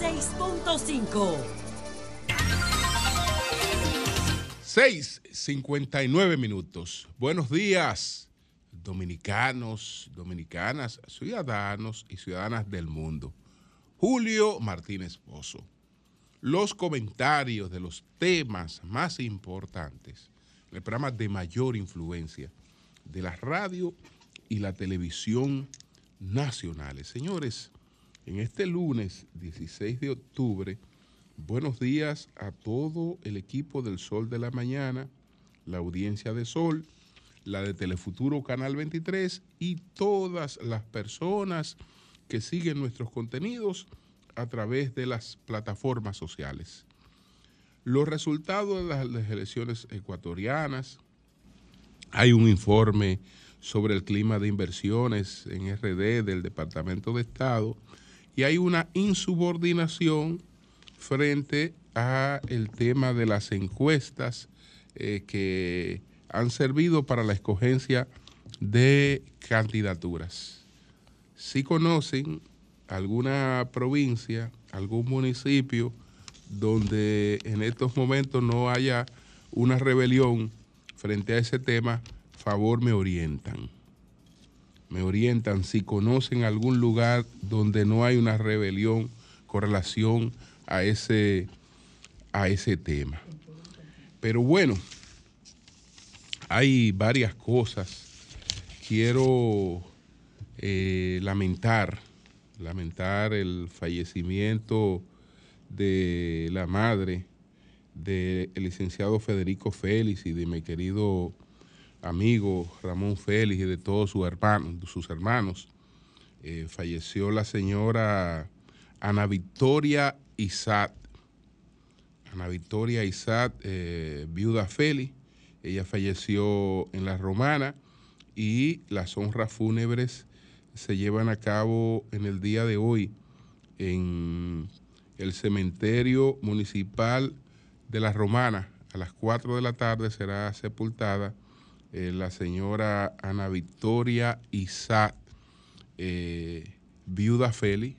96.5. 6.59 minutos. Buenos días, dominicanos, dominicanas, ciudadanos y ciudadanas del mundo. Julio Martínez Pozo. Los comentarios de los temas más importantes, el programa de mayor influencia de la radio y la televisión nacionales. Señores, en este lunes 16 de octubre, buenos días a todo el equipo del Sol de la Mañana, la audiencia de Sol, la de Telefuturo Canal 23 y todas las personas que siguen nuestros contenidos a través de las plataformas sociales. Los resultados de las elecciones ecuatorianas, hay un informe sobre el clima de inversiones en RD del Departamento de Estado y hay una insubordinación frente a el tema de las encuestas eh, que han servido para la escogencia de candidaturas. Si conocen alguna provincia, algún municipio donde en estos momentos no haya una rebelión frente a ese tema, favor me orientan. Me orientan si conocen algún lugar donde no hay una rebelión con relación a ese, a ese tema. Pero bueno, hay varias cosas. Quiero eh, lamentar, lamentar el fallecimiento de la madre del licenciado Federico Félix y de mi querido amigo Ramón Félix y de todos sus hermanos. Sus hermanos. Eh, falleció la señora Ana Victoria Isat. Ana Victoria Isat, eh, viuda Félix. Ella falleció en la Romana y las honras fúnebres se llevan a cabo en el día de hoy en el cementerio municipal de la Romana. A las 4 de la tarde será sepultada eh, la señora Ana Victoria Isaac, eh, viuda Félix,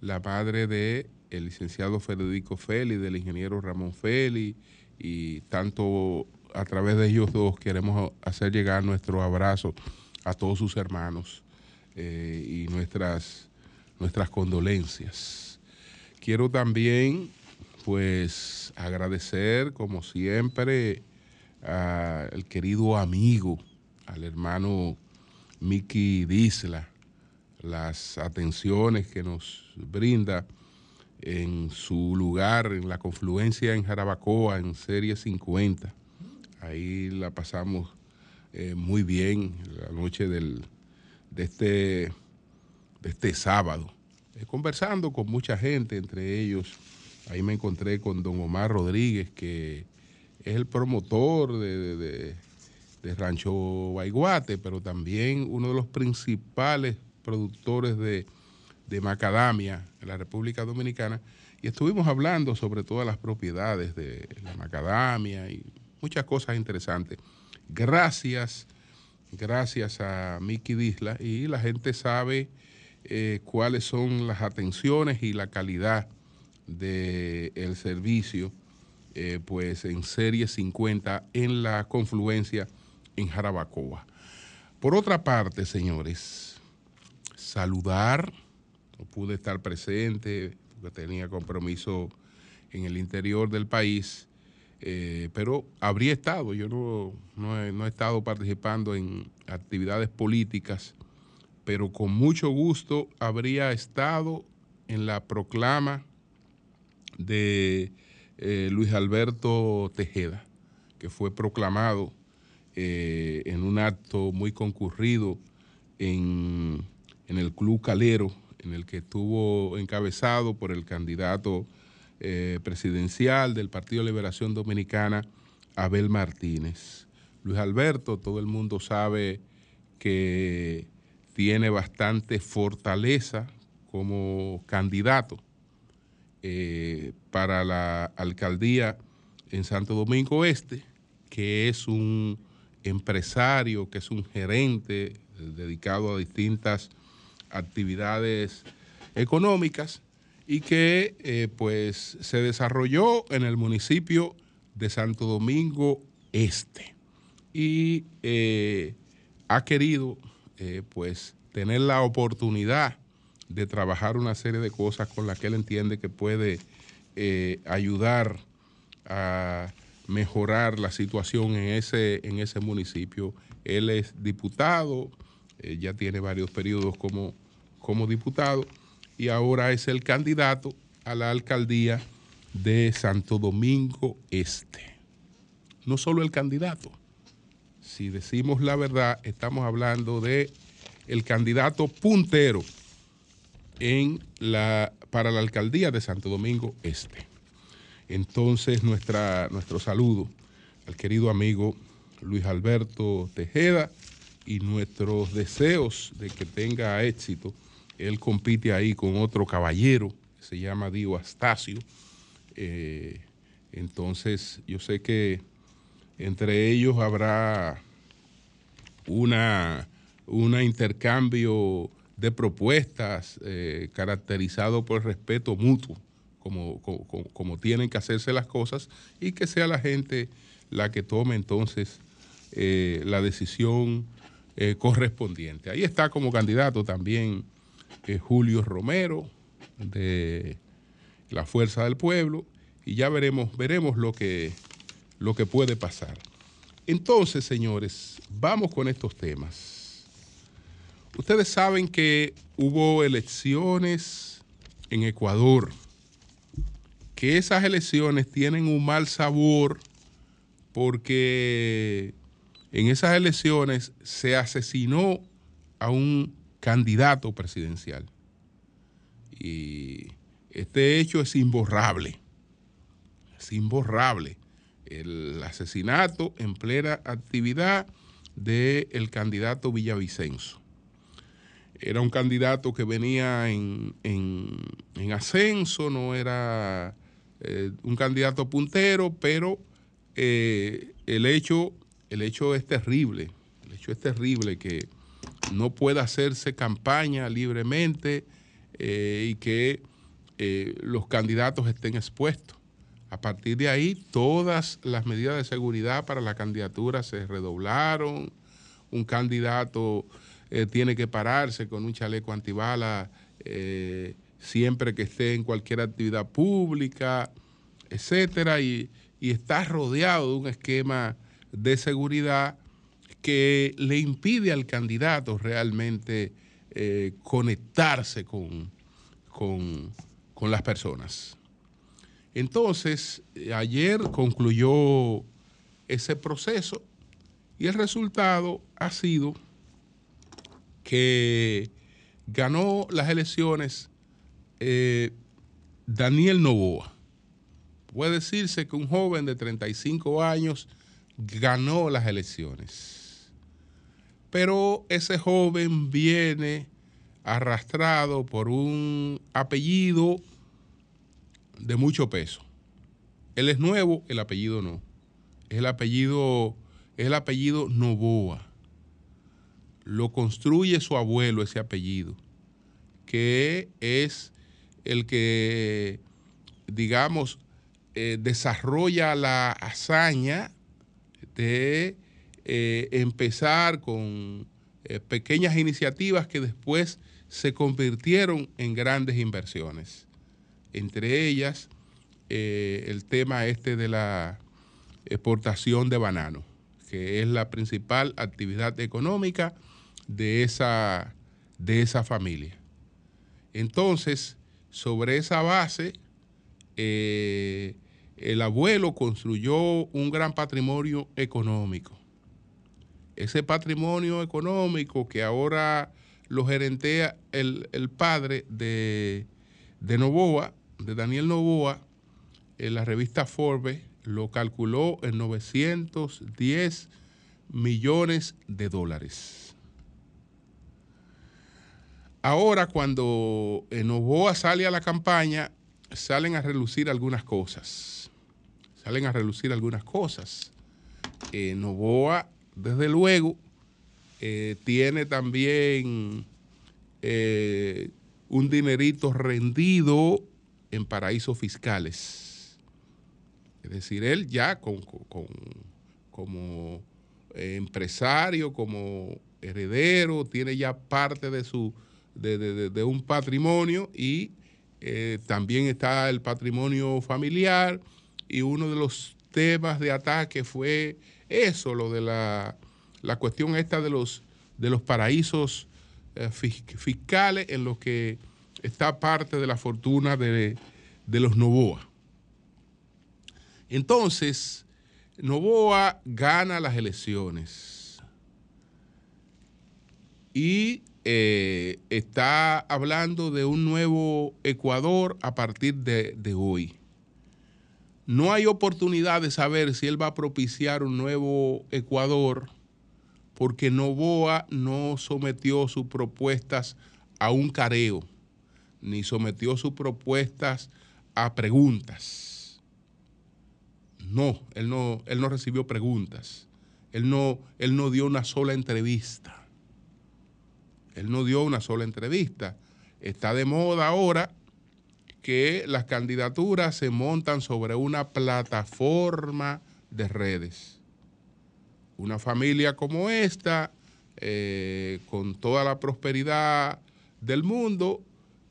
la madre de el licenciado Federico Félix, del ingeniero Ramón Félix, y tanto a través de ellos dos queremos hacer llegar nuestro abrazo a todos sus hermanos eh, y nuestras, nuestras condolencias. Quiero también, pues, agradecer, como siempre, al querido amigo, al hermano Miki Disla, las atenciones que nos brinda en su lugar, en la confluencia en Jarabacoa, en Serie 50. Ahí la pasamos eh, muy bien la noche del, de, este, de este sábado, eh, conversando con mucha gente, entre ellos, ahí me encontré con don Omar Rodríguez, que es el promotor de, Rancho Baiguate, pero también uno de los principales productores de, macadamia en la República Dominicana. Y estuvimos hablando sobre todas las propiedades de la macadamia y muchas cosas interesantes. Gracias, gracias a Miki Disla y la gente sabe eh, cuáles son las atenciones y la calidad del servicio eh, pues en Serie 50 en la confluencia en Jarabacoa. Por otra parte, señores, saludar, no pude estar presente porque tenía compromiso en el interior del país, eh, pero habría estado, yo no, no he estado participando en actividades políticas, pero con mucho gusto habría estado en la proclama de eh, Luis Alberto Tejeda, que fue proclamado eh, en un acto muy concurrido en, el Club Calero, en el que estuvo encabezado por el candidato eh, presidencial del Partido Liberación Dominicana, Abel Martínez. Luis Alberto, todo el mundo sabe que tiene bastante fortaleza como candidato eh, para la alcaldía en Santo Domingo Este, que es un empresario, que es un gerente eh, dedicado a distintas actividades económicas y que eh, pues se desarrolló en el municipio de Santo Domingo Este. Y ha querido pues tener la oportunidad de trabajar una serie de cosas con las que él entiende que puede ayudar a mejorar la situación en ese, en ese municipio. Él es diputado, ya tiene varios periodos como, como diputado y ahora es el candidato a la alcaldía de Santo Domingo Este. No solo el candidato, si decimos la verdad, estamos hablando de el candidato puntero en la, para la alcaldía de Santo Domingo Este. Entonces, nuestra, nuestro saludo al querido amigo Luis Alberto Tejeda y nuestros deseos de que tenga éxito él compite ahí con otro caballero que se llama Dio Astacio. Eh, entonces, yo sé que entre ellos habrá una, una intercambio de propuestas eh, caracterizado por respeto mutuo, como, como, tienen que hacerse las cosas, y que sea la gente la que tome entonces eh, la decisión correspondiente. Ahí está como candidato también Julio Romero de la Fuerza del Pueblo y ya veremos, veremos lo que, lo que puede pasar. Entonces, señores, vamos con estos temas. Ustedes saben que hubo elecciones en Ecuador, que esas elecciones tienen un mal sabor porque en esas elecciones se asesinó a un candidato presidencial. Y este hecho es imborrable, es imborrable. El asesinato en plena actividad del candidato Villavicencio. Era un candidato que venía en, ascenso, no era eh, un candidato puntero, pero eh, el, hecho, el hecho es terrible. El hecho es terrible que no pueda hacerse campaña libremente eh, y que los candidatos estén expuestos. A partir de ahí, todas las medidas de seguridad para la candidatura se redoblaron. Un candidato eh, tiene que pararse con un chaleco antibala siempre que esté en cualquier actividad pública, etcétera, y, y está rodeado de un esquema de seguridad que le impide al candidato realmente eh, conectarse con, con, las personas. Entonces, ayer concluyó ese proceso y el resultado ha sido que ganó las elecciones eh, Daniel Novoa. Puede decirse que un joven de 35 años ganó las elecciones. Pero ese joven viene arrastrado por un apellido de mucho peso. Él es nuevo, el apellido no. Es el apellido, es el apellido. Lo construye su abuelo ese apellido, que es el que, digamos, eh, desarrolla la hazaña de eh, empezar con eh, pequeñas iniciativas que después se convirtieron en grandes inversiones. Entre ellas, el tema este de la exportación de banano, que es la principal actividad económica de esa, de esa familia. Entonces, sobre esa base, el abuelo construyó un gran patrimonio económico ese patrimonio económico que ahora lo gerentea el, padre de, de, Novoa, de Daniel Novoa, en la revista Forbes lo calculó en 910 millones de dólares. Ahora cuando Novoa sale a la campaña, salen a relucir algunas cosas. Salen a relucir algunas cosas. Eh, Novoa desde luego, eh, tiene también eh, un dinerito rendido en paraísos fiscales. Es decir, él ya como empresario, como heredero, tiene ya parte de su de, un patrimonio y eh, también está el patrimonio familiar y uno de los temas de ataque fue eso, lo de la, cuestión esta de los, de los paraísos eh, fiscales en los que está parte de la fortuna de, de los Novoa. Entonces, Novoa gana las elecciones y eh, está hablando de un nuevo Ecuador a partir de, de, hoy. No hay oportunidad de saber si él va a propiciar un nuevo Ecuador porque Novoa no sometió sus propuestas a un careo, ni sometió sus propuestas a preguntas. No, él no, él no recibió preguntas. Él no, él no dio una sola entrevista. Él no dio una sola entrevista. Está de moda ahora que las candidaturas se montan sobre una plataforma de redes. Una familia como esta, eh, con toda la prosperidad del mundo,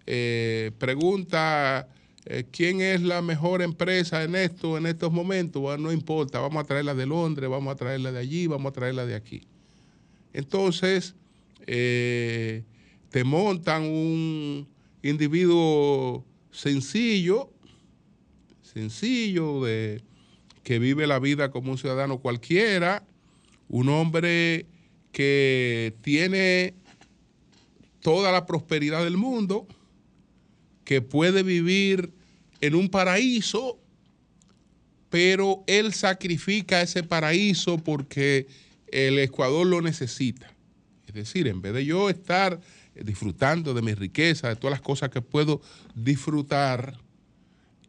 eh, pregunta eh, quién es la mejor empresa en esto, en estos momentos. Bueno, no importa, vamos a traerla de Londres, vamos a traerla de allí, vamos a traerla de aquí. Entonces, eh, te montan un individuo sencillo, sencillo, de, que vive la vida como un ciudadano cualquiera, un hombre que tiene toda la prosperidad del mundo, que puede vivir en un paraíso, pero él sacrifica ese paraíso porque el Ecuador lo necesita. Decir, en vez de yo estar disfrutando de mi riqueza, de todas las cosas que puedo disfrutar,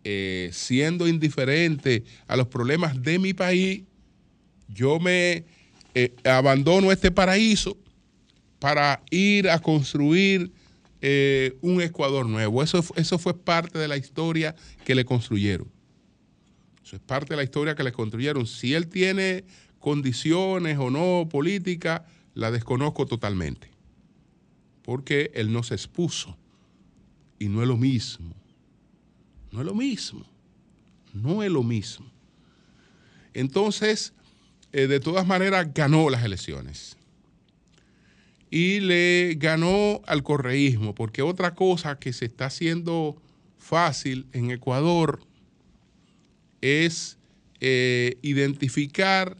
eh, siendo indiferente a los problemas de mi país, yo me eh, abandono este paraíso para ir a construir eh, un Ecuador nuevo. Eso, eso fue parte de la historia que le construyeron. Eso es parte de la historia que le construyeron. Si él tiene condiciones o no políticas, la desconozco totalmente, porque él no se expuso y no es lo mismo. No es lo mismo. No es lo mismo. Entonces, eh, de todas maneras, ganó las elecciones. Y le ganó al correísmo, porque otra cosa que se está haciendo fácil en Ecuador es eh, identificar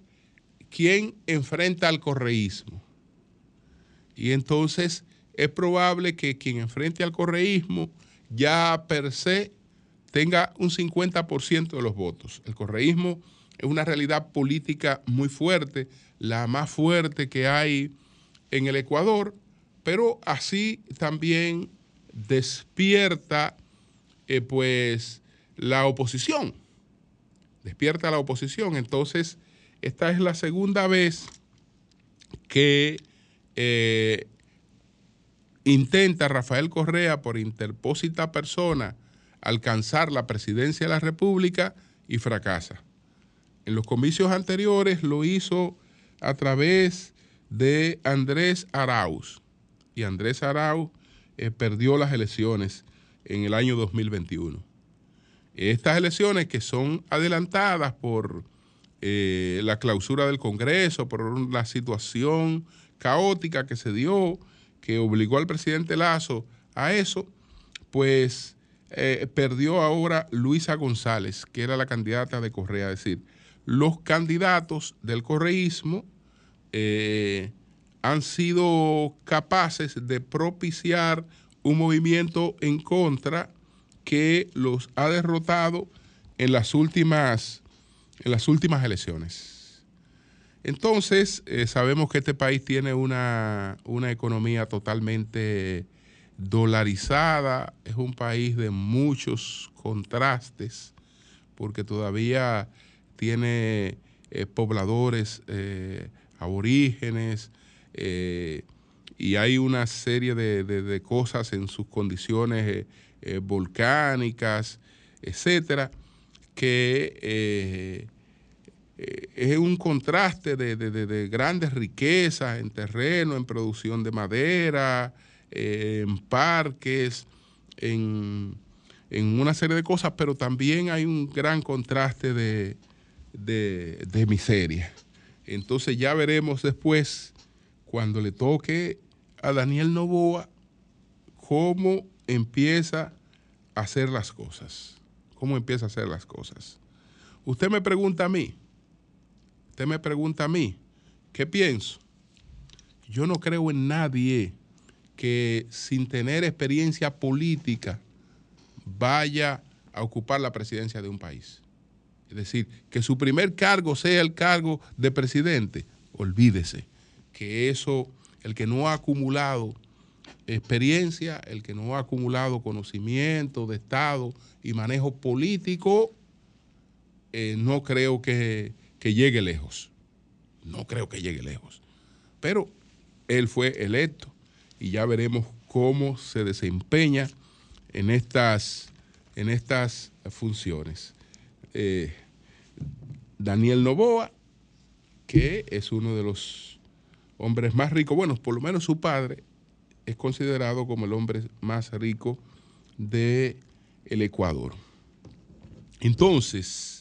quién enfrenta al correísmo. Y entonces es probable que quien enfrente al correísmo ya per se tenga un 50% de los votos. El correísmo es una realidad política muy fuerte, la más fuerte que hay en el Ecuador, pero así también despierta eh, pues la oposición, despierta la oposición. Entonces, esta es la segunda vez que eh, intenta Rafael Correa por interpósita persona alcanzar la presidencia de la República y fracasa. En los comicios anteriores lo hizo a través de Andrés Arauz y Andrés Arauz eh, perdió las elecciones en el año 2021. Estas elecciones que son adelantadas por eh, la clausura del Congreso, por la situación caótica que se dio, que obligó al presidente Lazo a eso, pues eh, perdió ahora Luisa González, que era la candidata de Correa. Es decir, los candidatos del correísmo eh, han sido capaces de propiciar un movimiento en contra que los ha derrotado en las últimas, en las últimas elecciones. Entonces, eh, sabemos que este país tiene una, economía totalmente dolarizada, es un país de muchos contrastes, porque todavía tiene eh, pobladores eh, aborígenes y hay una serie de, cosas en sus condiciones volcánicas, etcétera, que eh, es un contraste de, grandes riquezas en terreno, en producción de madera, en parques, en, una serie de cosas, pero también hay un gran contraste de, de miseria. Entonces ya veremos después, cuando le toque a Daniel Novoa, cómo empieza a hacer las cosas. Cómo empieza a hacer las cosas. Usted me pregunta a mí, usted me pregunta a mí, ¿qué pienso? Yo no creo en nadie que sin tener experiencia política vaya a ocupar la presidencia de un país. Es decir, que su primer cargo sea el cargo de presidente. Olvídese que eso, el que no ha acumulado experiencia, el que no ha acumulado conocimiento de Estado y manejo político, eh, no creo que, que llegue lejos. No creo que llegue lejos. Pero él fue electo y ya veremos cómo se desempeña en estas, en estas funciones. Eh, Daniel Novoa, que es uno de los hombres más ricos, bueno, por lo menos su padre es considerado como el hombre más rico del el Ecuador. Entonces,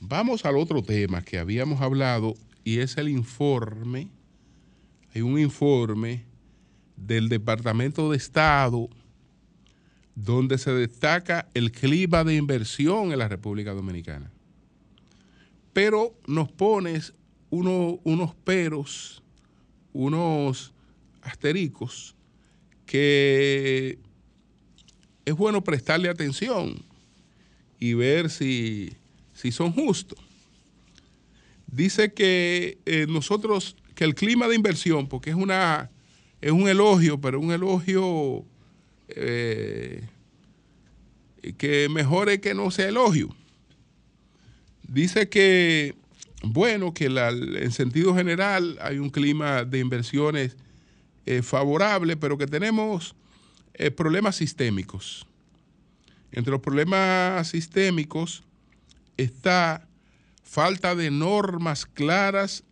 vamos al otro tema que habíamos hablado y es el informe. Hay un informe del Departamento de Estado donde se destaca el clima de inversión en la República Dominicana. Pero nos pones unos peros, unos astericos que es bueno prestarle atención y ver si, son justos. Dice que eh, nosotros, que el clima de inversión, porque es, una, es un elogio, pero un elogio eh, que mejore que no sea elogio. Dice que, bueno, que en sentido general hay un clima de inversiones eh, favorable, pero que tenemos problemas sistémicos. Entre los problemas sistémicos está falta de normas claras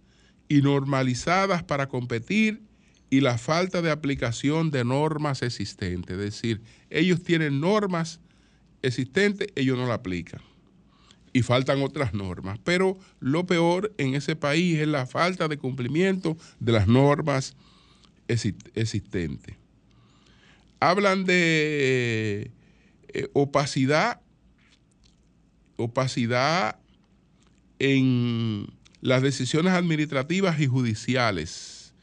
y normalizadas para competir y la falta de aplicación de normas existentes. Es decir, ellos tienen normas existentes, ellos no la aplican. Y faltan otras normas. Pero lo peor en ese país es la falta de cumplimiento de las normas existentes. Hablan de eh, opacidad, opacidad en las decisiones administrativas y judiciales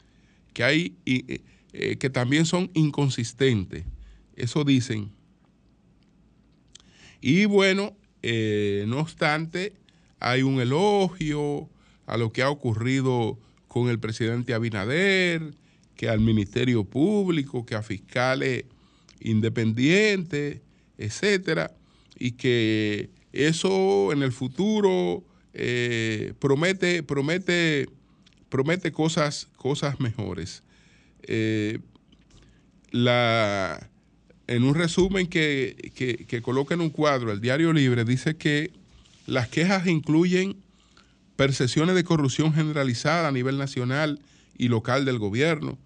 que hay eh, eh, que también son inconsistentes. Eso dicen. Y bueno, eh, no obstante, hay un elogio a lo que ha ocurrido con el presidente Abinader, que al Ministerio Público, que a fiscales independientes, etcétera, y que eso en el futuro promete, promete promete cosas, cosas mejores. Eh, la, en un resumen que, que, coloca en un cuadro el Diario Libre, dice que las quejas incluyen percepciones de corrupción generalizada a nivel nacional y local del gobierno,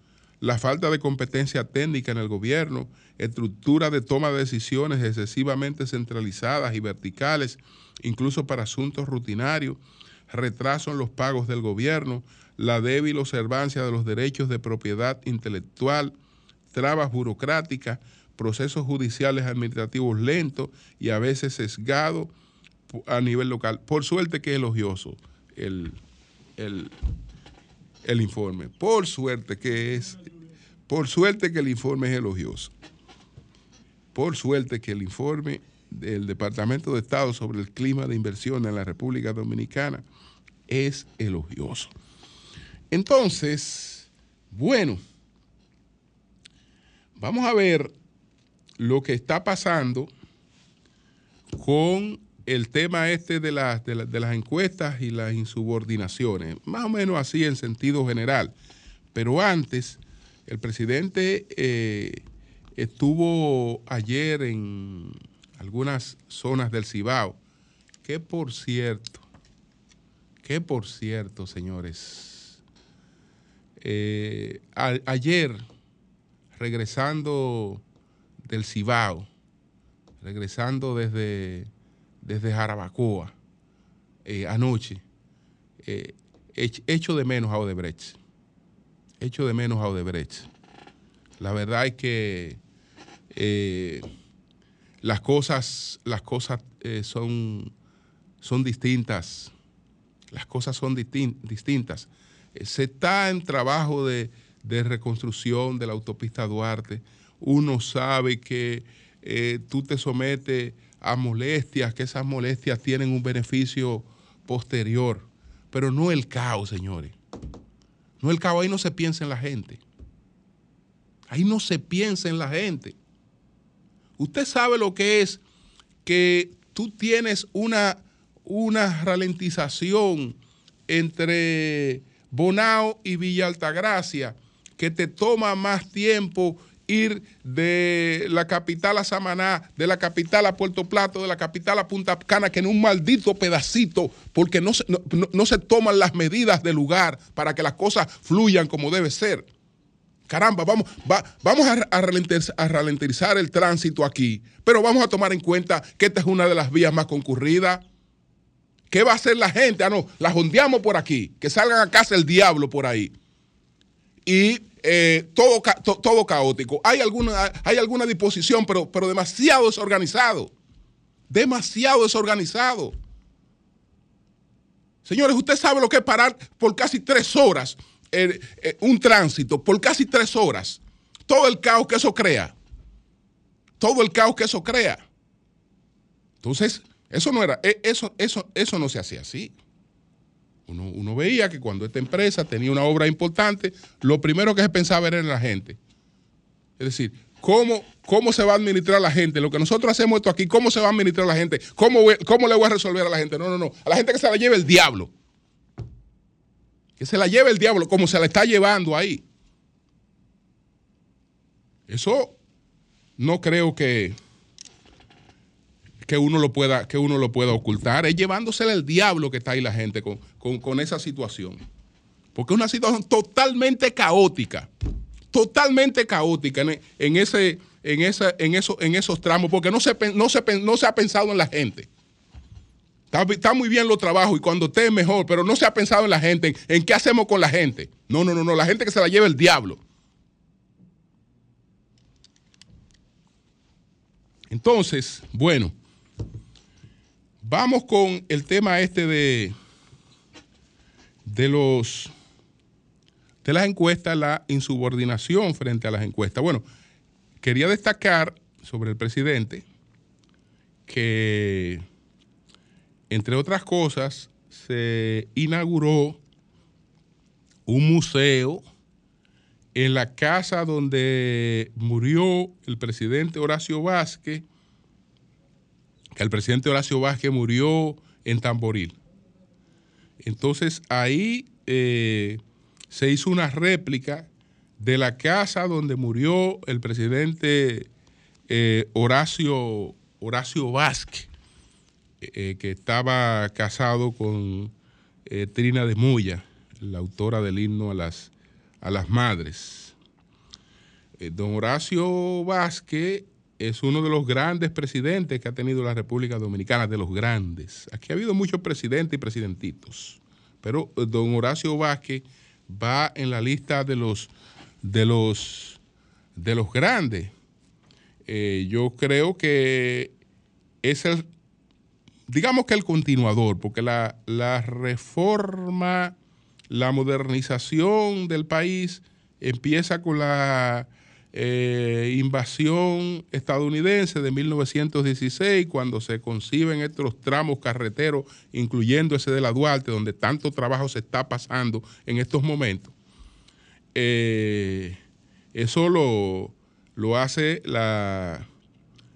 la falta de competencia técnica en el gobierno, estructura de toma de decisiones excesivamente centralizadas y verticales, incluso para asuntos rutinarios, retraso en los pagos del gobierno, la débil observancia de los derechos de propiedad intelectual, trabas burocráticas, procesos judiciales administrativos lentos y a veces sesgados a nivel local. Por suerte que es elogioso el, el informe. Por suerte que es, por suerte que el informe es elogioso. Por suerte que el informe del Departamento de Estado sobre el clima de inversión en la República Dominicana es elogioso. Entonces, bueno, vamos a ver lo que está pasando con el tema este de las, de, las encuestas y las insubordinaciones, más o menos así en sentido general. Pero antes, el presidente eh, estuvo ayer en algunas zonas del Cibao, que por cierto, que por cierto, señores, eh, ayer, regresando del Cibao, regresando desde, desde Jarabacoa, eh, anoche, eh, echo de menos a Odebrecht. Echo de menos a Odebrecht. La verdad es que eh, las cosas, las cosas son, son distintas. Las cosas son distintas. se está en trabajo de, de, reconstrucción de la autopista Duarte. Uno sabe que tú te sometes a molestias, que esas molestias tienen un beneficio posterior, pero no el caos, señores. No el caos, ahí no se piensa en la gente. Ahí no se piensa en la gente. Usted sabe lo que es que tú tienes una, una ralentización entre Bonao y Villa Altagracia que te toma más tiempo ir de la capital a Samaná, de la capital a Puerto Plato, de la capital a Punta Cana, que en un maldito pedacito, porque no se, no, se toman las medidas del lugar para que las cosas fluyan como debe ser. Caramba, vamos, vamos a, a, ralentizar el tránsito aquí, pero vamos a tomar en cuenta que esta es una de las vías más concurridas. ¿Qué va a hacer la gente? Ah, no, la jondeamos por aquí, que salgan a casa el diablo por ahí. Y eh, todo, todo caótico. Hay alguna, hay alguna disposición, pero, pero demasiado desorganizado. Demasiado desorganizado. Señores, usted sabe lo que es parar por casi tres horas eh, eh, un tránsito, por casi tres horas. Todo el caos que eso crea. Todo el caos que eso crea. Entonces, eso no era, eso, eso, eso no se hacía así. Uno, veía que cuando esta empresa tenía una obra importante, lo primero que se pensaba era en la gente. Es decir, ¿cómo, cómo se va a administrar la gente? Lo que nosotros hacemos esto aquí, ¿cómo se va a administrar la gente? ¿Cómo, ¿Cómo le voy a resolver a la gente? No, no, no. A la gente que se la lleve el diablo. Que se la lleve el diablo, como se la está llevando ahí. Eso no creo que, que uno lo pueda, que uno lo pueda ocultar, es llevándosele el diablo que está ahí la gente con, esa situación. Porque es una situación totalmente caótica, totalmente caótica en, ese, en, esa, en, eso, en esos tramos, porque no se, no, se, no se ha pensado en la gente. Está, muy bien los trabajos y cuando esté mejor, pero no se ha pensado en la gente, en, en, qué hacemos con la gente. No, no, no, no, la gente que se la lleva el diablo. Entonces, bueno, Vamos con el tema este de, de los de las encuestas, la insubordinación frente a las encuestas. Bueno, quería destacar sobre el presidente que, entre otras cosas, se inauguró un museo en la casa donde murió el presidente Horacio Vázquez que el presidente Horacio Vázquez murió en Tamboril. Entonces ahí eh, se hizo una réplica de la casa donde murió el presidente eh, Horacio, Horacio Vázquez, eh, que estaba casado con Trina de Muya, la autora del himno a las, a las madres. don Horacio Vázquez es uno de los grandes presidentes que ha tenido la República Dominicana, de los grandes. Aquí ha habido muchos presidentes y presidentitos, pero eh, don Horacio Vázquez va en la lista de los, de los, de los grandes. Eh, yo creo que es el, digamos que el continuador, porque la, la reforma, la modernización del país empieza con la eh, invasión estadounidense de 1916, cuando se conciben estos tramos carreteros, incluyendo ese de la Duarte, donde tanto trabajo se está pasando en estos momentos. Eh, eso lo, lo hace la,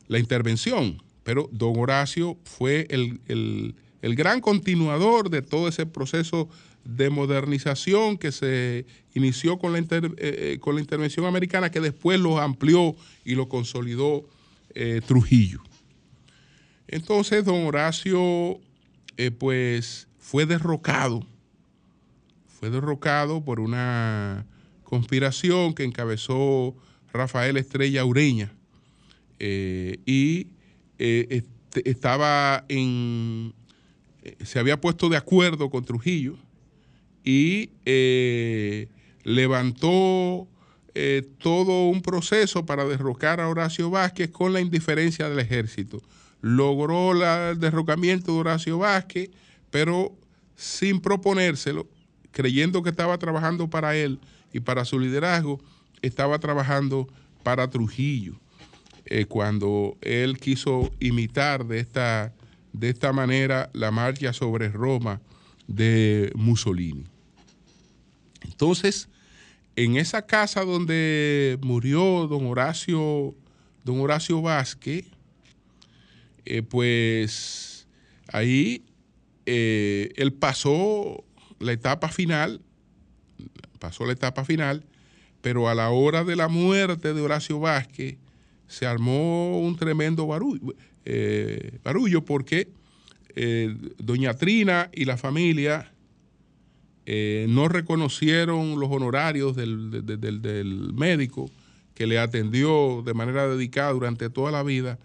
la, intervención, pero don Horacio fue el, el gran continuador de todo ese proceso de modernización que se inició con la, eh, eh, con la intervención americana, que después lo amplió y lo consolidó eh, Trujillo. Entonces, don Horacio, pues, fue derrocado, fue derrocado por una conspiración que encabezó Rafael Estrella Ureña y estaba en, se había puesto de acuerdo con Trujillo y eh, levantó eh, todo un proceso para derrocar a Horacio Vázquez con la indiferencia del ejército. Logró el derrocamiento de Horacio Vázquez, pero sin proponérselo, creyendo que estaba trabajando para él y para su liderazgo, estaba trabajando para Trujillo. Eh, cuando él quiso imitar de esta, de esta manera la marcha sobre Roma de Mussolini. Entonces, en esa casa donde murió don Horacio, don Horacio Vázquez, eh, pues ahí eh, él pasó la etapa final, pasó la etapa final, pero a la hora de la muerte de Horacio Vázquez se armó un tremendo barullo, eh, barullo porque doña Trina y la familia eh, no reconocieron los honorarios del, médico que le atendió de manera dedicada durante toda la vida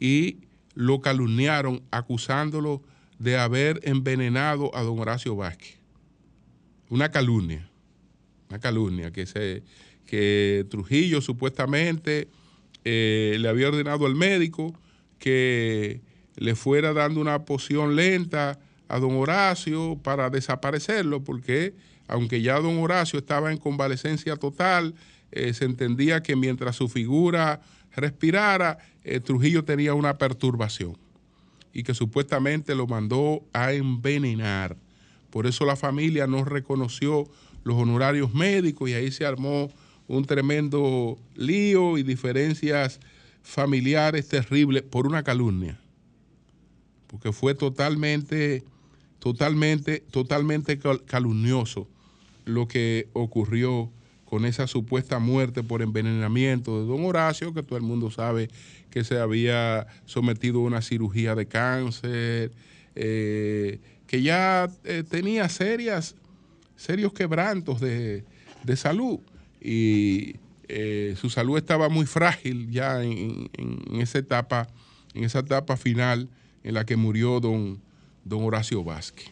y lo calumniaron acusándolo de haber envenenado a don Horacio Vázquez. Una calumnia, una calumnia que, se, que Trujillo supuestamente eh, le había ordenado al médico que le fuera dando una poción lenta a don Horacio para desaparecerlo, porque aunque ya don Horacio estaba en convalecencia total, eh, se entendía que mientras su figura respirara, eh, Trujillo tenía una perturbación y que supuestamente lo mandó a envenenar. Por eso la familia no reconoció los honorarios médicos y ahí se armó un tremendo lío y diferencias familiares terribles por una calumnia, porque fue totalmente totalmente, totalmente calumnioso lo que ocurrió con esa supuesta muerte por envenenamiento de don Horacio, que todo el mundo sabe que se había sometido a una cirugía de cáncer, eh, que ya eh, tenía serias, serios quebrantos de, salud. Y eh, su salud estaba muy frágil ya en, en, esa etapa, en esa etapa final en la que murió don, don Horacio Vázquez.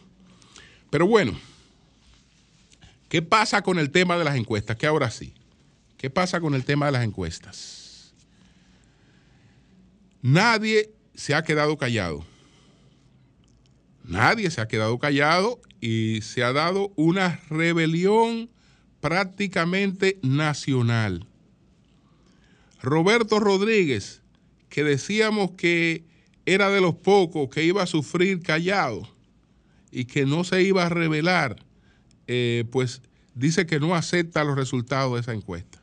Pero bueno, ¿qué pasa con el tema de las encuestas? Que ahora sí. ¿Qué pasa con el tema de las encuestas? Nadie se ha quedado callado. Nadie se ha quedado callado y se ha dado una rebelión prácticamente nacional. Roberto Rodríguez, que decíamos que era de los pocos que iba a sufrir callado y que no se iba a revelar, eh, pues dice que no acepta los resultados de esa encuesta.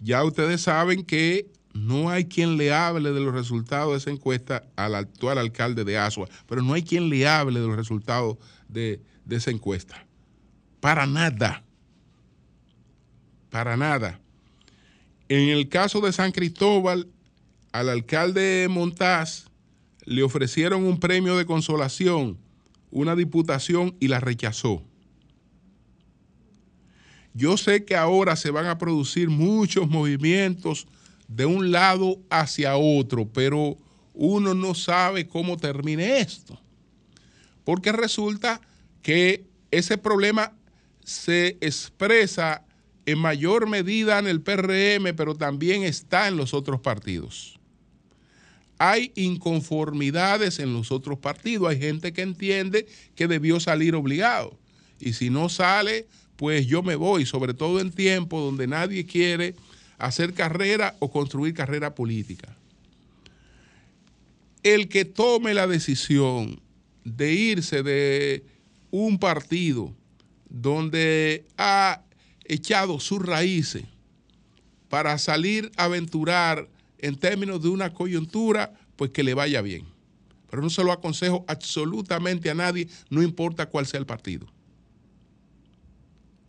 Ya ustedes saben que no hay quien le hable de los resultados de esa encuesta al actual alcalde de Asua, pero no hay quien le hable de los resultados de, de esa encuesta. Para nada. Para nada. En el caso de San Cristóbal, al alcalde Montaz le ofrecieron un premio de consolación, una diputación y la rechazó. Yo sé que ahora se van a producir muchos movimientos de un lado hacia otro, pero uno no sabe cómo termine esto. Porque resulta que ese problema se expresa en mayor medida en el PRM, pero también está en los otros partidos hay inconformidades en los otros partidos. Hay gente que entiende que debió salir obligado. Y si no sale, pues yo me voy, sobre todo en tiempos donde nadie quiere hacer carrera o construir carrera política. El que tome la decisión de irse de un partido donde ha echado sus raíces para salir a aventurar en términos de una coyuntura, pues que le vaya bien. pero no se lo aconsejo absolutamente a nadie, no importa cuál sea el partido.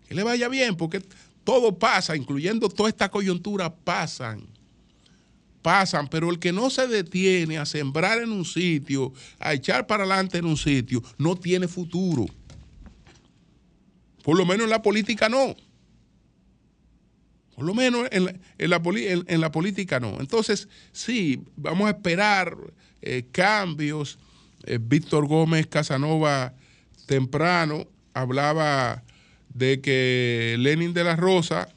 Que le vaya bien, porque todo pasa, incluyendo toda esta coyuntura, pasan. Pasan, pero el que no se detiene a sembrar en un sitio, a echar para adelante en un sitio, no tiene futuro. Por lo menos en la política no. Por lo menos en la, política no. Entonces, sí, vamos a esperar eh, cambios. Eh, Víctor Gómez Casanova temprano hablaba de que Lenin de la Rosa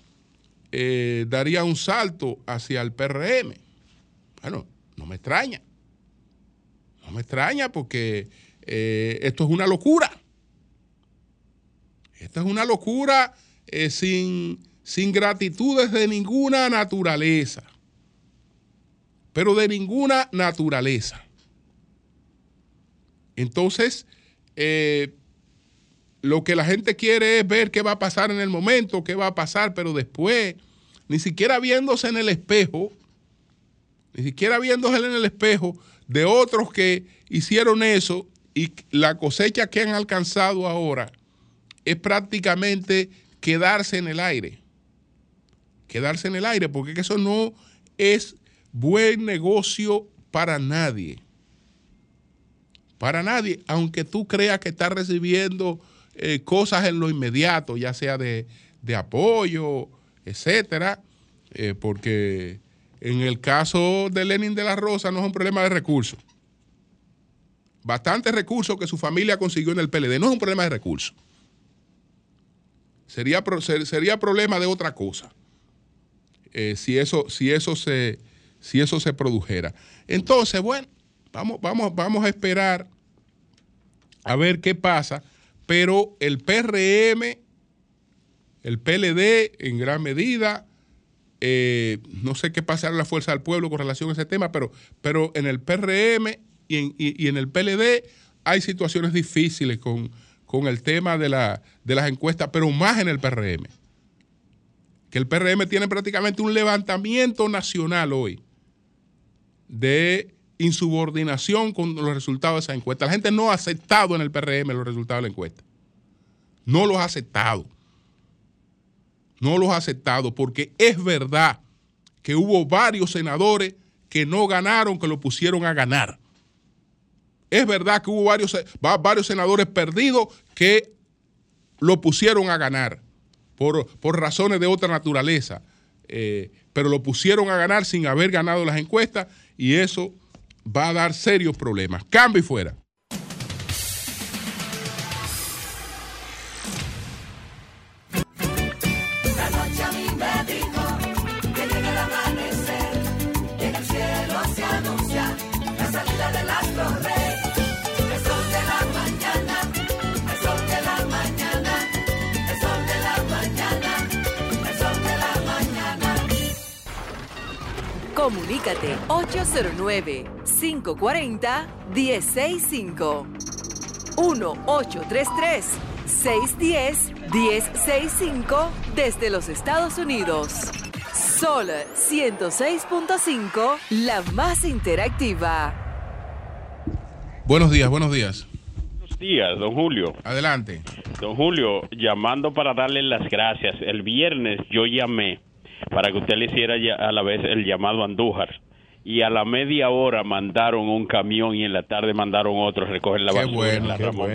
eh, daría un salto hacia el PRM. Bueno, no me extraña. No me extraña porque esto es una locura. Esto es una locura sin sin gratitudes de ninguna naturaleza, pero de ninguna naturaleza. Entonces, eh, lo que la gente quiere es ver qué va a pasar en el momento, qué va a pasar, pero después, ni siquiera viéndose en el espejo, ni siquiera viéndose en el espejo de otros que hicieron eso y la cosecha que han alcanzado ahora es prácticamente quedarse en el aire quedarse en el aire, porque eso no es buen negocio para nadie. Para nadie, aunque tú creas que estás recibiendo eh, cosas en lo inmediato, ya sea de, apoyo, etcétera, eh, porque en el caso de Lenin de la Rosa no es un problema de recursos. Bastantes recursos que su familia consiguió en el PLD, no es un problema de recursos. Sería, sería problema de otra cosa. Eh, si, eso, si, eso se, si eso se produjera. Entonces, bueno, vamos, vamos, vamos a esperar a ver qué pasa, pero el PRM, el PLD en gran medida, eh, no sé qué pasará en la Fuerza del Pueblo con relación a ese tema, pero, pero en el PRM y en, y, en el PLD hay situaciones difíciles con, con el tema de, la, de las encuestas, pero más en el PRM que el PRM tiene prácticamente un levantamiento nacional hoy de insubordinación con los resultados de esa encuesta. La gente no ha aceptado en el PRM los resultados de la encuesta. No los ha aceptado. No los ha aceptado porque es verdad que hubo varios senadores que no ganaron, que lo pusieron a ganar. Es verdad que hubo varios, varios senadores perdidos que lo pusieron a ganar por, razones de otra naturaleza, eh, pero lo pusieron a ganar sin haber ganado las encuestas y eso va a dar serios problemas. Cambio y fuera. Comunícate 809-540-1065. 1-833-610-1065 desde los Estados Unidos. Sol 106.5, la más interactiva. Buenos días, buenos días. Buenos días, don Julio. Adelante. Don Julio, llamando para darle las gracias. El viernes yo llamé para que usted le hiciera a la vez el llamado Andújar. Y a la media hora mandaron un camión y en la tarde mandaron otro a recoger la basura en la Ramón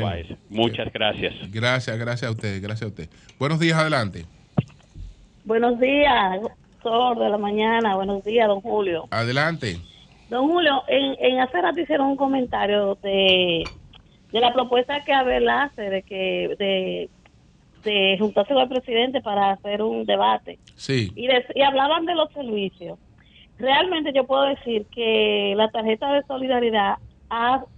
Muchas gracias. Gracias, gracias a usted, gracias a usted. Buenos días, adelante. Buenos días, doctor de la mañana. Buenos días, don Julio. Adelante. Don Julio, en, en hace rato hicieron un comentario de, de la propuesta que Abel hace de que de de juntarse con el presidente para hacer un debate. Sí. Y, y hablaban de los servicios. Realmente yo puedo decir que la tarjeta de solidaridad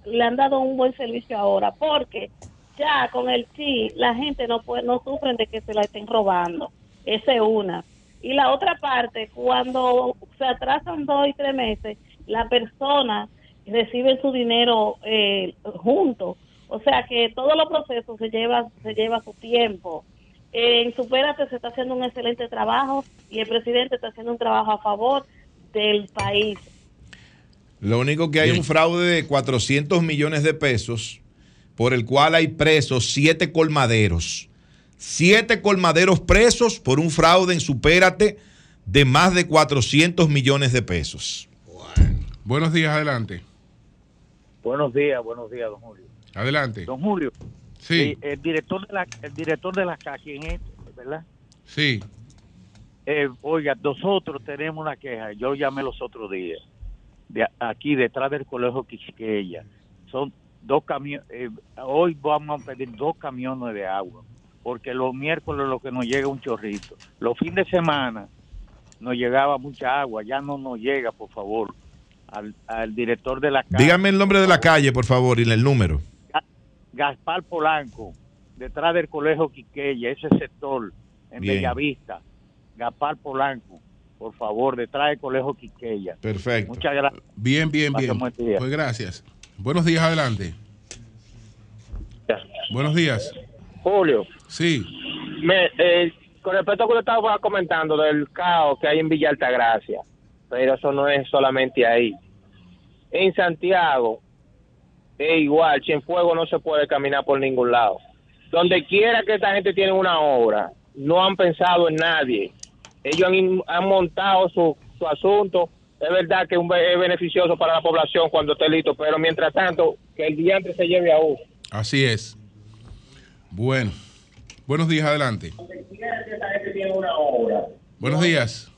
le han dado un buen servicio ahora, porque ya con el sí la gente no puede, no sufren de que se la estén robando. Esa es una. Y la otra parte, cuando se atrasan dos y tres meses, la persona recibe su dinero eh, junto o sea que todos los procesos se lleva, se lleva su tiempo. En Supérate se está haciendo un excelente trabajo y el presidente está haciendo un trabajo a favor del país. Lo único que hay Bien. un fraude de 400 millones de pesos por el cual hay presos siete colmaderos. Siete colmaderos presos por un fraude en Supérate de más de 400 millones de pesos. Buenos días, adelante. Buenos días, buenos días, don Julio. Adelante. Don Julio, Sí, eh, el director de la, el director de la calle, ¿quién es? ¿Verdad? sí. Eh, oiga, nosotros tenemos una queja. Yo llamé los otros días. De aquí detrás del colegio Quisqueya. Son dos camiones. hoy vamos a pedir dos camiones de agua. Porque los miércoles lo que nos llega es un chorrito. Los fines de semana nos llegaba mucha agua. Ya no nos llega, por favor. Al, al director de la calle. Dígame el nombre de la calle, por favor, y el número. Gaspar Polanco, detrás del colegio Quiqueya, ese sector, en Bien. Bellavista. Gaspar Polanco, por favor, detrás del colegio Quiqueya. Perfecto. Muchas gracias. Bien, bien, bien. Pues gracias. Buenos días, adelante. Buenos días. Julio, Sí, me, eh, con respecto a lo que estaba comentando del caos que hay en Villa Altagracia, pero eso no es solamente ahí. En Santiago, es igual, Cienfuegos no se puede caminar por ningún lado. Donde quiera que esta gente tiene una obra, no han pensado en nadie. Ellos han, montado su, su asunto. Es verdad que un es beneficioso para la población cuando esté listo, pero mientras tanto, que el diante se lleve a uno. así es. Bueno. Buenos días, adelante. Buenos días.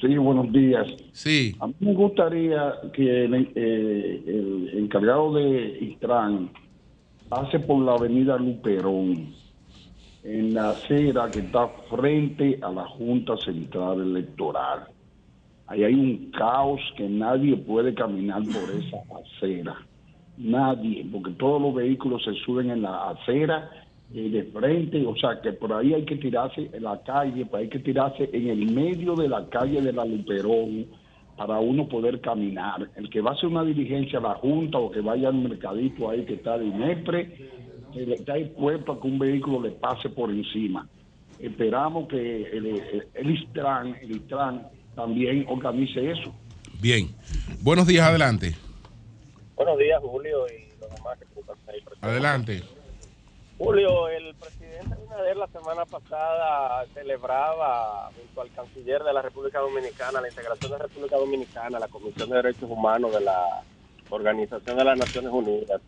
Sí, buenos días. Sí, A mí me gustaría que el, eh, el encargado de Intran pase por la avenida Luperón, en la acera que está frente a la Junta Central Electoral. Ahí hay un caos que nadie puede caminar por esa acera. Nadie, porque todos los vehículos se suben en la acera eh, de frente, o sea que por ahí hay que tirarse en la calle, pues hay que tirarse en el medio de la calle de la Luperón para uno poder caminar. El que va a hacer una diligencia a la Junta o que vaya al mercadito ahí que está de Inepre, le está expuesto a que un vehículo le pase por encima. Esperamos que el, el, el Istran, el Istran también organice eso. bien. Buenos días, adelante. Buenos días, Julio, y los demás que están ahí presentes. Adelante. Julio, el presidente Abinader la semana pasada celebraba junto al canciller de la República Dominicana la integración de la República Dominicana la Comisión de Derechos Humanos de la Organización de las Naciones Unidas.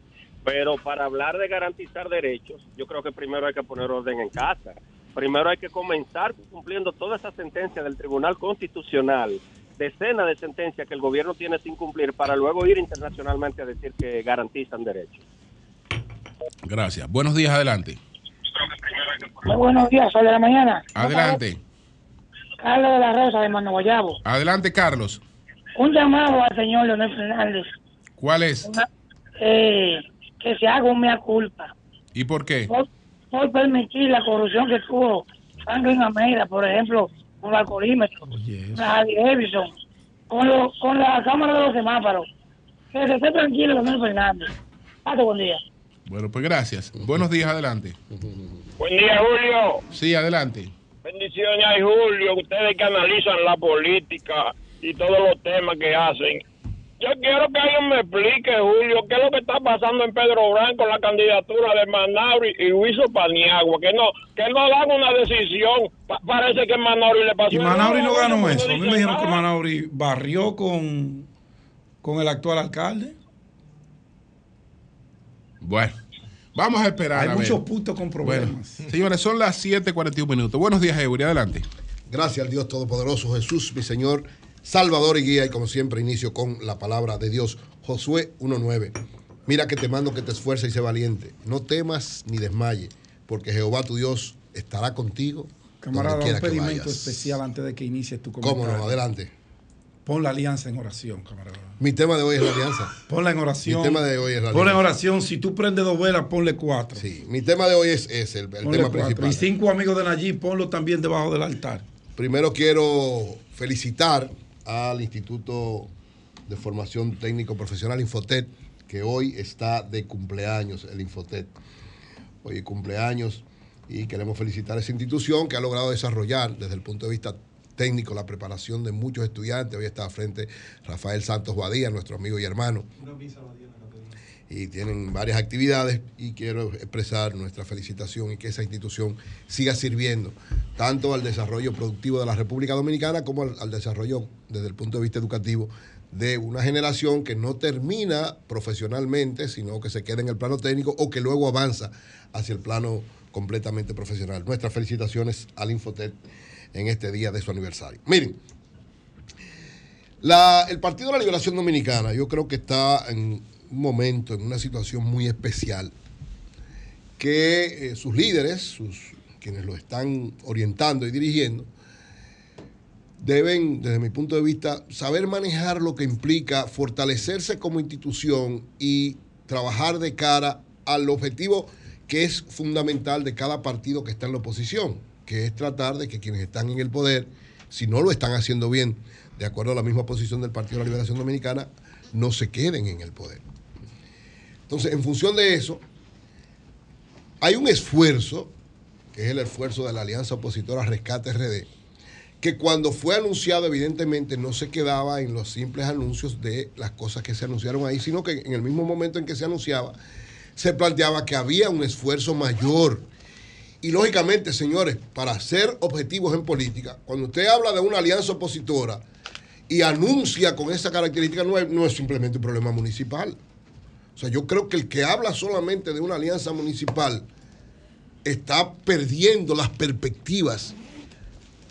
Pero para hablar de garantizar derechos, yo creo que primero hay que poner orden en casa. Primero hay que comenzar cumpliendo toda esa sentencia del Tribunal Constitucional, decenas de sentencias que el gobierno tiene sin cumplir para luego ir internacionalmente a decir que garantizan derechos. Gracias. Buenos días, adelante. Muy buenos días, sol de la mañana. Adelante. Carlos de la Rosa de Mano Guayabo. Adelante, Carlos. Un llamado al señor Leonel Fernández ¿Cuál es? una- eh, que se haga un mea culpa ¿Y por qué? por, por permitir la corrupción que tuvo Franklin Almeida, por ejemplo, con el alcoholímetro, la Harley Davidson, con, lo- con la Cámara de los Semáforos. Que se esté tranquilo, Leonel Fernández. Hasta buen día. Bueno, pues gracias. Buenos días, adelante. Buen día, Julio. Sí, adelante. Bendiciones a Julio, ustedes que analizan la política y todos los temas que hacen. Yo quiero que alguien me explique, Julio, qué es lo que está pasando en Pedro Branco, la candidatura de Manauri y Huizo Paniagua, que no que no dan una decisión. Pa- parece que Manauri le pasó. Y Manauri no ganó Julio, eso. A mí me dijeron que nada. Manauri barrió con, con el actual alcalde. Bueno, vamos a esperar. Hay a ver. muchos puntos con Bueno, problemas. señores, son las 7:41 minutos. Buenos días, Eury. Adelante. Gracias al Dios Todopoderoso, Jesús, mi Señor, Salvador y Guía. Y como siempre, inicio con la palabra de Dios. Josué 1.9. Mira que te mando que te esfuerces y sé valiente. No temas ni desmaye, porque Jehová tu Dios estará contigo. Camarada, donde un pedimento especial antes de que inicies tu comentario. ¿Cómo no? Adelante. Pon la alianza en oración, camarada. Mi tema de hoy es la alianza. Ponla en oración. Mi tema de hoy es la Ponla en alianza. oración. Si tú prendes dos velas, ponle cuatro. Sí, mi tema de hoy es ese, el, el tema cuatro. principal. Y cinco amigos de Nayib, ponlo también debajo del altar. Primero quiero felicitar al Instituto de Formación Técnico Profesional Infotet, que hoy está de cumpleaños, el Infotet. Hoy es cumpleaños y queremos felicitar a esa institución que ha logrado desarrollar desde el punto de vista técnico, la preparación de muchos estudiantes. Hoy está frente Rafael Santos Badía, nuestro amigo y hermano. Y tienen varias actividades y quiero expresar nuestra felicitación y que esa institución siga sirviendo tanto al desarrollo productivo de la República Dominicana como al, al desarrollo desde el punto de vista educativo de una generación que no termina profesionalmente, sino que se queda en el plano técnico o que luego avanza hacia el plano completamente profesional. Nuestras felicitaciones al Infotec en este día de su aniversario. Miren, el Partido de la Liberación Dominicana yo creo que está en un momento, en una situación muy especial, que eh, sus líderes, quienes lo están orientando y dirigiendo, deben, desde mi punto de vista, saber manejar lo que implica fortalecerse como institución y trabajar de cara al objetivo que es fundamental de cada partido que está en la oposición, que es tratar de que quienes están en el poder, si no lo están haciendo bien, de acuerdo a la misma posición del Partido de la Liberación Dominicana, no se queden en el poder. Entonces, en función de eso, hay un esfuerzo, que es el esfuerzo de la Alianza Opositora Rescate RD, que cuando fue anunciado evidentemente no se quedaba en los simples anuncios de las cosas que se anunciaron ahí, sino que en el mismo momento en que se anunciaba, se planteaba que había un esfuerzo mayor. Y lógicamente, señores, para ser objetivos en política, cuando usted habla de una alianza opositora y anuncia con esa característica, no es, no es simplemente un problema municipal. O sea, yo creo que el que habla solamente de una alianza municipal está perdiendo las perspectivas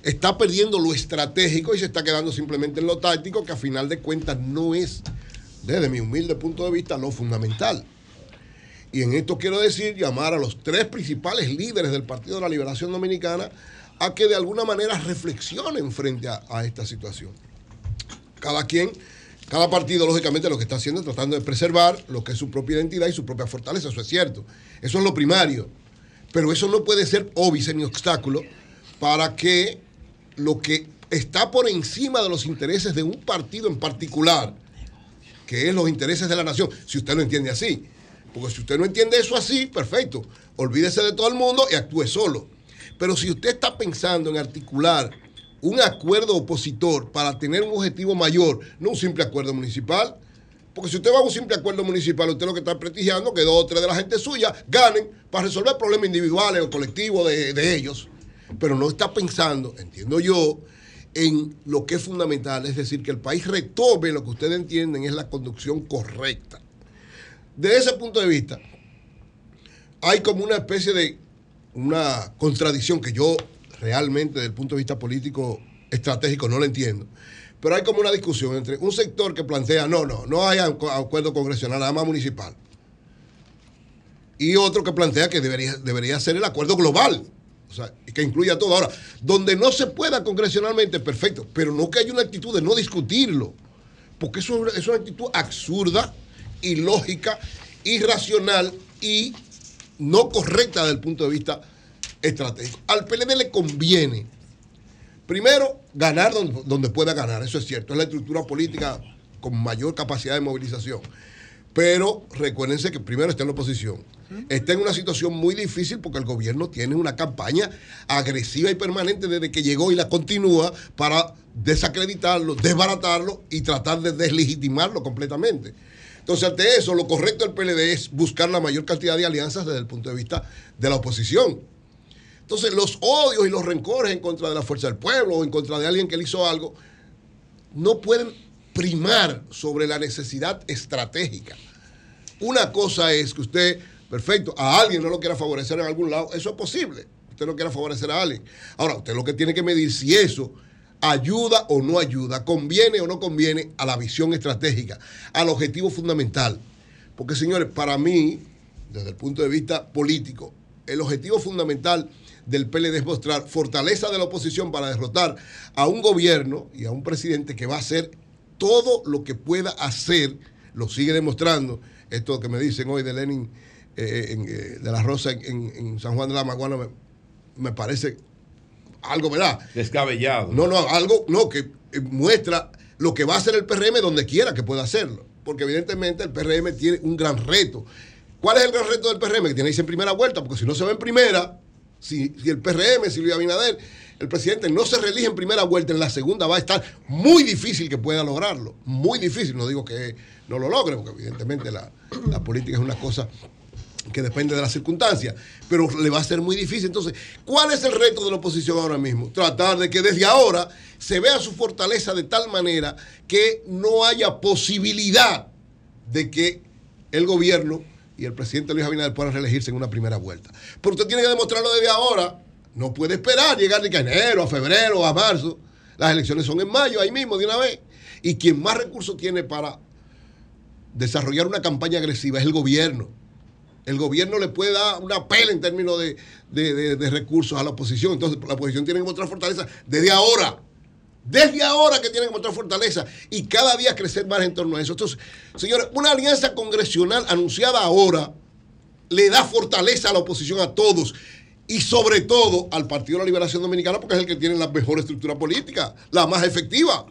está perdiendo lo estratégico y se está quedando simplemente en lo táctico, que a final de cuentas no es, desde mi humilde punto de vista, lo fundamental. Y en esto quiero decir, llamar a los tres principales líderes del Partido de la Liberación Dominicana a que de alguna manera reflexionen frente a, esta situación. Cada quien, cada partido, lógicamente, lo que está haciendo es tratando de preservar lo que es su propia identidad y su propia fortaleza, eso es cierto. Eso es lo primario. Pero eso no puede ser óbice ni obstáculo para que lo que está por encima de los intereses de un partido en particular, que es los intereses de la nación, si usted lo entiende así. Porque si usted no entiende eso así, perfecto, olvídese de todo el mundo y actúe solo. Pero si usted está pensando en articular un acuerdo opositor para tener un objetivo mayor, no un simple acuerdo municipal, porque si usted va a un simple acuerdo municipal, usted lo que está prestigiando que dos o tres de la gente suya ganen para resolver problemas individuales o colectivos de, de ellos pero no está pensando, entiendo yo, en lo que es fundamental, es decir, que el país retome lo que ustedes entienden es la conducción correcta. Desde ese punto de vista, hay como una especie de una contradicción que yo realmente desde el punto de vista político estratégico no la entiendo. Pero hay como una discusión entre un sector que plantea, no, no, no hay acuerdo congresional, nada más municipal. Y otro que plantea que debería, debería ser el acuerdo global, o sea, que incluya todo. Ahora, donde no se pueda congresionalmente, perfecto, pero no que haya una actitud de no discutirlo, porque eso es una actitud absurda, ilógica, irracional y no correcta desde el punto de vista estratégico. Al PLD le conviene, primero, ganar donde, donde pueda ganar, eso es cierto, es la estructura política con mayor capacidad de movilización. Pero recuérdense que primero está en la oposición. Está en una situación muy difícil porque el gobierno tiene una campaña agresiva y permanente desde que llegó y la continúa para desacreditarlo, desbaratarlo y tratar de deslegitimarlo completamente. Entonces, ante eso, lo correcto del PLD es buscar la mayor cantidad de alianzas desde el punto de vista de la oposición. Entonces, los odios y los rencores en contra de la fuerza del pueblo o en contra de alguien que le hizo algo, no pueden primar sobre la necesidad estratégica. Una cosa es que usted, perfecto, a alguien no lo quiera favorecer en algún lado, eso es posible. Usted no quiera favorecer a alguien. Ahora, usted lo que tiene que medir si eso ayuda o no ayuda, conviene o no conviene a la visión estratégica, al objetivo fundamental. Porque, señores, para mí, desde el punto de vista político, el objetivo fundamental del PLD es mostrar fortaleza de la oposición para derrotar a un gobierno y a un presidente que va a hacer todo lo que pueda hacer, lo sigue demostrando. Esto que me dicen hoy de Lenin, eh, en, eh, de la Rosa en, San Juan de la Maguana, me, parece algo, ¿verdad? Descabellado. No, no, algo, no, que eh, muestra lo que va a hacer el PRM donde quiera que pueda hacerlo. Porque evidentemente el PRM tiene un gran reto. ¿Cuál es el gran reto del PRM? Que tiene que irse en primera vuelta, porque si no se va en primera, si, si el PRM, Silvia Abinader, el presidente no se reelige en primera vuelta, en la segunda va a estar muy difícil que pueda lograrlo. Muy difícil. No digo que no lo logre, porque evidentemente la, la política es una cosa que depende de las circunstancias, pero le va a ser muy difícil. Entonces, ¿cuál es el reto de la oposición ahora mismo? Tratar de que desde ahora se vea su fortaleza de tal manera que no haya posibilidad de que el gobierno y el presidente Luis Abinader puedan reelegirse en una primera vuelta. Pero usted tiene que demostrarlo desde ahora. No puede esperar llegar que a enero, a febrero, a marzo. Las elecciones son en mayo, ahí mismo, de una vez. Y quien más recursos tiene para desarrollar una campaña agresiva es el gobierno. El gobierno le puede dar una pela en términos de, de- de- de recursos a la oposición. Entonces, la oposición tiene que mostrar fortaleza desde ahora. Desde ahora que tiene que mostrar fortaleza y cada día crecer más en torno a eso. Entonces, señores, una alianza congresional anunciada ahora le da fortaleza a la oposición a todos y sobre todo al Partido de la Liberación Dominicana porque es el que tiene la mejor estructura política, la más efectiva.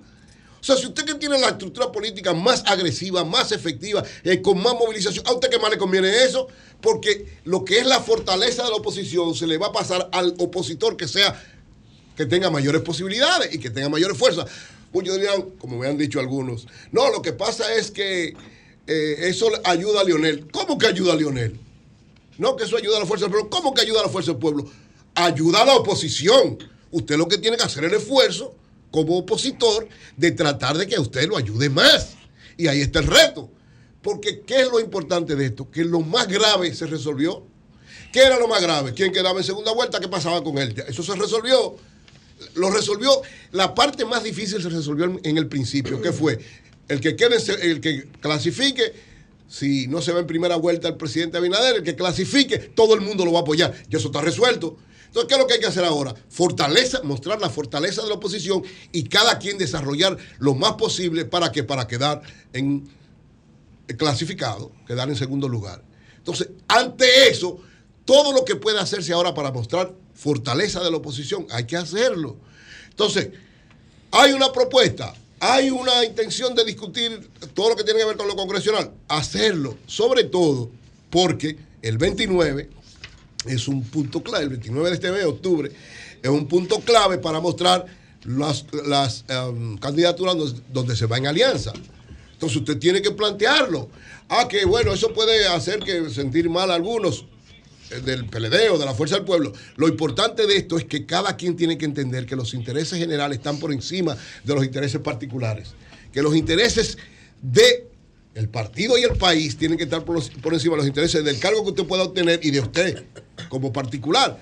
O sea, si usted que tiene la estructura política más agresiva, más efectiva, eh, con más movilización, ¿a usted qué más le conviene eso? Porque lo que es la fortaleza de la oposición se le va a pasar al opositor que sea, que tenga mayores posibilidades y que tenga mayores fuerzas. Muchos dirían, como me han dicho algunos, no, lo que pasa es que eh, eso ayuda a Lionel. ¿Cómo que ayuda a Lionel? No, que eso ayuda a la fuerza del pueblo. ¿Cómo que ayuda a la fuerza del pueblo? Ayuda a la oposición. Usted lo que tiene que hacer es el esfuerzo como opositor de tratar de que a usted lo ayude más. Y ahí está el reto. Porque ¿qué es lo importante de esto? Que lo más grave se resolvió. ¿Qué era lo más grave? ¿Quién quedaba en segunda vuelta? ¿Qué pasaba con él? Eso se resolvió. Lo resolvió. La parte más difícil se resolvió en- el principio. ¿Qué fue? El que quede, el que clasifique, si no se va en primera vuelta el presidente Abinader, el que clasifique, todo el mundo lo va a apoyar. Y eso está resuelto. Entonces, ¿qué es lo que hay que hacer ahora? Fortaleza, mostrar la fortaleza de la oposición y cada quien desarrollar lo más posible para que para quedar en eh, clasificado, quedar en segundo lugar. Entonces, ante eso, todo lo que puede hacerse ahora para mostrar fortaleza de la oposición, hay que hacerlo. Entonces, hay una propuesta, hay una intención de discutir todo lo que tiene que ver con lo congresional, hacerlo, sobre todo porque el 29 es un punto clave, el 29 de este mes de octubre, es un punto clave para mostrar las, las em, candidaturas donde, donde se va en alianza. Entonces usted tiene que plantearlo. Ah, que bueno, eso puede hacer que sentir mal a algunos eh, del PLD o de la Fuerza del Pueblo. Lo importante de esto es que cada quien tiene que entender que los intereses generales están por encima de los intereses particulares. Que los intereses de el partido y el país tienen que estar por, encima de los intereses del cargo que usted pueda obtener y de usted como particular.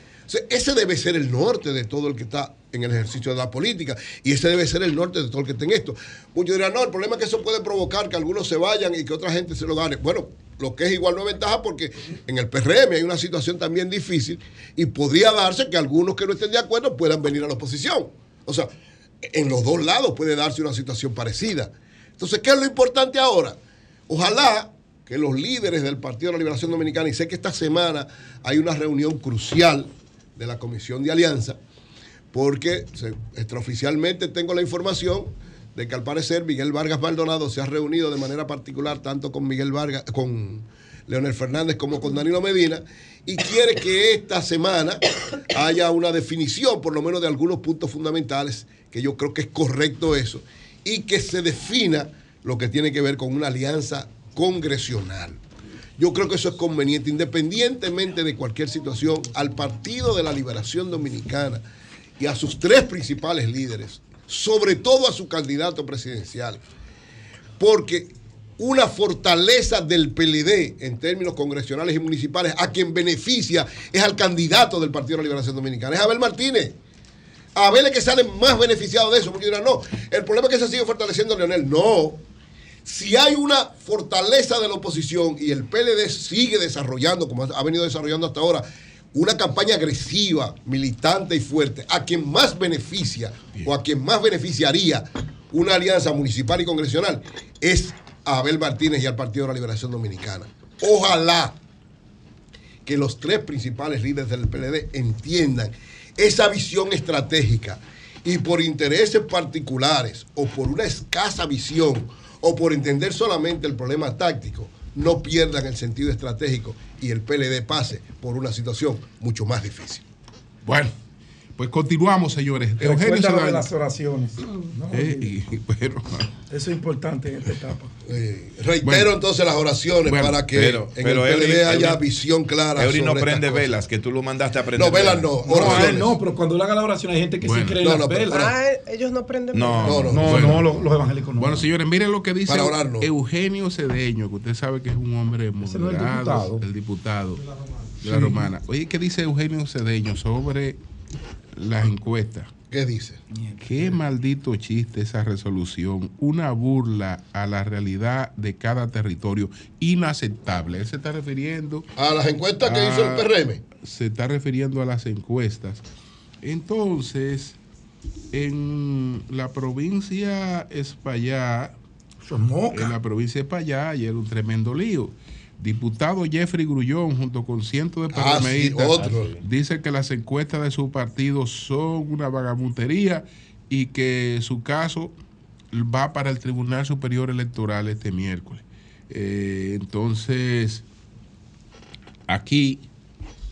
Ese debe ser el norte de todo el que está en el ejercicio de la política y ese debe ser el norte de todo el que esté en esto. Muchos dirán, no, el problema es que eso puede provocar que algunos se vayan y que otra gente se lo gane. Bueno, lo que es igual no es ventaja porque en el PRM hay una situación también difícil y podría darse que algunos que no estén de acuerdo puedan venir a la oposición. O sea, en los dos lados puede darse una situación parecida. Entonces, ¿qué es lo importante ahora? Ojalá que los líderes del Partido de la Liberación Dominicana, y sé que esta semana hay una reunión crucial de la Comisión de Alianza, porque extraoficialmente tengo la información de que al parecer Miguel Vargas Maldonado se ha reunido de manera particular tanto con Miguel Vargas, con Leonel Fernández como con Danilo Medina, y quiere que esta semana haya una definición, por lo menos de algunos puntos fundamentales, que yo creo que es correcto eso, y que se defina lo que tiene que ver con una alianza congresional. Yo creo que eso es conveniente, independientemente de cualquier situación, al Partido de la Liberación Dominicana y a sus tres principales líderes, sobre todo a su candidato presidencial, porque una fortaleza del PLD en términos congresionales y municipales, a quien beneficia es al candidato del Partido de la Liberación Dominicana, es Abel Martínez. Abel es que sale más beneficiado de eso. Muchos dirán, no, el problema es que se sigue fortaleciendo Leonel. No, si hay una fortaleza de la oposición y el PLD sigue desarrollando, como ha venido desarrollando hasta ahora, una campaña agresiva, militante y fuerte, a quien más beneficia o a quien más beneficiaría una alianza municipal y congresional es a Abel Martínez y al Partido de la Liberación Dominicana. Ojalá que los tres principales líderes del PLD entiendan esa visión estratégica y por intereses particulares o por una escasa visión o por entender solamente el problema táctico, no pierdan el sentido estratégico y el PLD pase por una situación mucho más difícil. Bueno, Pues continuamos, señores. Eugenio de las oraciones. No, Eh, y- pero, Eso es importante en esta etapa. Reitero Bueno. entonces las oraciones Bueno, para que pero- en pero el Eury- PLD haya Eury- visión clara. Eury no sobre prende velas, que tú lo mandaste a prender. No, velas no, No, a él oraciones. no, pero cuando él haga la oración hay gente que Bueno. sí cree No, en no, las pero- velas. Ah, ellos no prenden No, No, no. No, Bueno. no, los, los evangélicos no. Bueno, señores, miren lo que dice no. Eugenio Cedeño, que usted sabe que es un hombre no moderado, diputado. el diputado de la Romana. Oye, ¿qué dice Eugenio Cedeño sobre las encuestas? ¿Qué dice? Qué maldito chiste esa resolución, una burla a la realidad de cada territorio, inaceptable. Él se está refiriendo A las encuestas que hizo el. PRM. se está refiriendo a las encuestas. Entonces, en la provincia Espaillá, en la provincia de Espaillá, ayer un tremendo lío. Diputado Jeffrey Grullón, junto con cientos de Ah, sí, otro. dice que las encuestas de su partido son una vagamuntería y que su caso va para el Tribunal Superior Electoral este miércoles. Eh, entonces, aquí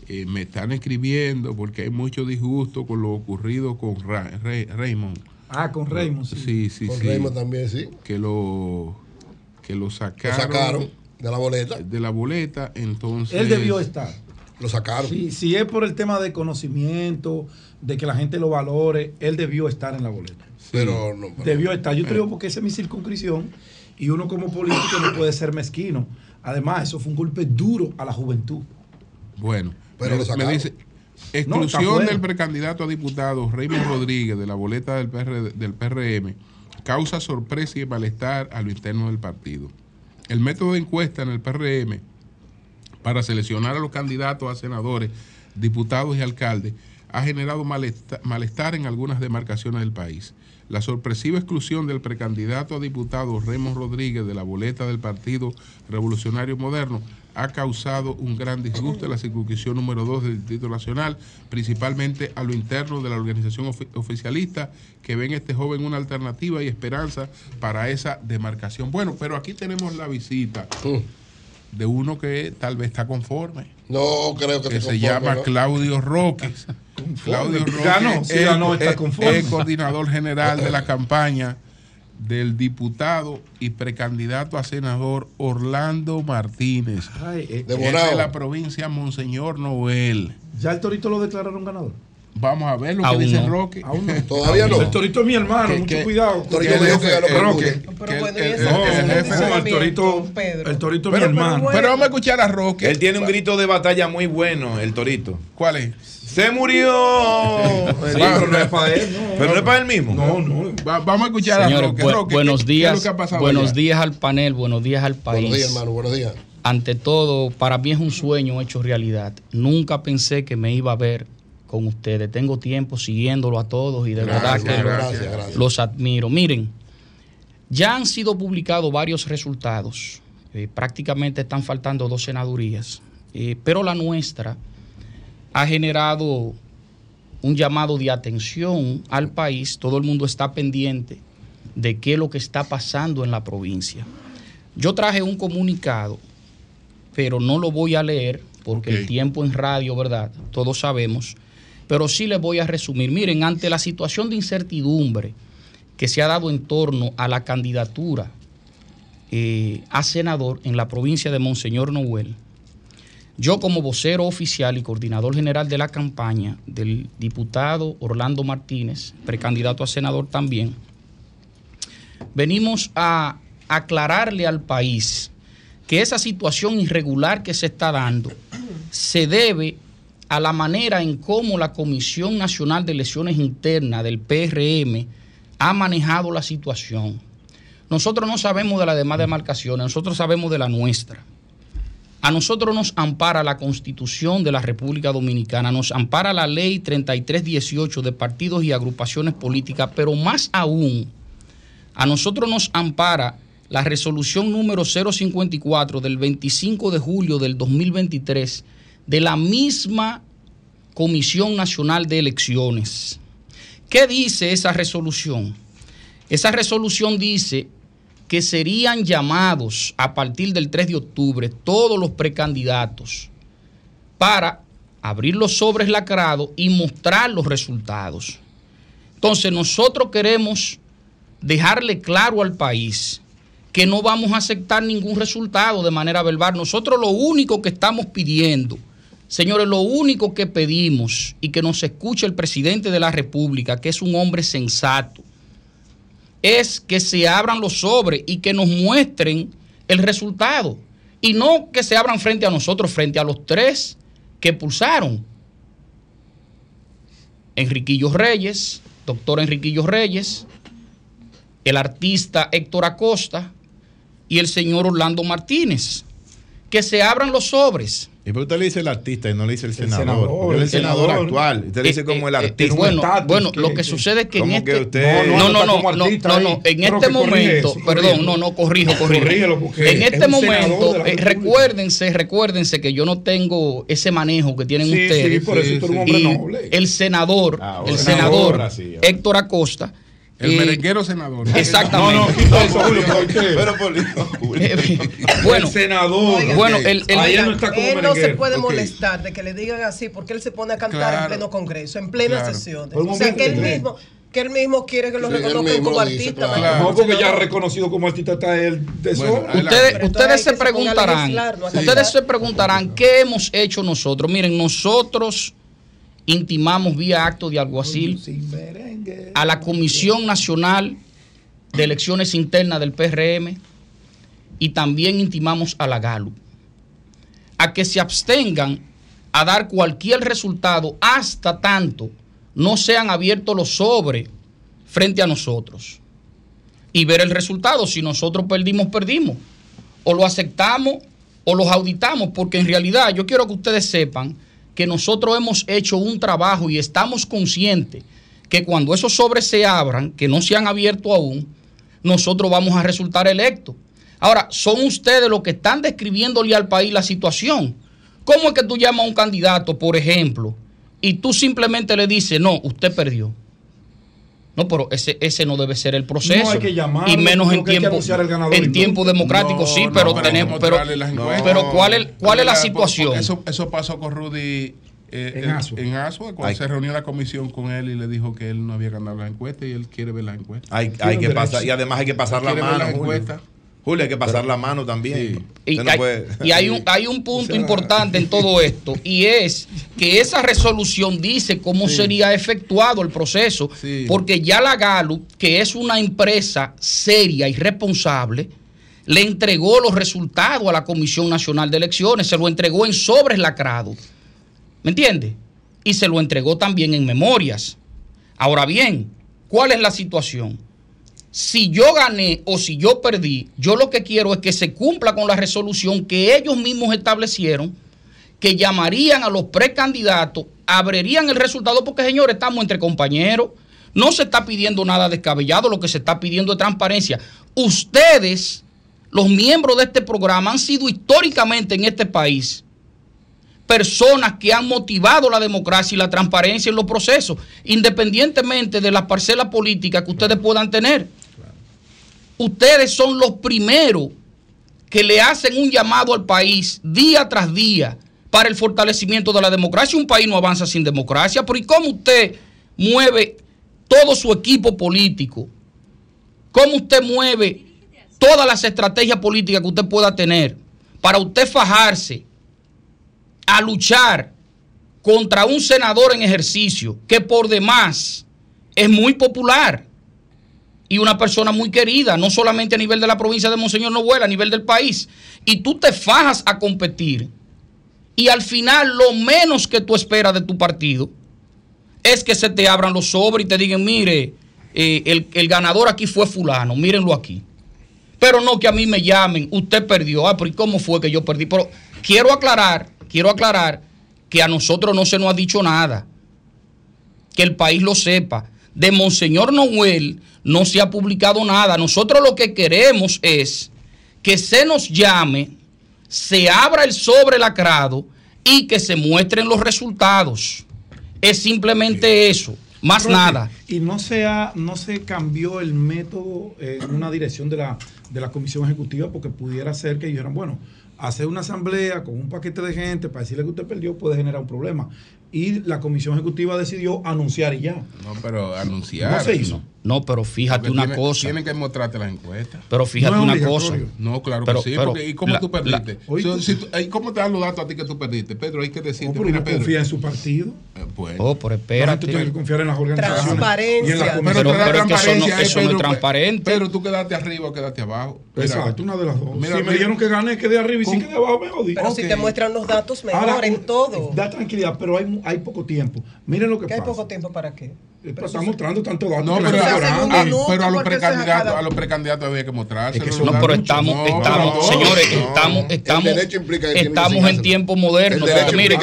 eh, me están escribiendo porque hay mucho disgusto con lo ocurrido con Ra- Re- Raymond. Ah, con Raymond. Sí. Sí, sí, Con sí. Raymond también, sí. Que lo, que lo Lo sacaron, sacaron de la boleta. de la boleta. Entonces, Él debió estar. Lo sacaron. Si, si es por el tema de conocimiento, de que la gente lo valore, él debió estar en la boleta. Pero no. pero- Debió estar. Yo creo porque esa es mi circunscripción y uno como político no puede ser mezquino. Además, eso fue un golpe duro a la juventud. Bueno, Pero me, lo sacaron. me dice, exclusión del precandidato a diputado Raymond Rodríguez de la boleta del, PR del PRM causa sorpresa y malestar a lo interno del partido. El método de encuesta en el PRM para seleccionar a los candidatos a senadores, diputados y alcaldes ha generado malesta- malestar en algunas demarcaciones del país. La sorpresiva exclusión del precandidato a diputado Raymond Rodríguez de la boleta del Partido Revolucionario Moderno ha causado un gran disgusto en la circunscripción número 2 del Distrito Nacional, principalmente a lo interno de la organización ofi- oficialista que ven este joven una alternativa y esperanza para esa demarcación. Bueno, pero aquí tenemos la visita de uno que tal vez está conforme No creo que, que se conforme, llama ¿no? Claudio Roque. Claudio Roque Ganó, sí, ganó, está es- conforme. es coordinador general de la campaña del diputado y precandidato a senador Orlando Martínez. Ay, eh, De Es Bonao. de la provincia Monseñor Noel. ya el torito lo declararon ganador. Vamos a ver lo que dice no. Roque. Aún no. Todavía no. El torito es mi hermano, Que- mucho que- cuidado. Torito Que dijo el que ganó Roque, el- torito, Pedro. el torito es Pero- mi hermano. bueno. Pero vamos a escuchar a Roque. Él tiene un grito de batalla muy bueno, el torito. ¿Cuál es? ¡Se murió! Sí, pero no es para él, no. Pero no es para él mismo. No, no. Va- vamos a escuchar a Roque. bu- Roque, buenos ¿qué- qué es lo días. ha Buenos allá? días al panel, buenos días al país. Buenos días, hermano. Buenos días. Ante todo, para mí es un sueño hecho realidad. Nunca pensé que me iba a ver con ustedes. Tengo tiempo siguiéndolo a todos y de verdad que lo- gracias, gracias. los admiro. Miren, ya han sido publicados varios resultados. Eh, prácticamente están faltando dos senadurías. Eh, pero la nuestra ha generado un llamado de atención al país. Todo el mundo está pendiente de qué es lo que está pasando en la provincia. Yo traje un comunicado, pero no lo voy a leer porque el tiempo en radio, ¿verdad? Todos sabemos. Pero sí les voy a resumir. Miren, ante la situación de incertidumbre que se ha dado en torno a la candidatura eh, a senador en la provincia de Monseñor Noel, yo como vocero oficial y coordinador general de la campaña del diputado Orlando Martínez, precandidato a senador también, venimos a aclararle al país que esa situación irregular que se está dando se debe a la manera en cómo la Comisión Nacional de Elecciones Internas del PRM ha manejado la situación. Nosotros no sabemos de las demás demarcaciones, nosotros sabemos de la nuestra. A nosotros nos ampara la Constitución de la República Dominicana, nos ampara la Ley 3318 de partidos y agrupaciones políticas, pero más aún, a nosotros nos ampara la resolución número 054 del 25 de julio del 2023 de la misma Comisión Nacional de Elecciones. ¿Qué dice esa resolución? Esa resolución dice que serían llamados a partir del 3 de octubre todos los precandidatos para abrir los sobres lacrados y mostrar los resultados. Entonces nosotros queremos dejarle claro al país que no vamos a aceptar ningún resultado de manera verbal. Nosotros lo único que estamos pidiendo, señores, lo único que pedimos y que nos escuche el presidente de la República, que es un hombre sensato, es que se abran los sobres y que nos muestren el resultado. Y no que se abran frente a nosotros, frente a los tres que pulsaron. Enriquillo Reyes, doctor Enriquillo Reyes, el artista Héctor Acosta y el señor Orlando Martínez. Que se abran los sobres. ¿Y por qué usted le dice el artista y no le dice el senador? senador, Porque él es el el senador senador. actual. Usted le dice Eh, como el eh, eh, artista. bueno, bueno, que- lo que sucede es que en ¿Cómo este que usted- no, no, no, no, no, en Pero este momento, eso, perdón, no, no, corrijo, corrijo. Corrígelo, porque En es este senador momento, eh, recuérdense, recuérdense que yo no tengo ese manejo que tienen Sí, sí, ustedes. por eso tú eres un hombre y noble. el senador, Ah, el senador sí, ahora. Héctor Acosta. El eh, merenguero senador. Exactamente. No, no, quita eso, Julio, porque Pero por bueno, el senador. bueno, el, el- Ahí él no está como él no se puede molestar de que le digan así porque él se pone a cantar Claro. en pleno congreso, en plena Claro. sesión. O sea, que él mismo que él mismo quiere que lo Sí, reconozcan como artista. No, porque ya reconocido como artista está él de Bueno. Ustedes, ustedes se preguntarán, legislar, no a ustedes se preguntarán qué hemos hecho nosotros. Miren, nosotros intimamos vía acto de alguacil a la Comisión Nacional de Elecciones Internas del PRM y también intimamos a la GALU a que se abstengan a dar cualquier resultado hasta tanto no sean abiertos los sobres frente a nosotros y ver el resultado. Si nosotros perdimos, perdimos. O lo aceptamos o los auditamos, porque en realidad yo quiero que ustedes sepan que nosotros hemos hecho un trabajo y estamos conscientes que cuando esos sobres se abran, que no se han abierto aún, nosotros vamos a resultar electos. Ahora, son ustedes los que están describiéndole al país la situación. ¿Cómo es que tú llamas a un candidato, por ejemplo, y tú simplemente le dices, no, usted perdió? No, pero ese, ese no debe ser el proceso. No hay que llamarlo, y menos en que hay que tiempo, en tiempo democrático, No, sí, no, pero tenemos, pero, las encuestas. pero ¿cuál es, cuál es la Porque situación? Eso, eso pasó con Rudy eh, En Asua. en Asua, cuando se reunió la comisión con él y le dijo que él no había ganado la encuesta y él quiere ver las encuestas. Hay, hay que pasar, y además hay que pasar la mano, las Julio. hay que pasar la mano también. Y, no hay, puede- y hay un, hay un punto importante en todo esto y es que esa resolución dice cómo sería efectuado el proceso, Sí. porque ya la Gallup, que es una empresa seria y responsable, le entregó los resultados a la Comisión Nacional de Elecciones, se lo entregó en sobres lacrados. ¿Me entiende? Y se lo entregó también en memorias. Ahora bien, ¿cuál es la situación? Si yo gané o si yo perdí, yo lo que quiero es que se cumpla con la resolución que ellos mismos establecieron, que llamarían a los precandidatos, abrirían el resultado, porque señores, estamos entre compañeros, no se está pidiendo nada descabellado, lo que se está pidiendo es transparencia. Ustedes, los miembros de este programa, han sido históricamente en este país personas que han motivado la democracia y la transparencia en los procesos, independientemente de las parcelas políticas que ustedes puedan tener. Ustedes son los primeros que le hacen un llamado al país día tras día para el fortalecimiento de la democracia. Un país no avanza sin democracia, pero ¿y cómo usted mueve todo su equipo político? ¿Cómo usted mueve todas las estrategias políticas que usted pueda tener para usted fajarse a luchar contra un senador en ejercicio que por demás es muy popular y una persona muy querida, no solamente a nivel de la provincia de Monseñor Novuela, a nivel del país, y tú te fajas a competir y al final lo menos que tú esperas de tu partido es que se te abran los sobres y te digan, mire, eh, el, el ganador aquí fue fulano, mírenlo aquí. Pero no que a mí me llamen, usted perdió, ah, pero ¿y cómo fue que yo perdí? Pero quiero aclarar, quiero aclarar que a nosotros no se nos ha dicho nada, que el país lo sepa. De Monseñor Noel no se ha publicado nada. Nosotros lo que queremos es que se nos llame, se abra el sobre lacrado y que se muestren los resultados. Es simplemente eso, más nada. Y no se, ha- no se cambió el método en una dirección de la, de la comisión ejecutiva porque pudiera ser que dijeran, bueno, hacer una asamblea con un paquete de gente para decirle que usted perdió puede generar un problema. Y la comisión ejecutiva decidió anunciar y ya. No, pero anunciar. No se hizo. No, pero fíjate Porque una tiene- cosa. Tienen que mostrarte las encuestas. Pero fíjate No una cosa. No, claro Pero- que sí. pero porque- ¿Y cómo la- tú perdiste? Oye, So, tú- si tú- ¿y ¿Cómo te dan los datos a ti que tú perdiste? Pedro, hay que decirte. Mira, Pedro. confía en su partido. eh, bueno. Oh, pero La espérate. tiene que confiar en las organizaciones. Transparencia. Y en la Pero-. Pero, es que eso no- transparencia, eh, eso no es Pedro, transparente. Pero tú quedaste arriba o quedaste abajo. Exacto, una de las dos. Mira, si me dijeron que gané, que de arriba y si Con- que de abajo, me jodí. Pero si te muestran los datos, mejor Ahora, en todo. Da tranquilidad, pero hay, hay poco tiempo. Miren lo que ¿Qué hay pasa. poco tiempo para qué? Eh, pero Está mostrando tanto datos. No, pero, a los precandidatos, a los precandidatos había que. Es son No, pero estamos, No, estamos, no, señores, no. estamos, estamos, derecho implica que tiene que estamos en tiempo El moderno. mire,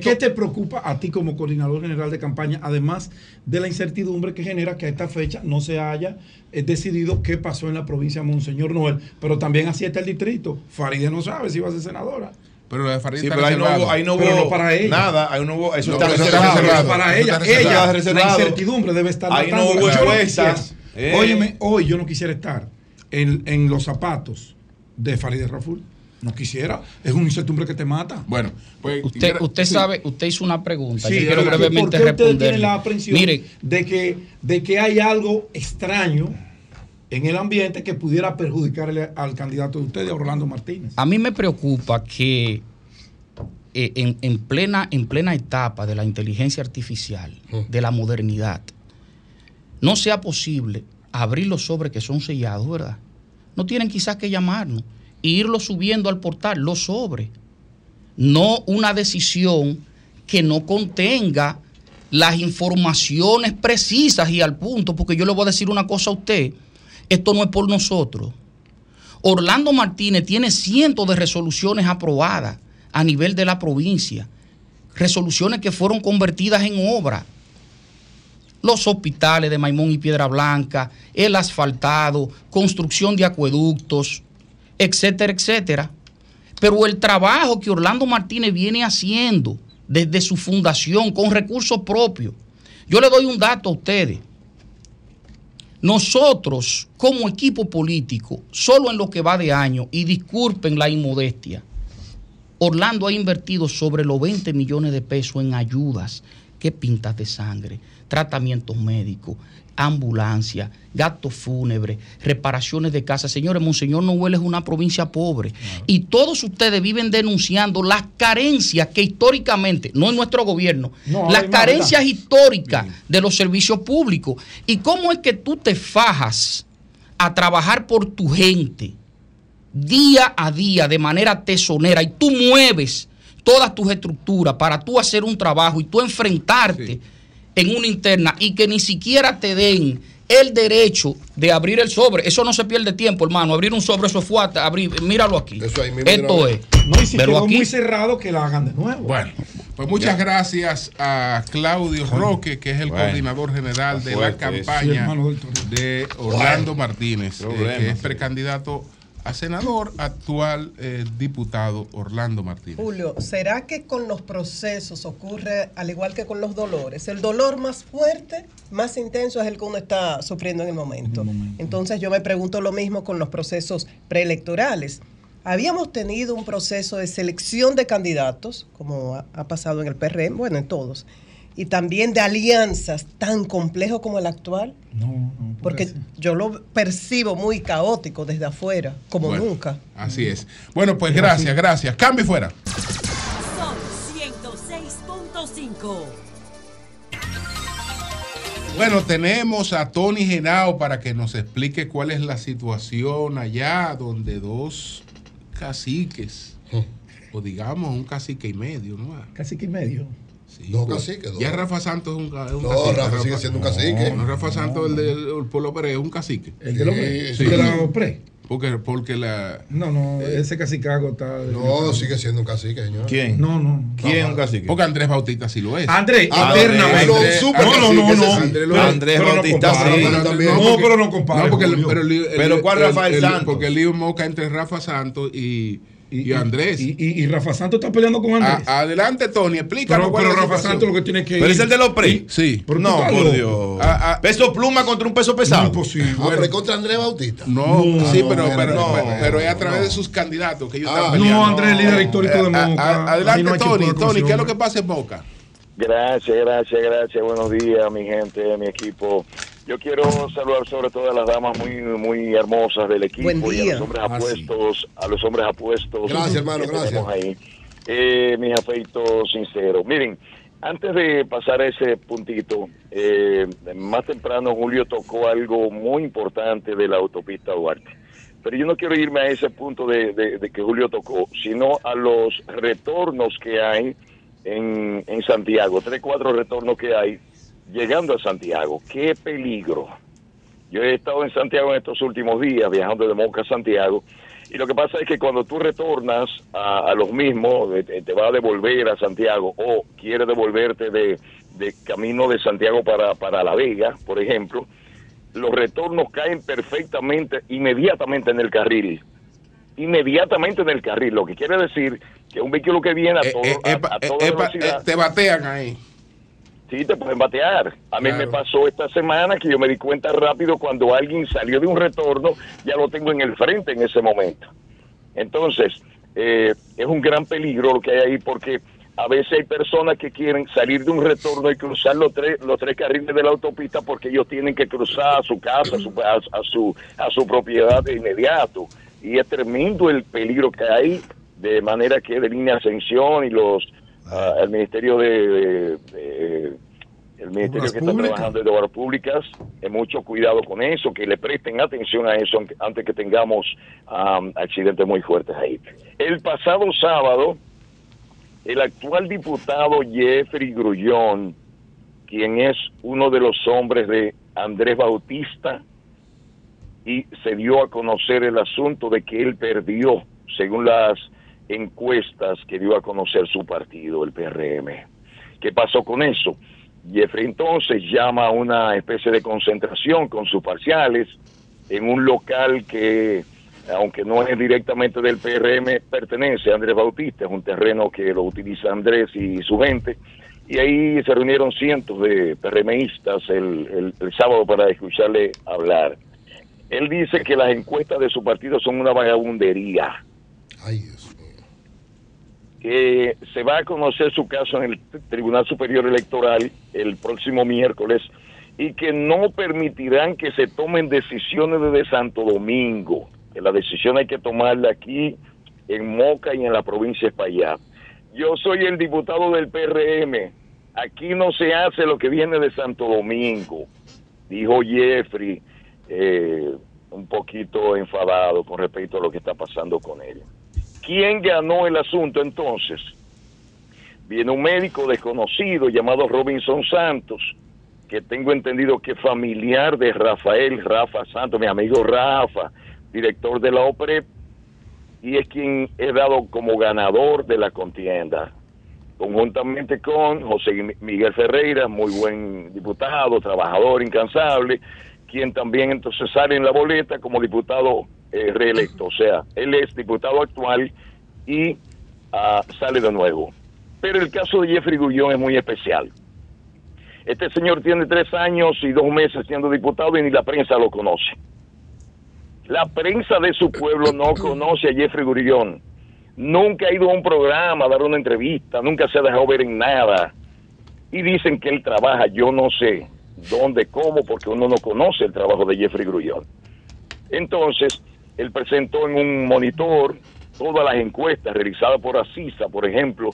¿Qué te preocupa a ti como coordinador general de campaña, además de la incertidumbre que genera que a esta fecha no se haya decidido qué pasó en la provincia de Monseñor Noel? Pero también así está el distrito. Faride no sabe si va a ser senadora. Pero lo de Farid Sí, está pero ahí no reservado. hubo, ahí no hubo no para ella. nada, ahí no hubo, eso No, está pero eso está reservado. reservado. para ella, está reservado. ella, la reservado. incertidumbre debe estar Ahí no hubo quisiera- Eh. Óyeme, hoy yo no quisiera estar en, en los zapatos de Farideh Raful. No quisiera. Es una incertidumbre que te mata. Bueno, pues. Usted, usted sí. sabe, usted hizo una pregunta. Sí, Yo quiero ¿por qué- brevemente ¿Por qué ustedes tienen responderle. la aprensión Mire, de que, de que hay algo extraño en el ambiente que pudiera perjudicarle al candidato de ustedes, a Orlando Martínez? a mí me preocupa que eh, en, en plena, en plena etapa de la inteligencia artificial, de la modernidad, no sea posible abrir los sobres que son sellados, ¿verdad? No tienen quizás que llamarnos e irlo subiendo al portal, los sobres. No una decisión que no contenga las informaciones precisas y al punto, porque yo le voy a decir una cosa a usted, esto no es por nosotros. Orlando Martínez tiene cientos de resoluciones aprobadas a nivel de la provincia, resoluciones que fueron convertidas en obra. Los hospitales de Maimón y Piedra Blanca, el asfaltado, construcción de acueductos, etcétera, etcétera. Pero el trabajo que Orlando Martínez viene haciendo desde su fundación con recursos propios, yo le doy un dato a ustedes. Nosotros, como equipo político, solo en lo que va de año, y disculpen la inmodestia, Orlando ha invertido sobre los 20 millones de pesos en ayudas, que pintas de sangre, tratamientos médicos, ambulancia, gastos fúnebres, reparaciones de casas. Señores, Monseñor Noel es una provincia pobre y todos ustedes viven denunciando las carencias que históricamente, no en nuestro gobierno, No, las carencias ¿verdad? históricas de los servicios públicos. ¿Y cómo es que tú te fajas a trabajar por tu gente? día a día de manera tesonera y tú mueves todas tus estructuras para tú hacer un trabajo y tú enfrentarte en una interna y que ni siquiera te den el derecho de abrir el sobre. Eso no se pierde tiempo, hermano. Abrir un sobre, eso fue hasta abrir. Míralo aquí. Eso ahí mismo Esto es. No, y si Pero quedó aquí- muy cerrado, que la hagan de nuevo. Bueno, pues muchas gracias a Claudio Roque, que es el Bueno. coordinador general de la Fuerte campaña de Orlando Martínez, eh, que es sí. precandidato a senador, actual eh, diputado Orlando Martínez. Julio, ¿será que con los procesos ocurre al igual que con los dolores? El dolor más fuerte, más intenso es el que uno está sufriendo en el momento. Entonces yo me pregunto lo mismo con los procesos preelectorales. Habíamos tenido un proceso de selección de candidatos, como ha, ha pasado en el PRM, bueno, en todos, y también de alianzas tan complejo como el actual, No, no. porque ser. yo lo percibo muy caótico desde afuera, como Bueno, nunca. Así es. Bueno, pues gracias, gracias. Cambio y fuera. Son 106.5. Bueno, tenemos a Tony Genao para que nos explique cuál es la situación allá donde dos caciques, o digamos un cacique y medio, ¿no? Casi que y medio. Sí, Dos pues, caciques, dos. Ya Rafa Santos es un, ca- es un No, cacique. Rafa sigue siendo un cacique. No, Rafa Santos, el del Pueblo Pérez, es un cacique. El de los Sí, OPRE. Porque, porque la. No, no, ese cacicago está. No, sigue siendo un cacique, señor. ¿Quién? No, no. ¿Quién es un cacique? Porque Andrés Bautista sí lo es. Andrés, Ah, eternamente. no, Andrés- super No, no, no, cacique, no. Andrés no Bautista sí. No, porque- pero no compare. No, porque pero el lío- el Pero lío- ¿cuál el- Rafael el- Santos? Porque el lío Moca entre Rafa Santos y, Y, Andrés. Y, y- y Rafa Santos está peleando con Andrés. A- adelante, Tony, explícanos Pero, cuál pero es Rafa. Santos lo que tiene que Pero es el de los PRI. Sí. Pero No, por loco. Dios. Ah, ah. peso pluma contra un peso pesado. Imposible. Ah, pero contra Andrés Bautista. No, sí, no, pero, no, pero, no, pero- pero es a no. través de sus candidatos que ellos Ah. están peleando. No, Andrés, líder histórico de Eh, a- Moca. adelante, Tony. Tony, ¿qué es lo que pasa en Boca? Gracias, gracias, gracias. Buenos días, mi gente, mi equipo. Yo quiero saludar sobre todo a las damas muy muy hermosas del equipo Buen y a los hombres Ah, apuestos, a los hombres apuestos. Gracias, hermano, que gracias. ahí. Eh, mis afeitos sinceros. Miren, antes de pasar a ese puntito, eh, más temprano Julio tocó algo muy importante de la autopista Duarte. Pero yo no quiero irme a ese punto de, de- de que Julio tocó, sino a los retornos que hay en, en Santiago, tres, cuatro retornos que hay llegando a Santiago. ¡Qué peligro! Yo he estado en Santiago en estos últimos días, viajando de Moca a Santiago, y lo que pasa es que cuando tú retornas a, a los mismos, de- te, te va a devolver a Santiago o quiere devolverte de, de camino de Santiago para, para La Vega, por ejemplo, los retornos caen perfectamente, inmediatamente en el carril. Inmediatamente en el carril, lo que quiere decir que un vehículo que viene a, Eh, todo, eh, a- eh, toda velocidad, eh, te batean ahí. Sí, te pueden batear. A mí Claro. me pasó esta semana que yo me di cuenta rápido cuando alguien salió de un retorno, ya lo tengo en el frente en ese momento. Entonces, eh, es un gran peligro lo que hay ahí porque a veces hay personas que quieren salir de un retorno y cruzar los tres, los tres carriles de la autopista porque ellos tienen que cruzar a su casa, a su, a, a su, a su propiedad de inmediato. Y es tremendo el peligro que hay, de manera que de línea ascensión y los ah, el Ministerio de, Ministerio que está Públicas. trabajando de Obras Públicas, eh, mucho cuidado con eso, que le presten atención a eso antes que tengamos am, accidentes muy fuertes ahí. El pasado sábado, el actual diputado Jeffrey Grullón, quien es uno de los hombres de Andrés Bautista, y se dio a conocer el asunto de que él perdió, según las encuestas que dio a conocer su partido, el PRM. ¿Qué pasó con eso? Jeffrey entonces llama a una especie de concentración con sus parciales en un local que, aunque no es directamente del PRM, pertenece a Andrés Bautista, es un terreno que lo utiliza Andrés y su gente. Y ahí se reunieron cientos de PRMistas el, el- sábado para escucharle hablar. Él dice que las encuestas de su partido son una vagabundería. Ay, que se va a conocer su caso en el Tribunal Superior Electoral el próximo miércoles y que no permitirán que se tomen decisiones desde Santo Domingo, que la decisión hay que tomarla aquí en Moca y en la provincia de Espaillat. Yo soy el diputado del PRM, aquí no se hace lo que viene de Santo Domingo, dijo Jeffrey, eh, un poquito enfadado con respecto a lo que está pasando con él. ¿Quién ganó el asunto entonces? Viene un médico desconocido llamado Robinson Santos, que tengo entendido que es familiar de Rafael Rafa Santos, mi amigo Rafa, director de la OPREP, y es quien he dado como ganador de la contienda, conjuntamente con José Miguel Ferreira, muy buen diputado, trabajador incansable, quien también entonces sale en la boleta como diputado eh, reelecto, o sea, él es diputado actual y ah, sale de nuevo. Pero el caso de Jeffrey Gullón es muy especial. Este señor tiene tres años y dos meses siendo diputado y ni la prensa lo conoce. La prensa de su pueblo no conoce a Jeffrey Gullón. Nunca ha ido a un programa a dar una entrevista, nunca se ha dejado ver en nada. Y dicen que él trabaja, yo no sé dónde, cómo, porque uno no conoce el trabajo de Jeffrey Grullón. Entonces, él presentó en un monitor todas las encuestas realizadas por Asisa, por ejemplo,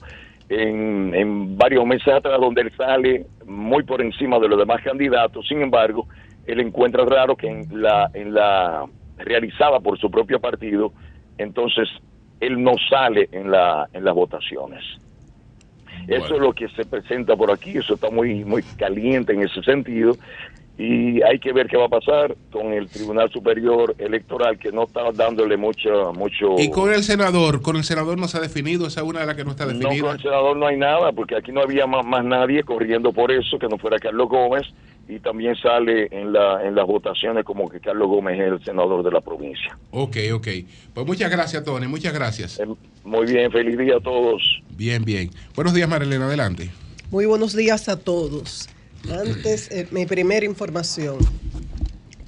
en, varios meses atrás, donde él sale muy por encima de los demás candidatos. Sin embargo, él encuentra raro que en la, en la realizada por su propio partido, entonces él no sale en, la, en las votaciones. Eso es lo que se presenta por aquí, eso está muy, muy caliente en ese sentido y hay que ver qué va a pasar con el Tribunal Superior Electoral que no está dándole mucho... mucho Y con el senador, con el senador no se ha definido, esa es una de las que no está no, definida. con el senador no hay nada, porque aquí no había más, más nadie corriendo por eso que no fuera Carlos Gómez, y también sale en, la, en las votaciones como que Carlos Gómez es el senador de la provincia. Ok, ok. Pues muchas gracias, Tony. Muchas gracias. Muy bien, feliz día a todos. Bien, bien. Buenos días, Marilena. Adelante. Muy buenos días a todos. Antes, eh, mi primera información.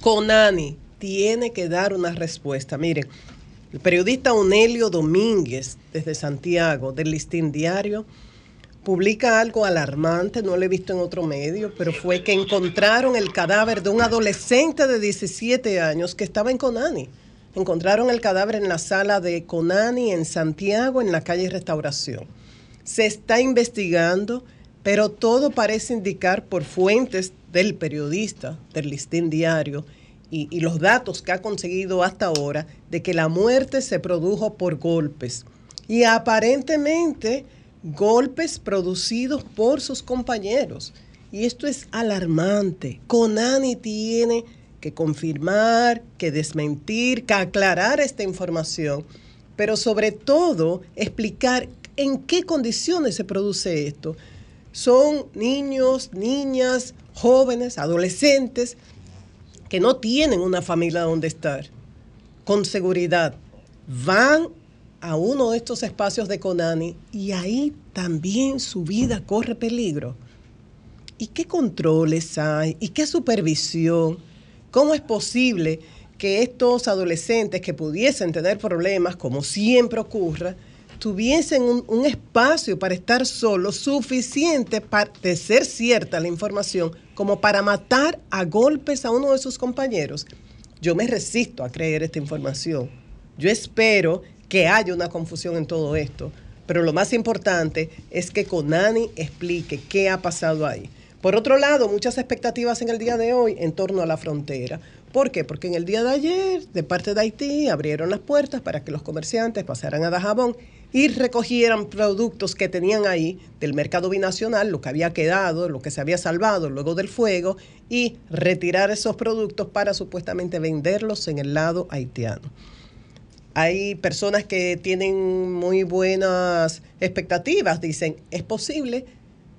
Conani tiene que dar una respuesta. Miren, el periodista Onelio Domínguez, desde Santiago, del Listín Diario, publica algo alarmante, no lo he visto en otro medio, pero fue que encontraron el cadáver de un adolescente de 17 años que estaba en Conani. Encontraron el cadáver en la sala de Conani en Santiago, en la calle Restauración. Se está investigando, pero todo parece indicar por fuentes del periodista, del listín diario, y, y los datos que ha conseguido hasta ahora, de que la muerte se produjo por golpes. Y aparentemente golpes producidos por sus compañeros. Y esto es alarmante. Conani tiene que confirmar, que desmentir, que aclarar esta información, pero sobre todo explicar en qué condiciones se produce esto. Son niños, niñas, jóvenes, adolescentes que no tienen una familia donde estar. Con seguridad van a uno de estos espacios de Conani y ahí también su vida corre peligro. ¿Y qué controles hay? ¿Y qué supervisión? ¿Cómo es posible que estos adolescentes que pudiesen tener problemas, como siempre ocurre, tuviesen un, un espacio para estar solos suficiente para de ser cierta la información como para matar a golpes a uno de sus compañeros? Yo me resisto a creer esta información. Yo espero que haya una confusión en todo esto. Pero lo más importante es que Conani explique qué ha pasado ahí. Por otro lado, muchas expectativas en el día de hoy en torno a la frontera. ¿Por qué? Porque en el día de ayer, de parte de Haití, abrieron las puertas para que los comerciantes pasaran a Dajabón y recogieran productos que tenían ahí del mercado binacional, lo que había quedado, lo que se había salvado luego del fuego, y retirar esos productos para supuestamente venderlos en el lado haitiano. Hay personas que tienen muy buenas expectativas, dicen, es posible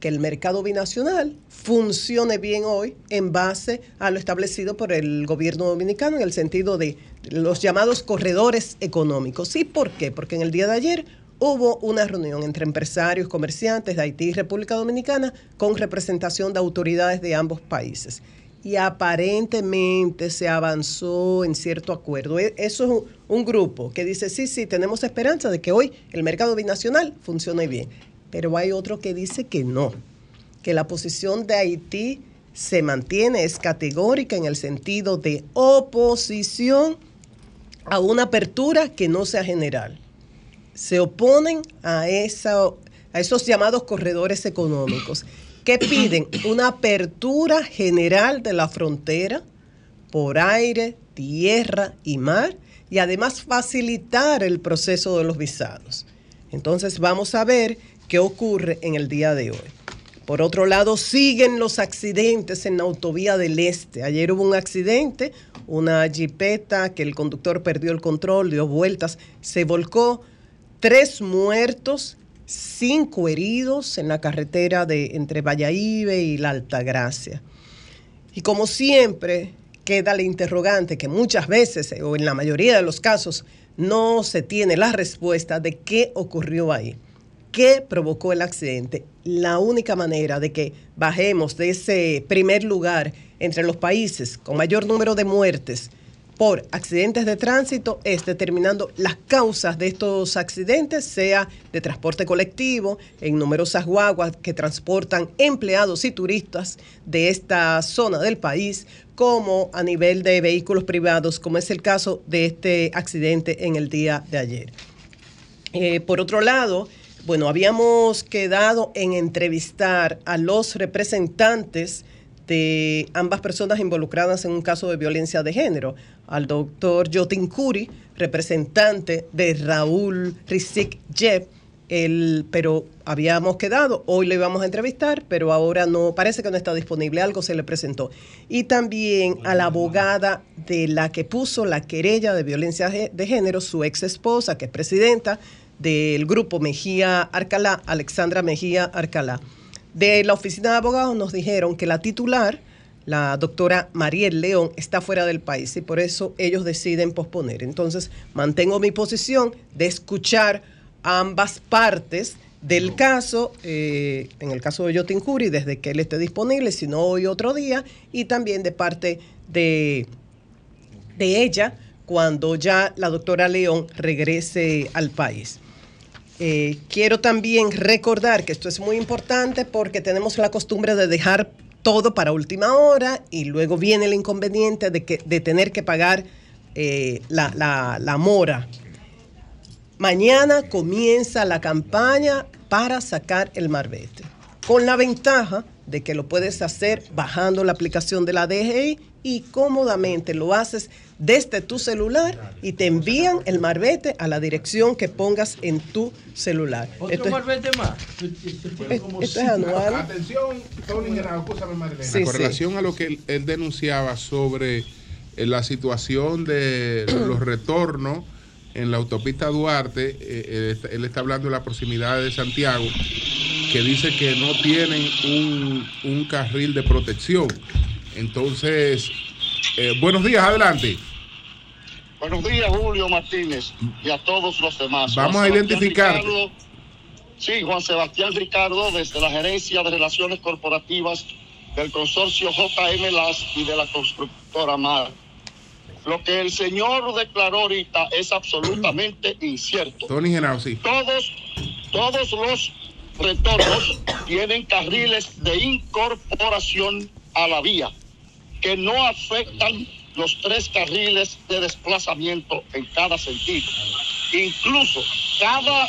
que el mercado binacional funcione bien hoy en base a lo establecido por el gobierno dominicano en el sentido de los llamados corredores económicos. ¿Y por qué? Porque en el día de ayer hubo una reunión entre empresarios, comerciantes de Haití y República Dominicana con representación de autoridades de ambos países y aparentemente se avanzó en cierto acuerdo. E- Eso es un, un, grupo que dice, sí, sí, tenemos esperanza de que hoy el mercado binacional funcione bien. Pero hay otro que dice que no, que la posición de Haití se mantiene, es categórica en el sentido de oposición a una apertura que no sea general. Se oponen a, esa, a esos llamados corredores económicos que piden una apertura general de la frontera por aire, tierra y mar y además facilitar el proceso de los visados. Entonces vamos a ver qué ocurre en el día de hoy. Por otro lado, siguen los accidentes en la autovía del Este. Ayer hubo un accidente, una jipeta que el conductor perdió el control, dio vueltas, se volcó, tres muertos cinco heridos en la carretera de entre Valladolid y la Altagracia. Y como siempre, queda la interrogante que muchas veces, o en la mayoría de los casos, no se tiene la respuesta de qué ocurrió ahí, qué provocó el accidente. La única manera de que bajemos de ese primer lugar entre los países con mayor número de muertes por accidentes de tránsito es determinando las causas de estos accidentes, sea de transporte colectivo, en numerosas guaguas que transportan empleados y turistas de esta zona del país, como a nivel de vehículos privados, como es el caso de este accidente en el día de ayer. Eh, por otro lado, bueno, habíamos quedado en entrevistar a los representantes de ambas personas involucradas en un caso de violencia de género, al doctor Jotin Curi, representante de Raúl Rizik Jeb, el, pero habíamos quedado, hoy le íbamos a entrevistar, pero ahora no, parece que no está disponible, algo se le presentó. Y también a la abogada de la que puso la querella de violencia de género, su ex esposa, que es presidenta del grupo Mejía Arcalá, Alexandra Mejía Arcalá. De la oficina de abogados nos dijeron que la titular la doctora Mariel León está fuera del país y por eso ellos deciden posponer. Entonces, mantengo mi posición de escuchar ambas partes del caso, eh, en el caso de Yotin Curi, desde que él esté disponible, si no hoy otro día, y también de parte de, de ella cuando ya la doctora León regrese al país. Eh, quiero también recordar que esto es muy importante porque tenemos la costumbre de dejar todo para última hora y luego viene el inconveniente de, tener que pagar eh, la, la mora. Mañana comienza la campaña para sacar el marbete, con la ventaja de que lo puedes hacer bajando la aplicación de la DGI y cómodamente lo haces desde tu celular y te envían el marbete a la dirección que pongas en tu celular. ¿Otro Esto es- marbete más? esto es anual. Atención, Tony Genao, escúchame, Marilena. Sí, con sí. relación a lo que él, él denunciaba sobre eh, la situación de los retornos en la autopista Duarte, eh, eh, está- él está hablando de la proximidad de Santiago, que dice que no tienen un, un carril de protección. Entonces, eh, buenos días, adelante. Buenos días, Julio Martínez, y a todos los demás. Vamos Juan a. Ricardo- sí, Juan Sebastián Ricardo, desde la Gerencia de Relaciones Corporativas del consorcio JM Las y de la constructora MAR. Lo que el señor declaró ahorita es absolutamente incierto. Tony Genao, sí. Todos, todos los retornos tienen carriles de incorporación a la vía que no afectan los tres carriles de desplazamiento en cada sentido. Incluso cada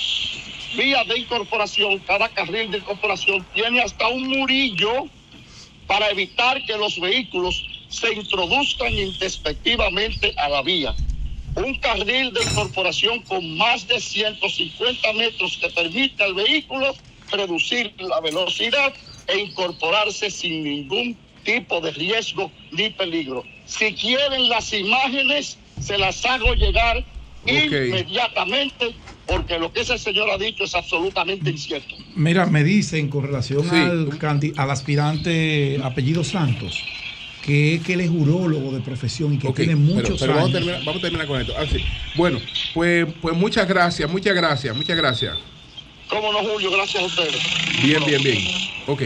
vía de incorporación, cada carril de incorporación tiene hasta un murillo para evitar que los vehículos se introduzcan indespectivamente a la vía. Un carril de incorporación con más de 150 metros que permite al vehículo reducir la velocidad e incorporarse sin ningún tipo de riesgo ni peligro. Si quieren las imágenes, se las hago llegar inmediatamente porque lo que ese señor ha dicho es absolutamente incierto. Mira, me dicen con relación Sí. al, al aspirante apellido Santos que, que él es urólogo de profesión y que tiene pero- muchos pero vamos, a años. terminar, vamos a terminar con esto. Ah, sí. Bueno, pues, pues muchas gracias, muchas gracias, muchas gracias. ¿Cómo no, Julio? Gracias a ustedes. Bien, bien, bien. Ok,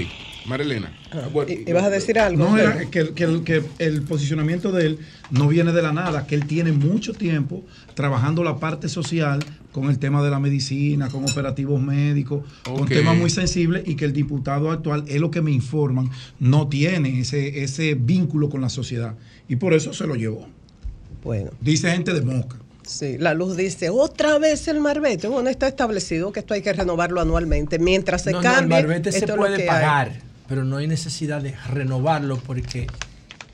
Marilena. Bueno, ¿Y vas a decir algo? No, era que, que el- que el posicionamiento de él no viene de la nada, que él tiene mucho tiempo trabajando la parte social con el tema de la medicina, con operativos médicos, con Ok. temas muy sensibles y que el diputado actual, es lo que me informan, no tiene ese, ese vínculo con la sociedad. Y por eso se lo llevó. Bueno. Dice gente de Moca. Sí, la luz dice, otra vez el marbete. Bueno, está establecido que esto hay que renovarlo anualmente. Mientras se No, no, el cambie, marbete se esto es lo puede hay. Pero no hay necesidad de renovarlo porque,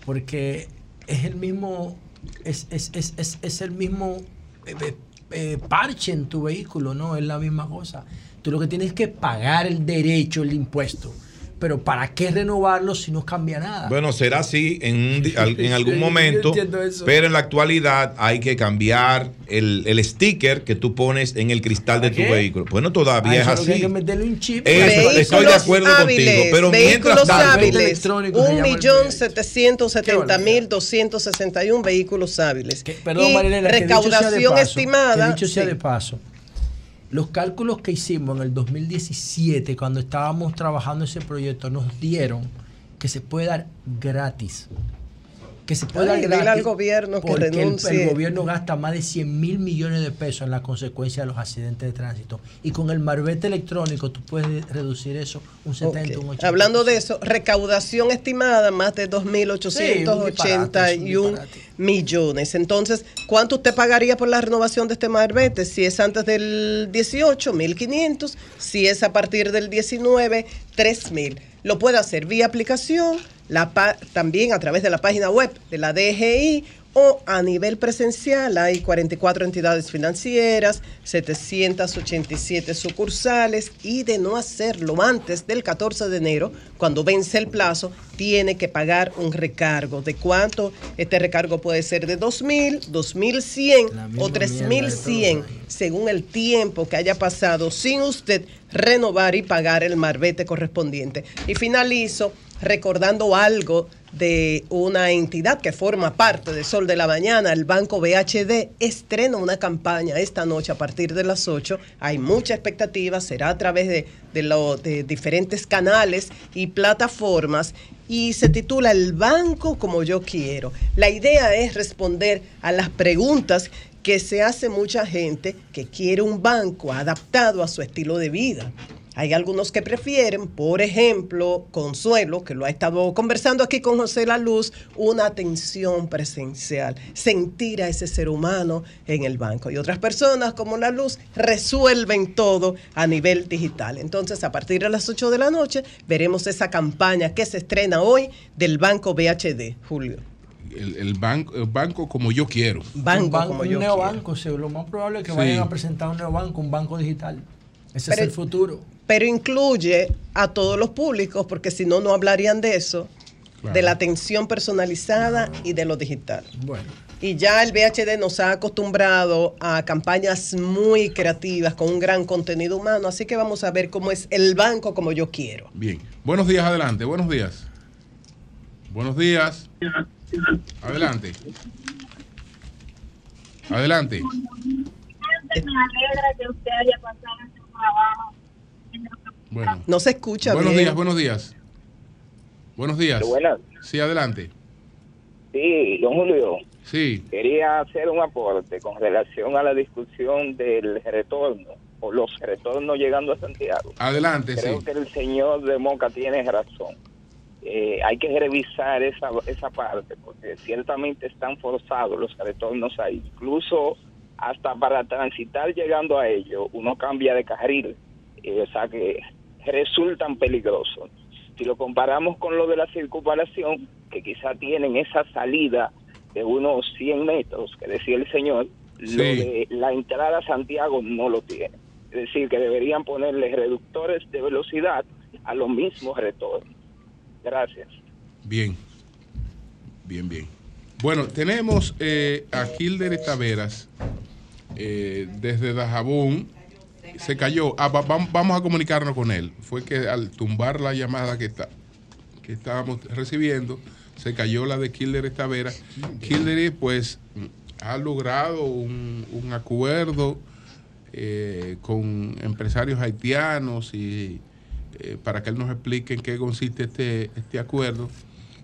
porque es el mismo, es, es, es, es, es el mismo eh, eh, eh, parche en tu vehículo, ¿no? Es la misma cosa. Tú lo que tienes que pagar el derecho, el impuesto. Pero ¿para qué renovarlo si no cambia nada? Bueno, será así en, un en algún momento, pero en la actualidad hay que cambiar el, el sticker que tú pones en el cristal de tu qué? vehículo. Bueno, todavía es hay así. que meterle un chip. Eso, estoy de acuerdo contigo, pero vehículos mientras tanto, hábiles, se un millón setecientos setenta mil doscientos sesenta y un vehículos hábiles. Perdón, y Marilena, que dicho sea de recaudación paso, estimada. que dicho sea sí. de paso, los cálculos que hicimos en el 2017, cuando estábamos trabajando ese proyecto, nos dieron que se puede dar gratis. Que se gratis. al gobierno que porque renuncie. El, gobierno gasta más de 100 mil millones de pesos en la consecuencia de los accidentes de tránsito. Y con el marbete electrónico tú puedes reducir eso un 70, un 80. Hablando de eso, recaudación estimada más de 2.881 millones. Entonces, ¿cuánto usted pagaría por la renovación de este marbete? Si es antes del 18, 1.500. Si es a partir del 19, 3.000. Lo puede hacer vía aplicación, la también a través de la página web de la DGI o a nivel presencial. Hay 44 entidades financieras, 787 sucursales y de no hacerlo antes del 14 de enero, cuando vence el plazo, tiene que pagar un recargo. ¿De cuánto? Este recargo puede ser de 2.000, 2.100 o 3.100, según el tiempo que haya pasado sin usted renovar y pagar el marbete correspondiente. Y finalizo recordando algo de una entidad que forma parte de Sol de la Mañana, el Banco BHD, estrena una campaña esta noche a partir de las 8. Hay mucha expectativa, será a través de, de, de diferentes canales y plataformas y se titula El banco como yo quiero. La idea es responder a las preguntas que se hace mucha gente que quiere un banco adaptado a su estilo de vida. Hay algunos que prefieren, por ejemplo, Consuelo, que lo ha estado conversando aquí con José La Luz, una atención presencial, sentir a ese ser humano en el banco. Y otras personas, como La Luz, resuelven todo a nivel digital. Entonces, a partir de las 8 de la noche, veremos esa campaña que se estrena hoy del Banco BHD, Julio. El, el banco, el banco como yo quiero. Banco un banco, como un yo neobanco, sí, lo más probable es que Sí. vayan a presentar un neobanco, un banco digital. Ese Pero- es el futuro. Pero incluye a todos los públicos, porque si no, no hablarían de eso, de la atención personalizada y de lo digital. Bueno. Y ya el VHD nos ha acostumbrado a campañas muy creativas con un gran contenido humano, así que vamos a ver cómo es el banco como yo quiero. Bien. Buenos días, adelante. Buenos días. Buenos días. Adelante. Adelante. Me alegra que usted haya pasado ese trabajo. Bueno. No se escucha Buenos bien. días, buenos días. Buenos días. Buenas. Sí, adelante. Sí, don Julio, Sí. quería hacer un aporte con relación a la discusión del retorno o los retornos llegando a Santiago. Adelante, Creo sí. que el señor de Moca tiene razón. Eh, hay que revisar esa, esa parte porque ciertamente están forzados los retornos ahí. Incluso hasta para transitar llegando a ello, uno cambia de carril. Eh, o sea que resultan peligrosos. Si lo comparamos con lo de la circunvalación, que quizá tienen esa salida de unos 100 metros, que decía el señor, lo Sí. de la entrada a Santiago no lo tiene. Es decir, que deberían ponerle reductores de velocidad a los mismos retornos. Gracias. Bien. Bien, bien. Bueno, tenemos eh, a Kilder Taveras eh, desde Dajabón. Se cayó. Ah, va- vam- vamos a comunicarnos con él. Fue que al tumbar la llamada que, está, que estábamos recibiendo, se cayó la de Kilder Taveras. Kilder, pues, ha logrado un, un acuerdo eh, con empresarios haitianos y eh, para que él nos explique en qué consiste este, este acuerdo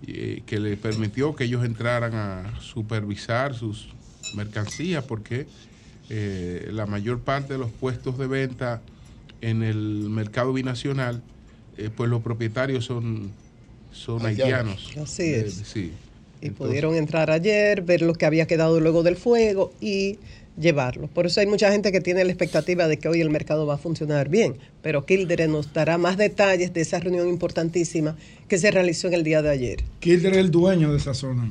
eh, que le permitió que ellos entraran a supervisar sus mercancías porque eh, la mayor parte de los puestos de venta en el mercado binacional eh, pues los propietarios son, son haitianos. Así Eh, es. sí. Y pudieron entrar ayer, ver lo que había quedado luego del fuego y llevarlo. Por eso hay mucha gente que tiene la expectativa de que hoy el mercado va a funcionar bien. Pero Kildare nos dará más detalles de esa reunión importantísima que se realizó en el día de ayer. Kilder es el dueño de esa zona,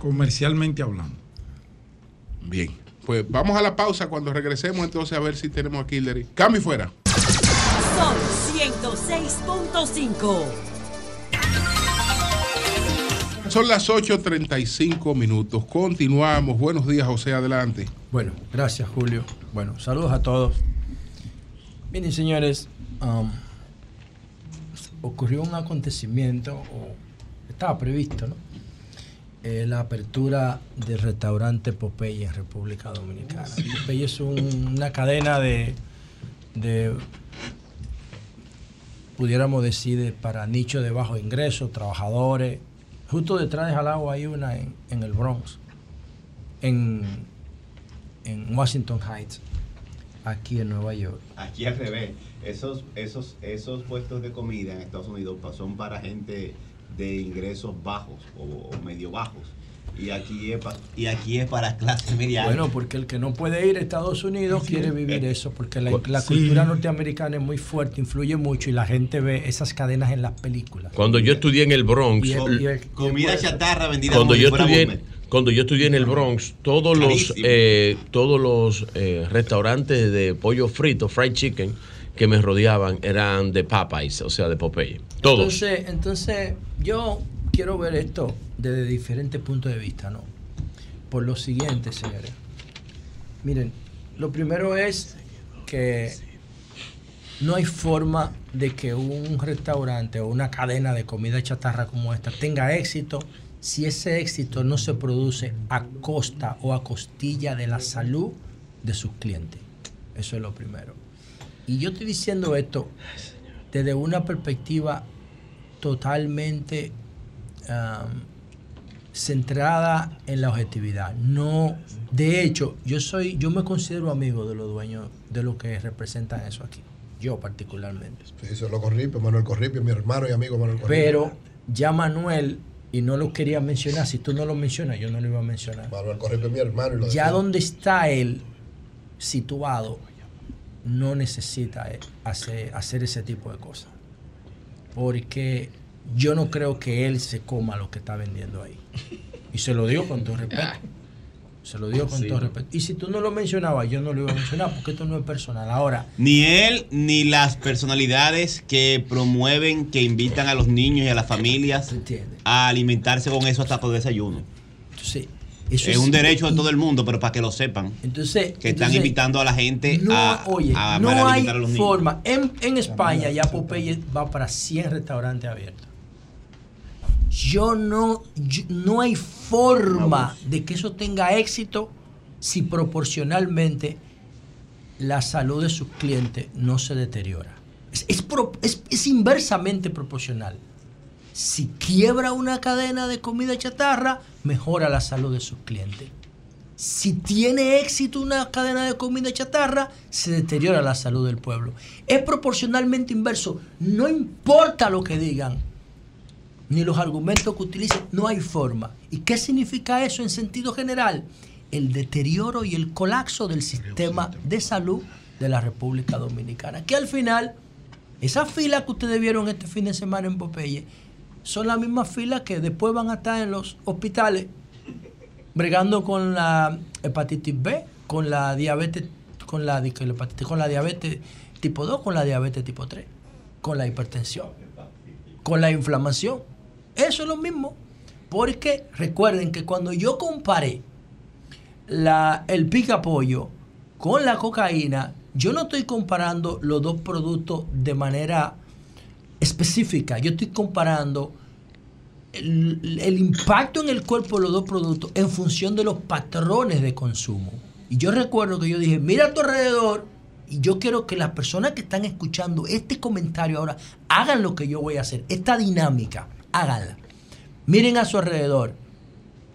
comercialmente hablando. Bien. Pues vamos a la pausa cuando regresemos entonces a ver si tenemos a Kildare. Cambio y fuera. Sol 106.5. Son las 8.35 minutos. Continuamos. Buenos días, José. Adelante. Bueno, gracias Julio. Bueno, saludos a todos. Miren señores, um, ocurrió un acontecimiento, o estaba previsto, ¿no? Eh, la apertura del restaurante Popeye en República Dominicana. Popeye es un- una cadena de, de, pudiéramos decir, de- para nicho de bajo ingreso, trabajadores. Justo detrás de Jalagua hay una en, en el Bronx, en, en Washington Heights, aquí en Nueva York. Aquí al revés. Esos, esos, esos puestos de comida en Estados Unidos son para gente de ingresos bajos o, o medio bajos. Y aquí es, pa- y aquí es para clase media. Bueno, porque el que no puede ir a Estados Unidos quiere vivir eso, porque la, la Sí. cultura norteamericana es muy fuerte, influye mucho y la gente ve esas cadenas en las películas. Cuando yo estudié en el Bronx, Y el- y el- Comida chatarra vendida cuando yo fuera estudié, cuando yo estudié en el Bronx, todos los eh, todos los eh, restaurantes de pollo frito, fried chicken, que me rodeaban eran de Popeyes, o sea, de Popeye. Todos. Entonces, entonces, yo quiero ver esto desde diferentes puntos de vista, ¿no? Por lo siguiente, señores. Miren, lo primero es que no hay forma de que un restaurante o una cadena de comida chatarra como esta tenga éxito si ese éxito no se produce a costa o a costilla de la salud de sus clientes. Eso es lo primero. Y yo estoy diciendo esto desde una perspectiva totalmente um, centrada en la objetividad. No, de hecho, yo soy, yo me considero amigo de los dueños de lo que representan eso aquí. Yo particularmente. Sí, eso es lo Corripio, Manuel Corripio, mi hermano y amigo Manuel Corripio. Pero ya Manuel, y no lo quería mencionar, si tú no lo mencionas, yo no lo iba a mencionar. Manuel Corripio es mi hermano y lo Ya donde está él situado, no necesita eh, hacer, hacer ese tipo de cosas. Porque yo no creo que él se coma lo que está vendiendo ahí. Y se lo digo con todo respeto. Se lo digo con Sí. todo respeto. Y si tú no lo mencionabas, yo no lo iba a mencionar porque esto no es personal. Ahora, Ni él ni las personalidades que promueven, que invitan a los niños y a las familias a alimentarse con eso hasta por desayuno. Entonces, es, eso es- un derecho de todo el mundo, pero para que lo sepan. Entonces, que están entonces, invitando a la gente no, a, oye, a no hay alimentar a los niños. forma. En, en España ya Popeye va para 100 restaurantes abiertos. Yo no, yo- no hay forma de que eso tenga éxito si proporcionalmente la salud de sus clientes no se deteriora. Es, es pro- es- es inversamente proporcional. Si quiebra una cadena de comida chatarra, mejora la salud de sus clientes. Si tiene éxito una cadena de comida chatarra, se deteriora la salud del pueblo. Es proporcionalmente inverso. No importa lo que digan, ni los argumentos que utilicen, no hay forma. ¿Y qué significa eso en sentido general? El deterioro y el colapso del sistema de salud de la República Dominicana. Que al final, esas filas que ustedes vieron este fin de semana en Popeye, son las mismas filas que después van a estar en los hospitales bregando con la hepatitis B, con la diabetes, con la, con la diabetes tipo 2, con la diabetes tipo 3, con la hipertensión, con la inflamación. Eso es lo mismo. Porque recuerden que cuando yo comparé la, el pica pollo con la cocaína, yo no estoy comparando los dos productos de manera específica. Yo estoy comparando el, impacto en el cuerpo de los dos productos en función de los patrones de consumo. Y yo recuerdo que yo dije, mira a tu alrededor, y yo quiero que las personas que están escuchando este comentario ahora hagan lo que yo voy a hacer, esta dinámica, háganla. Miren a su alrededor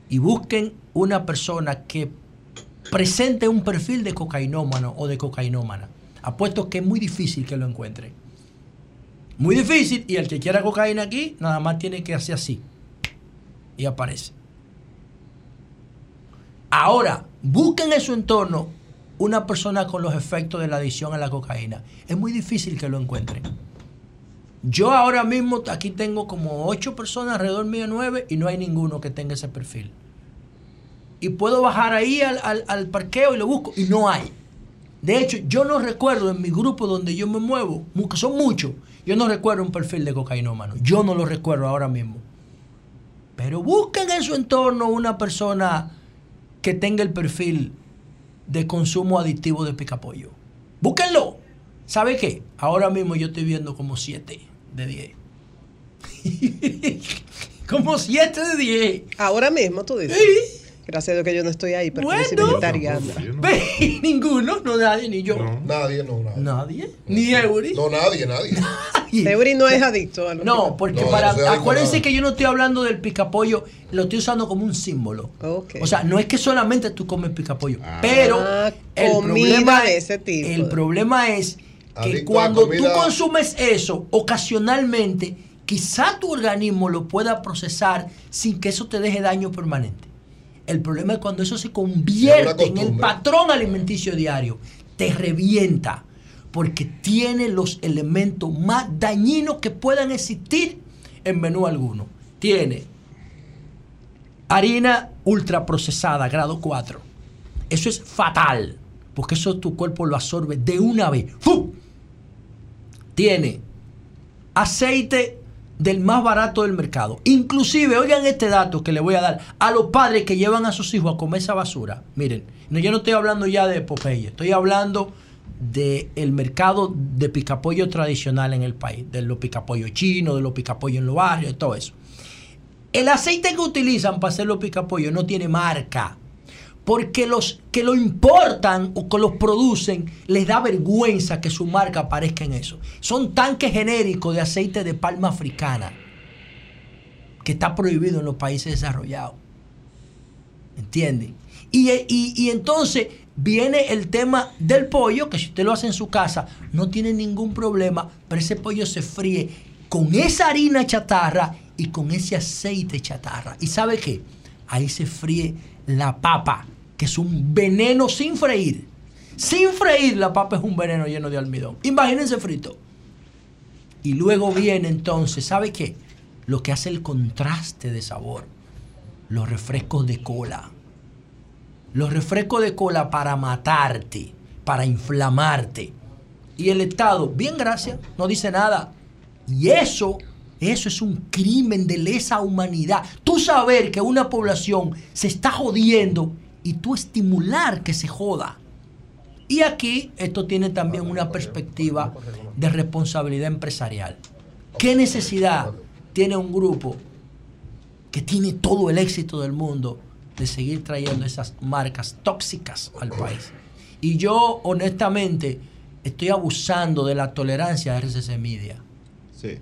y busquen una persona que presente un perfil de cocainómano o de cocainómana. Apuesto que es muy difícil que lo encuentren. Muy difícil. Y el que quiera cocaína aquí, nada más tiene que hacer así. Y aparece. Ahora, busquen en su entorno una persona con los efectos de la adicción a la cocaína. Es muy difícil que lo encuentren. Yo ahora mismo aquí tengo como ocho personas alrededor mío, nueve, y no hay ninguno que tenga ese perfil. Y puedo bajar ahí al, al- al parqueo y lo busco, y no hay. De hecho, yo no recuerdo en mi grupo donde yo me muevo, mu- que son muchos, yo no recuerdo un perfil de cocainómano. Yo no lo recuerdo ahora mismo. Pero busquen en su entorno una persona que tenga el perfil de consumo adictivo de picapollo. Búsquenlo. ¿Sabe qué? Ahora mismo yo estoy viendo como 7 de 10. como 7 de 10. Ahora mismo tú dices. Gracias a Dios que yo no estoy ahí, pero Bueno. soy vegetariana. Ve, Ninguno, no nadie, ni yo. Nadie, no, nadie. Nadie. Ni Eury. No, nadie, nadie. Eury no es adicto a los No, porque No, para. a acuérdense nada. que yo no estoy hablando del picapollo, lo estoy usando como un símbolo. O sea, no es que solamente tú comes picapollo, pero Ah, el comida problema de es, ese tipo. el problema es que Adicto cuando tú consumes eso ocasionalmente, quizá tu organismo lo pueda procesar sin que eso te deje daño permanente. El problema es cuando eso se convierte en el patrón alimenticio diario, te revienta, porque tiene los elementos más dañinos que puedan existir en menú alguno. Tiene harina ultraprocesada, grado 4. Eso es fatal, porque eso tu cuerpo lo absorbe de una vez. ¡Fu! Tiene aceite del más barato del mercado. Inclusive, oigan este dato que le voy a dar a los padres que llevan a sus hijos a comer esa basura. Miren, no, yo no estoy hablando ya de Popeye, estoy hablando del mercado de picapollo tradicional en el país, de los picapollos chinos, de los picapollos en los barrios, todo eso. El aceite que utilizan para hacer los picapollos no tiene marca. Porque los que lo importan o que los producen les da vergüenza que su marca aparezca en eso. Son tanques genéricos de aceite de palma africana que está prohibido en los países desarrollados. ¿Entienden? Y, y- y entonces viene el tema del pollo, que si usted lo hace en su casa, no tiene ningún problema, pero ese pollo se fríe con esa harina chatarra y con ese aceite chatarra. ¿Y sabe qué? Ahí se fríe la papa, que es un veneno sin freír. Sin freír, la papa es un veneno lleno de almidón. Imagínense frito. Y luego viene entonces, ¿sabe qué? Lo que hace el contraste de sabor. Los refrescos de cola. Los refrescos de cola para matarte, para inflamarte. Y el Estado, bien gracias, no dice nada. Y eso, eso es un crimen de lesa humanidad. Tú saber que una población se está jodiendo y tú estimular que se joda. Y aquí esto tiene también una perspectiva de responsabilidad empresarial. ¿Qué necesidad tiene un grupo que tiene todo el éxito del mundo de seguir trayendo esas marcas tóxicas al país? Y yo honestamente estoy abusando de la tolerancia de RCC Media. Sí.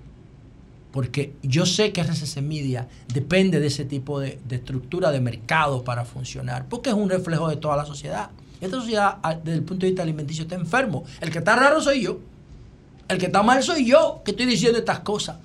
Porque yo sé que RCC Media depende de ese tipo de, de estructura de mercado para funcionar, porque es un reflejo de toda la sociedad. Esta sociedad, a- desde el punto de vista alimenticio, está enfermo. El que está raro soy yo. El que está mal soy yo, que estoy diciendo estas cosas.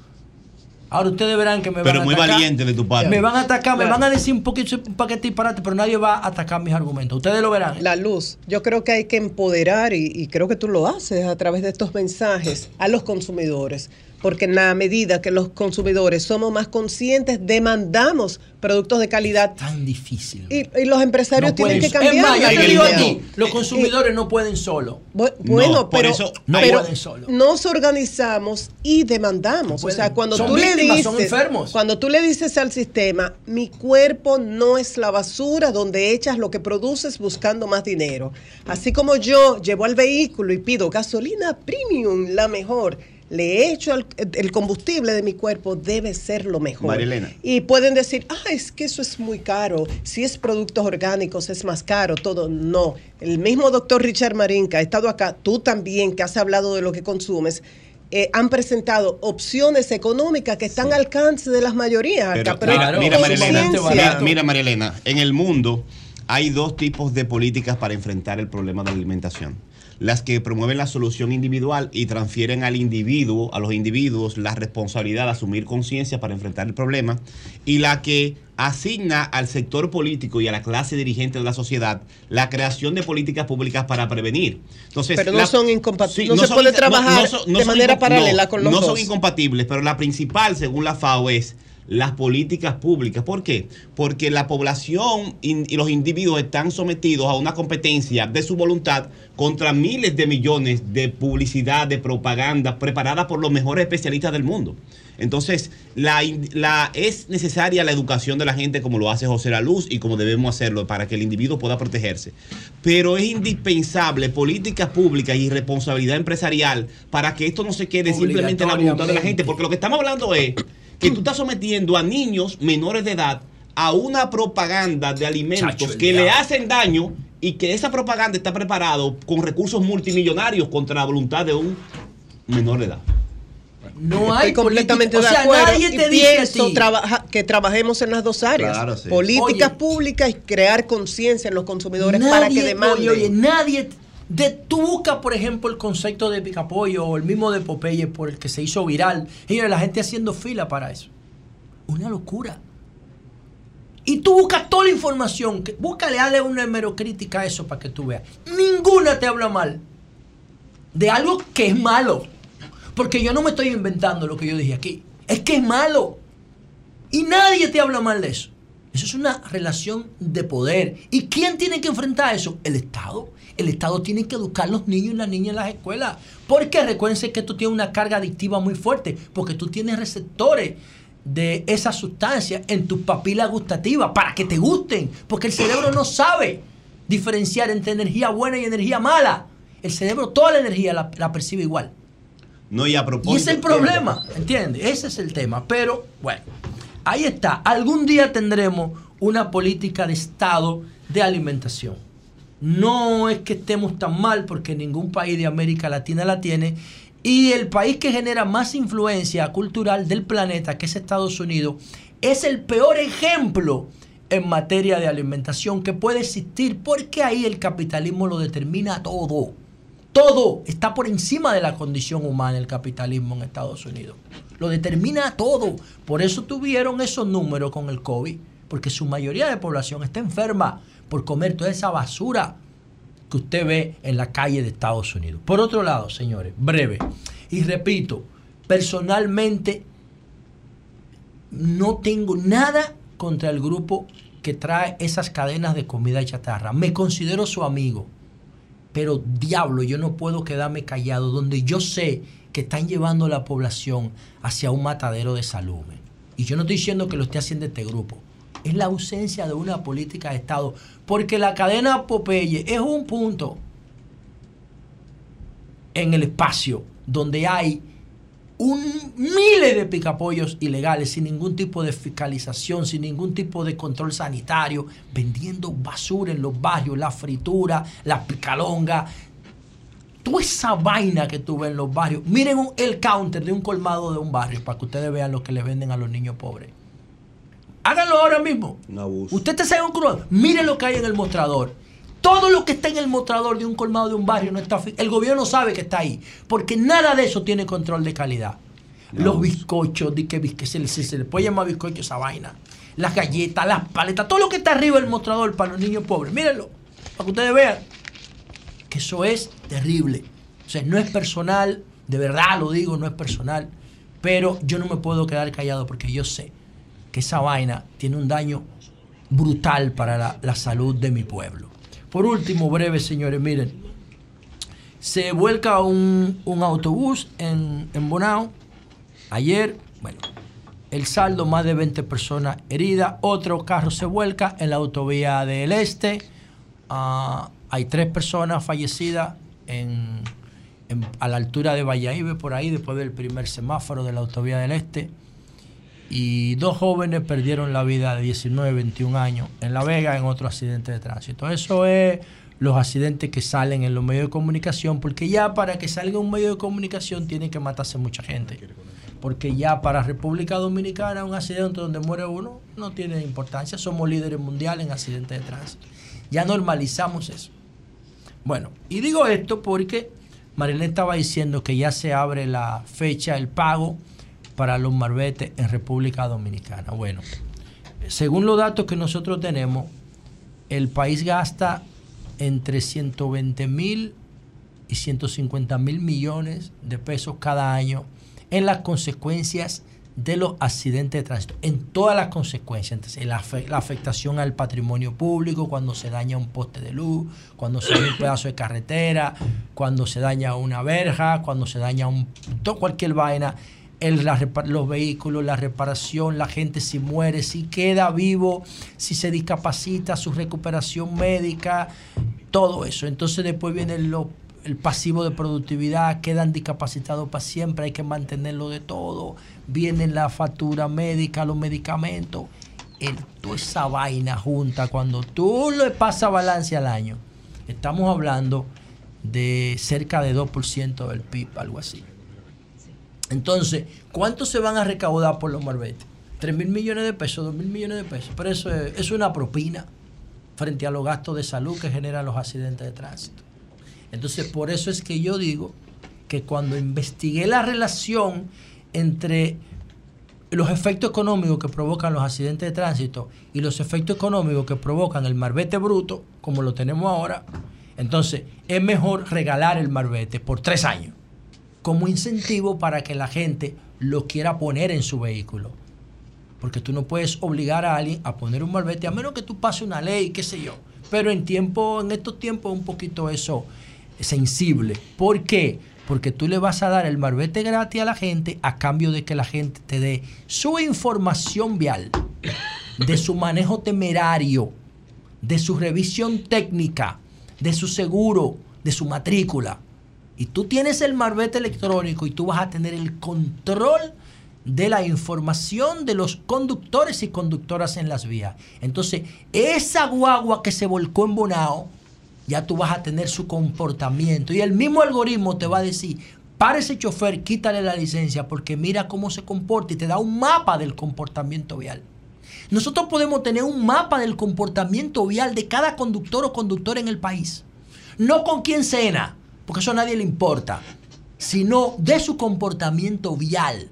Ahora ustedes verán que me Pero van a muy atacar. valiente de tu parte. Me van a atacar, me van a decir un poquito un paquete disparate, pero nadie va a atacar mis argumentos. Ustedes lo verán. La luz. Yo creo que hay que empoderar, y, y creo que tú lo haces a través de estos mensajes, a los consumidores. Porque en la medida que los consumidores somos más conscientes, demandamos productos de calidad. Tan difícil. Y, y los empresarios No tienen que cambiar. Es más, yo te digo a línea. ti, los consumidores no pueden solo. Bu- Bueno, No, pero, eso no pero pueden solo. nos organizamos y demandamos. No o sea, cuando Son tú le dices, son enfermos. cuando tú le dices al sistema, mi cuerpo no es la basura donde echas lo que produces buscando más dinero. Así como yo llevo al vehículo y pido gasolina premium, la mejor. Le echo al- el combustible de mi cuerpo, debe ser lo mejor. María Elena. Y pueden decir, ah, es que eso es muy caro. Si es productos orgánicos es más caro, todo. No. El mismo doctor Richard Marín, que ha estado acá, tú también, que has hablado de lo que consumes, eh, han presentado opciones económicas que están al alcance de las mayorías. Pero acá, pero mira, mira, conciencia. mira, mira, María Elena, en el mundo hay dos tipos de políticas para enfrentar el problema de la alimentación. Las que promueven la solución individual y transfieren al individuo, a los individuos, la responsabilidad de asumir conciencia para enfrentar el problema. Y la que asigna al sector político y a la clase dirigente de la sociedad la creación de políticas públicas para prevenir. Entonces, Pero no la- son incompatibles. Sí, no, se son puede trabajar de manera paralela con los No dos. son incompatibles, pero la principal, según la FAO, es las políticas públicas. ¿Por qué? Porque la población y los individuos están sometidos a una competencia de su voluntad contra miles de millones de publicidad, de propaganda preparada por los mejores especialistas del mundo. Entonces, la, la- es necesaria la educación de la gente como lo hace José La Luz y como debemos hacerlo para que el individuo pueda protegerse. Pero es indispensable políticas públicas y responsabilidad empresarial para que esto no se quede simplemente en la voluntad de la gente. Porque lo que estamos hablando es que tú estás sometiendo a niños menores de edad a una propaganda de alimentos Chacho, que le hacen daño y que esa propaganda está preparado con recursos multimillonarios contra la voluntad de un menor de edad. No hay Estoy completamente política- de o sea, acuerdo. nadie y te dice pienso trabaja- que trabajemos en las dos áreas. Claro, sí. Políticas Oye. públicas y crear conciencia en los consumidores para que demanden. oye, oye, nadie. De, tú buscas, por ejemplo, el concepto de picapollo o el mismo de Popeye por el que se hizo viral. Y la gente haciendo fila para eso. Una locura. Y tú buscas toda la información. Que, búscale, dale una hemerocrítica a eso para que tú veas. Ninguna te habla mal de algo que es malo. Porque yo no me estoy inventando lo que yo dije aquí. Es que es malo. Y nadie te habla mal de eso. Eso es una relación de poder. ¿Y quién tiene que enfrentar eso? El Estado. El Estado tiene que educar a los niños y las niñas en las escuelas. Porque recuérdense que tú tienes una carga adictiva muy fuerte. Porque tú tienes receptores de esa sustancia en tus papilas gustativas para que te gusten. Porque el cerebro no sabe diferenciar entre energía buena y energía mala. el cerebro toda la energía la, la percibe igual. No, y a Y propósito. ese es el problema, ¿entiendes? Ese es el tema. Pero bueno, ahí está. Algún día tendremos una política de Estado de alimentación. No es que estemos tan mal porque ningún país de América Latina la tiene. Y el país que genera más influencia cultural del planeta, que es Estados Unidos, es el peor ejemplo en materia de alimentación que puede existir porque ahí el capitalismo lo determina todo. Todo está por encima de la condición humana el capitalismo en Estados Unidos. Lo determina todo. Por eso tuvieron esos números con el COVID. Porque su mayoría de población está enferma por comer toda esa basura que usted ve en la calle de Estados Unidos. Por otro lado, señores, breve. Y repito, personalmente no tengo nada contra el grupo que trae esas cadenas de comida chatarra. Me considero su amigo. Pero diablo, yo no puedo quedarme callado donde yo sé que están llevando a la población hacia un matadero de salud. men. Y yo no estoy diciendo que lo esté haciendo este grupo. Es la ausencia de una política de Estado. Porque la cadena Popeye es un punto en el espacio donde hay un, miles de picapollos ilegales sin ningún tipo de fiscalización, sin ningún tipo de control sanitario, vendiendo basura en los barrios, la fritura, la picalonga, toda esa vaina que tú ves en los barrios. Miren el counter de un colmado de un barrio para que ustedes vean lo que le venden a los niños pobres. Háganlo ahora mismo. Un abuso. Usted te un crudo. Miren lo que hay en el mostrador. Todo lo que está en el mostrador de un colmado de un barrio no está. El gobierno sabe que está ahí. Porque nada de eso tiene control de calidad. Los bizcochos, di que, que se, le- se le puede llamar bizcocho esa vaina. Las galletas, las paletas, todo lo que está arriba del mostrador para los niños pobres. Mírenlo. Para que ustedes vean que eso es terrible. O sea, no es personal, de verdad lo digo, no es personal. Pero yo no me puedo quedar callado porque yo sé que esa vaina tiene un daño brutal para la, salud de mi pueblo. Por último, breve, señores, miren. Se vuelca un, autobús en, Bonao. Ayer, bueno, el saldo, más de 20 personas heridas. Otro carro se vuelca en la autovía del Este. Ah, hay tres personas fallecidas en- a la altura de Valladolid, por ahí, después del primer semáforo de la autovía del Este. Y dos jóvenes perdieron la vida de 19, 21 años en La Vega en otro accidente de tránsito. Eso es los accidentes que salen en los medios de comunicación, porque ya para que salga un medio de comunicación tiene que matarse mucha gente. Porque ya para República Dominicana un accidente donde muere uno no tiene importancia. Somos líderes mundiales en accidentes de tránsito. Ya normalizamos eso. Bueno, y digo esto porque Marilén estaba diciendo que ya se abre la fecha, el pago para los marbetes en República Dominicana. Bueno, según los datos que nosotros tenemos, el país gasta entre 120 mil y 150 mil millones de pesos cada año en las consecuencias de los accidentes de tránsito, en todas las consecuencias, entonces, la, la afectación al patrimonio público, cuando se daña un poste de luz, cuando se daña un pedazo de carretera, cuando se daña una verja, cuando se daña un, to- cualquier vaina, el- los vehículos, la reparación, la gente si muere, si queda vivo, si se discapacita, su recuperación médica, todo eso. Entonces después viene lo- el pasivo de productividad, quedan discapacitados para siempre, hay que mantenerlo de todo. Viene la factura médica, los medicamentos. El, toda esa vaina junta, cuando tú le pasas balance al año, estamos hablando de cerca de 2% del PIB, algo así. Entonces, ¿cuánto se van a recaudar por los marbetes? ¿3 mil millones de pesos? ¿2 mil millones de pesos? Pero eso es, es una propina frente a los gastos de salud que generan los accidentes de tránsito. Entonces, por eso es que yo digo que cuando investigué la relación entre los efectos económicos que provocan los accidentes de tránsito y los efectos económicos que provocan el marbete bruto, como lo tenemos ahora, entonces es mejor regalar el marbete por tres años como incentivo para que la gente lo quiera poner en su vehículo. Porque tú no puedes obligar a alguien a poner un malvete a menos que tú pases una ley, qué sé yo. Pero en tiempo, en estos tiempos un poquito eso sensible. ¿Por qué? Porque tú le vas a dar el marbete gratis a la gente a cambio de que la gente te dé su información vial, de su manejo temerario, de su revisión técnica, de su seguro, de su matrícula. Y tú tienes el marbete electrónico y tú vas a tener el control de la información de los conductores y conductoras en las vías. Entonces, esa guagua que se volcó en Bonao, ya tú vas a tener su comportamiento. Y el mismo algoritmo te va a decir, para ese chofer, quítale la licencia porque mira cómo se comporta y te da un mapa del comportamiento vial. Nosotros podemos tener un mapa del comportamiento vial de cada conductor o conductora en el país. No con quién cena, porque eso a nadie le importa, sino de su comportamiento vial.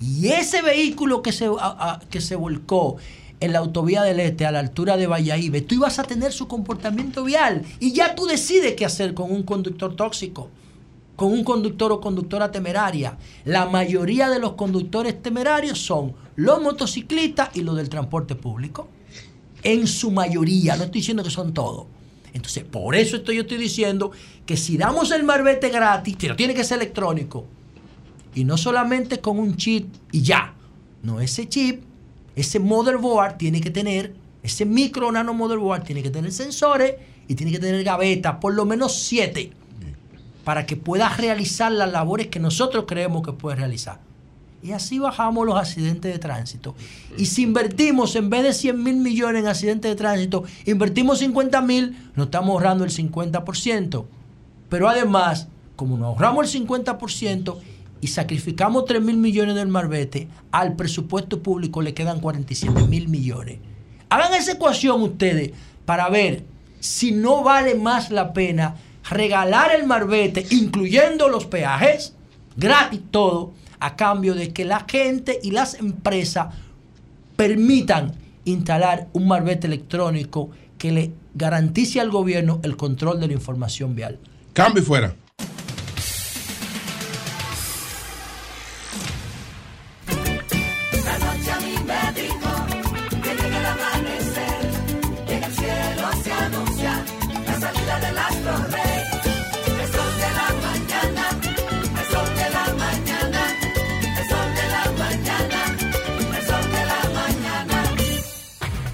Y ese vehículo que se, que se volcó en la autovía del Este a la altura de Valladolid, tú ibas a tener su comportamiento vial y ya tú decides qué hacer con un conductor tóxico, con un conductor o conductora temeraria. La mayoría de los conductores temerarios son los motociclistas y los del transporte público. En su mayoría, no estoy diciendo que son todos. Entonces, por eso estoy, yo estoy diciendo que si damos el marbete gratis, pero tiene que ser electrónico, y no solamente con un chip y ya. No, ese chip, ese motherboard tiene que tener, ese micro nano motherboard tiene que tener sensores y tiene que tener gavetas, por lo menos siete, para que pueda realizar las labores que nosotros creemos que puede realizar. Y así bajamos los accidentes de tránsito. Y si invertimos, en vez de 100 mil millones en accidentes de tránsito, invertimos 50 mil, nos estamos ahorrando el 50%. Pero además, como nos ahorramos el 50% y sacrificamos 3 mil millones del marbete, al presupuesto público le quedan 47 mil millones. Hagan esa ecuación ustedes para ver si no vale más la pena regalar el marbete, incluyendo los peajes, gratis todo, a cambio de que la gente y las empresas permitan instalar un marbete electrónico que le garantice al gobierno el control de la información vial. Cambio fuera.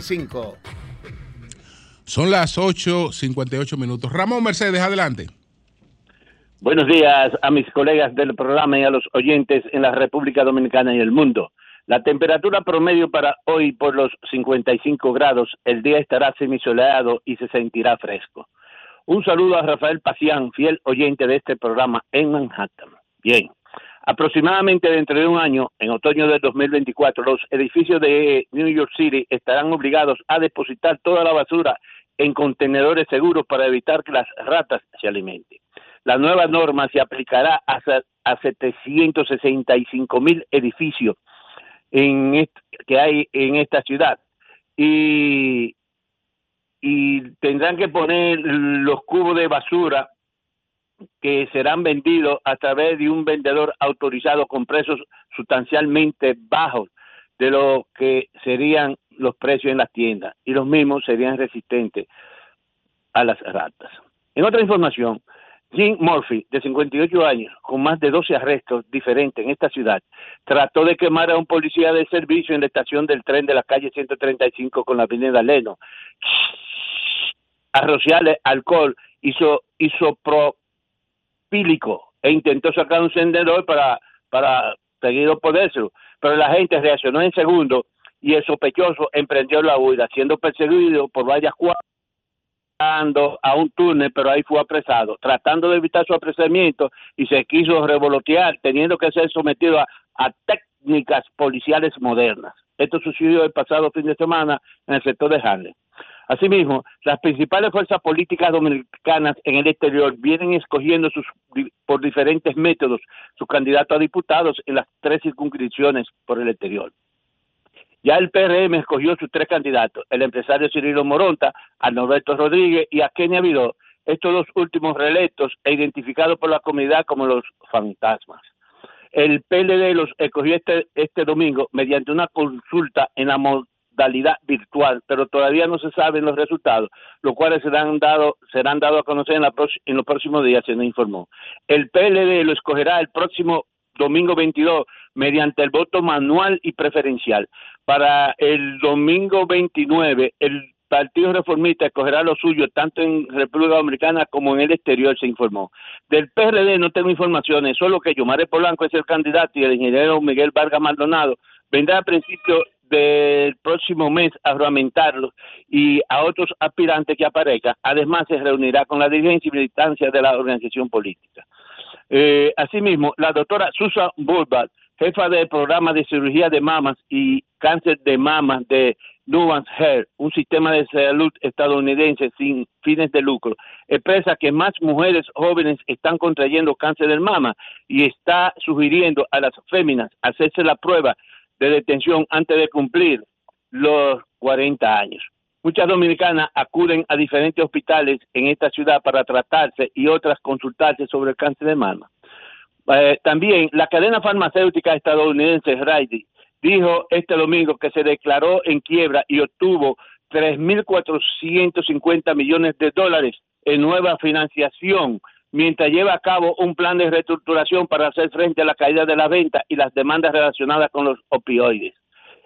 732-745-7575. Son las 8.58 minutos. Ramón Mercedes, adelante. Buenos días a mis colegas del programa y a los oyentes en la República Dominicana y el mundo. La temperatura promedio para hoy por los 55 grados, el día estará semisoleado y se sentirá fresco. Un saludo a Rafael Pacián, fiel oyente de este programa en Manhattan. Bien, aproximadamente dentro de un año, en otoño del 2024, los edificios de New York City estarán obligados a depositar toda la basura en contenedores seguros para evitar que las ratas se alimenten. La nueva norma se aplicará a, se- a 765 mil edificios que hay en esta ciudad y tendrán que poner los cubos de basura que serán vendidos a través de un vendedor autorizado con precios sustancialmente bajos de lo que serían los precios en las tiendas y los mismos serían resistentes a las ratas. En otra información, Jim Murphy, de 58 años, con más de 12 arrestos diferentes en esta ciudad, trató de quemar a un policía de servicio en la estación del tren de la calle 135 con la avenida Leno. A rociarle alcohol hizo e intentó sacar un encendedor para, para seguir podérselo, pero la gente reaccionó en segundo y el sospechoso emprendió la huida, siendo perseguido por varias cuadras a un túnel, pero ahí fue apresado, tratando de evitar su apresamiento y se quiso revolotear, teniendo que ser sometido a, a técnicas policiales modernas. Esto sucedió el pasado fin de semana en el sector de Harlem. Asimismo, las principales fuerzas políticas dominicanas en el exterior vienen escogiendo sus, por diferentes métodos sus candidatos a diputados en las tres circunscripciones por el exterior. Ya el PRM escogió sus tres candidatos, el empresario Cirilo Moronta, a Norberto Rodríguez y a Kenia Vidó, estos dos últimos reelectos e identificados por la comunidad como los fantasmas. El PLD los escogió este, este domingo mediante una consulta en la modalidad virtual, pero todavía no se saben los resultados, los cuales serán dados serán dados a conocer en, la en los próximos días, se nos informó. El PLD lo escogerá el próximo domingo 22 mediante el voto manual y preferencial. Para el domingo 29, el Partido Reformista escogerá lo suyo tanto en República Dominicana como en el exterior, se informó. Del PRD no tengo informaciones, solo que Yomare Polanco es el candidato y el ingeniero Miguel Vargas Maldonado vendrá a principios del próximo mes a juramentarlo y a otros aspirantes que aparezcan. Además, se reunirá con la dirigencia y militancia de la organización política. Eh, asimismo, la doctora Susan Bulbach, jefa del programa de cirugía de mamas y cáncer de mamas de Nuance Health, un sistema de salud estadounidense sin fines de lucro, expresa que más mujeres jóvenes están contrayendo cáncer de mama y está sugiriendo a las féminas hacerse la prueba de detención antes de cumplir los 40 años. Muchas dominicanas acuden a diferentes hospitales en esta ciudad para tratarse y otras consultarse sobre el cáncer de mama. Eh, también la cadena farmacéutica estadounidense Rite dijo este domingo que se declaró en quiebra y obtuvo 3.450 millones de dólares en nueva financiación mientras lleva a cabo un plan de reestructuración para hacer frente a la caída de la venta y las demandas relacionadas con los opioides.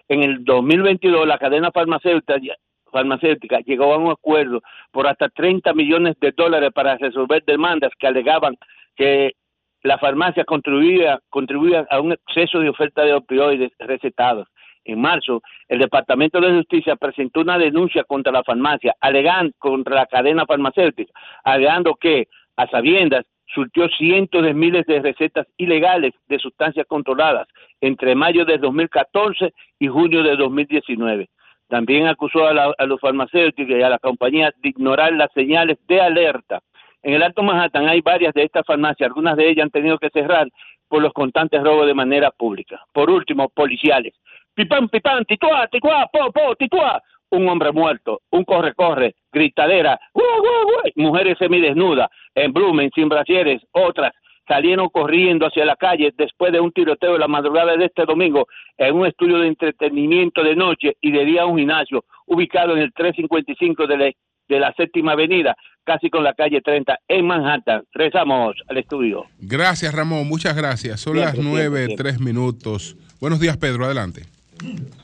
En el 2022 la cadena farmacéutica farmacéutica llegó a un acuerdo por hasta 30 millones de dólares para resolver demandas que alegaban que la farmacia contribuía, contribuía a un exceso de oferta de opioides recetados. En marzo, el Departamento de Justicia presentó una denuncia contra la farmacia, alegando contra la cadena farmacéutica, alegando que, a sabiendas, surtió cientos de miles de recetas ilegales de sustancias controladas entre mayo de 2014 y junio de 2019. También acusó a, los farmacéuticos y a la compañía de ignorar las señales de alerta. En el Alto Manhattan hay varias de estas farmacias, algunas de ellas han tenido que cerrar por los constantes robos de manera pública. Por último, policiales. Pipán, pipán, tituá, tituá, po, po, tituá. Un hombre muerto, un corre-corre, gritadera, ¡guau, guau, guau! mujeres semidesnudas, en Blumen, sin brasieres, otras salieron corriendo hacia la calle después de un tiroteo de la madrugada de este domingo en un estudio de entretenimiento de noche y de día un gimnasio ubicado en el 355 de la, de la séptima avenida, casi con la calle 30 en Manhattan. Regresamos al estudio. Gracias, Ramón. Muchas gracias. Son Siempre, las nueve, tres minutos. Buenos días, Pedro. Adelante.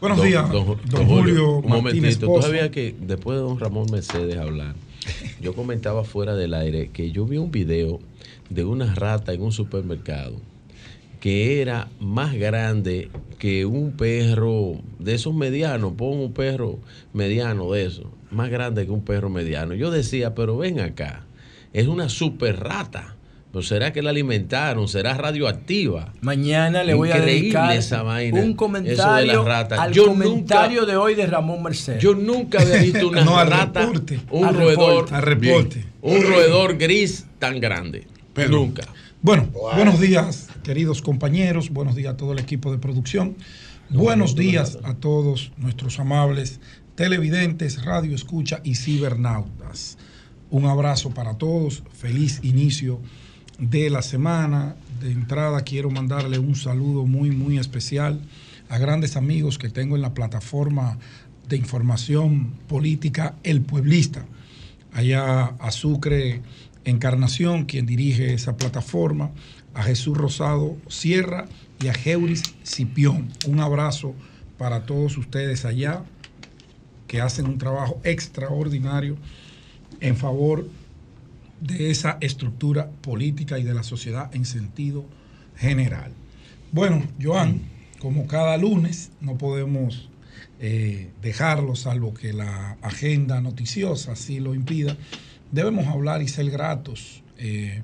Buenos Don- días, don, don don Julio Un Martínez momentito. Tú sabías que después de don Ramón Mercedes hablar, yo comentaba fuera del aire que yo vi un video de una rata en un supermercado que era más grande que un perro de esos medianos, pon un perro mediano de eso, más grande que un perro mediano. Yo decía, pero ven acá, es una super rata. ¿Pero será que la alimentaron? ¿Será radioactiva? Mañana le voy a dedicar esa vaina, un comentario de las ratas. al Yo comentario de hoy de Ramón Mercedes. Yo nunca había visto una No, rata, reporte. un Al roedor, reporte. Bien. un roedor gris tan grande. Nunca. Bueno, buenos días, queridos compañeros. Buenos días a todo el equipo de producción. Buenos días a todos nuestros amables televidentes, radio escucha y cibernautas. Un abrazo para todos. Feliz inicio de la semana. De entrada quiero mandarle un saludo muy, muy especial a grandes amigos que tengo en la plataforma de información política El Pueblista allá a Sucre Encarnación, quien dirige esa plataforma, a Jesús Rosado Sierra y a Geuris Cipión. Un abrazo para todos ustedes allá que hacen un trabajo extraordinario en favor de esa estructura política y de la sociedad en sentido general. Bueno, Joan, como cada lunes, no podemos eh, dejarlo, salvo que la agenda noticiosa así lo impida, debemos hablar y ser gratos. Eh,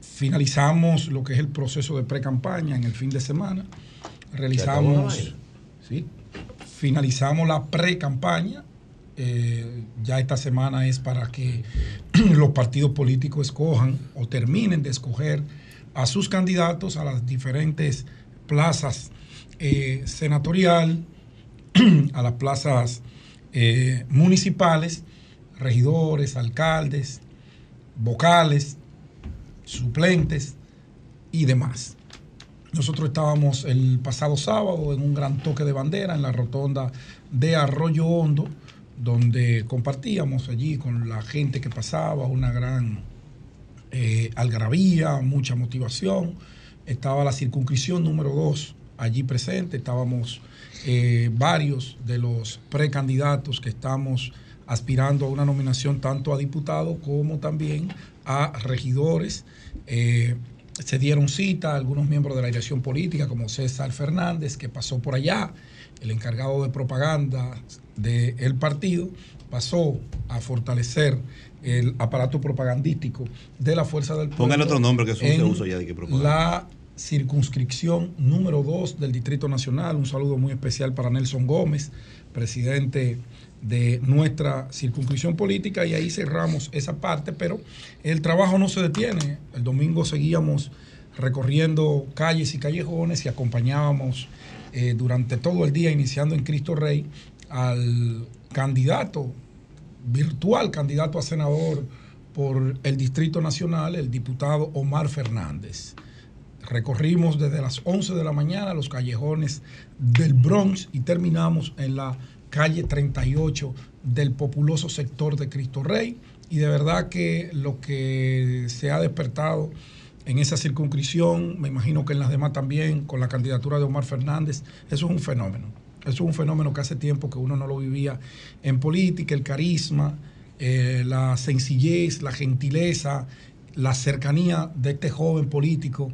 finalizamos lo que es el proceso de pre-campaña en el fin de semana. Realizamos, sí, finalizamos la pre-campaña. Eh, ya esta semana es para que los partidos políticos escojan o terminen de escoger a sus candidatos a las diferentes plazas eh, senatorial, a las plazas eh, municipales, regidores, alcaldes vocales, suplentes y demás. Nosotros estábamos el pasado sábado en un gran toque de bandera en la rotonda de Arroyo Hondo, donde compartíamos allí con la gente que pasaba una gran eh, algarabía, mucha motivación. Estaba la circunscripción número 2 allí presente, estábamos eh, varios de los precandidatos que estamos aspirando a una nominación tanto a diputado como también a regidores. Eh, se dieron cita a algunos miembros de la dirección política, como César Fernández, que pasó por allá, el encargado de propaganda del partido, pasó a fortalecer el aparato propagandístico de la Fuerza del Pueblo. Póngale otro nombre que eso se usa ya de que propaganda. La circunscripción número 2 del Distrito Nacional. Un saludo muy especial para Nelson Gómez, presidente de nuestra circunscripción política y ahí cerramos esa parte, pero el trabajo no se detiene. El domingo seguíamos recorriendo calles y callejones y acompañábamos eh, durante todo el día, iniciando en Cristo Rey, al candidato, virtual candidato a senador por el Distrito Nacional, el diputado Omar Fernández. Recorrimos desde las 11 de la mañana los callejones del Bronx y terminamos en la calle 38 del populoso sector de Cristo Rey. Y de verdad que lo que se ha despertado en esa circunscripción, me imagino que en las demás también, con la candidatura de Omar Fernández, eso es un fenómeno. Es un fenómeno que hace tiempo que uno no lo vivía en política, el carisma, eh, la sencillez, la gentileza, la cercanía de este joven político,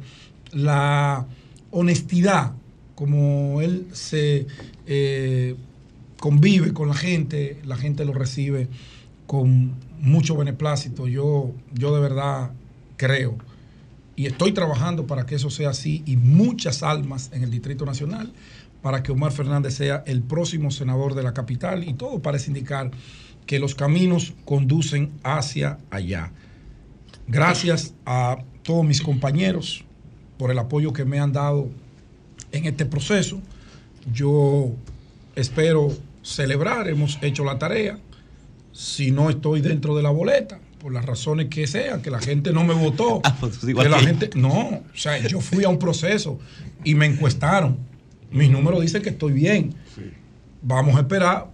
la honestidad, como él se eh, convive con la gente, la gente lo recibe con mucho beneplácito. Yo, yo de verdad creo y estoy trabajando para que eso sea así y muchas almas en el Distrito Nacional para que Omar Fernández sea el próximo senador de la capital y todo parece indicar que los caminos conducen hacia allá. Gracias a todos mis compañeros por el apoyo que me han dado en este proceso. Yo espero celebrar, hemos hecho la tarea. Si no estoy dentro de la boleta, por las razones que sean, que la gente no me votó, que la gente, no, o sea, yo fui a un proceso y me encuestaron. Mis números dicen que estoy bien. Vamos a esperar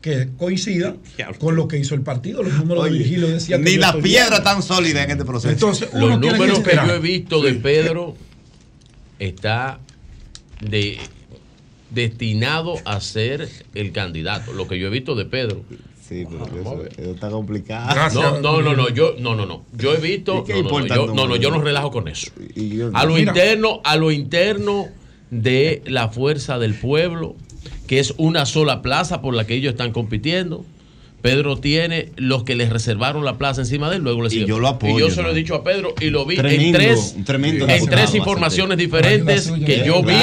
que coincidan con lo que hizo el partido. Los números de Virgilio decían que Ni yo la piedra bien. tan sólida en este proceso. Entonces, Los números que, yo he visto de Pedro está de, destinado a ser el candidato. Lo que yo he visto de Pedro. Sí, pero eso, eso está complicado. No, no, no, no, yo no, no, no. Yo he visto, ¿Y qué no, no, yo, no, no, yo no relajo con eso. A lo Mira. interno, a lo interno de la fuerza del pueblo, que es una sola plaza por la que ellos están compitiendo. Pedro tiene los que les reservaron la plaza encima de él, luego le siguen. yo lo apoyo, Y yo se lo he dicho a Pedro y lo vi en tres, tremendo en tres informaciones diferentes que yo vi,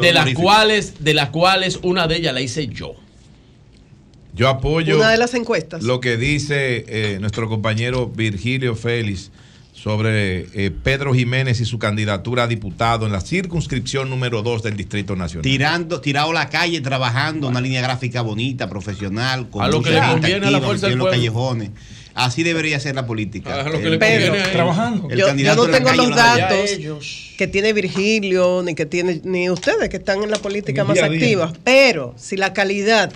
de las cuales, de las cuales una de ellas la hice yo. Yo apoyo Una de las encuestas. lo que dice eh, nuestro compañero Virgilio Félix sobre eh, Pedro Jiménez y su candidatura a diputado en la circunscripción número 2 del Distrito Nacional. Tirando, tirado a la calle, trabajando, una línea gráfica bonita, profesional, con A lo que le conviene a la fuerza del los callejones. Así debería ser la política. A lo que El- le ellos. Trabajando. el Yo, yo candidato no tengo los datos que tiene Virgilio, ni que tiene ni ustedes que están en la política más activa, pero si la calidad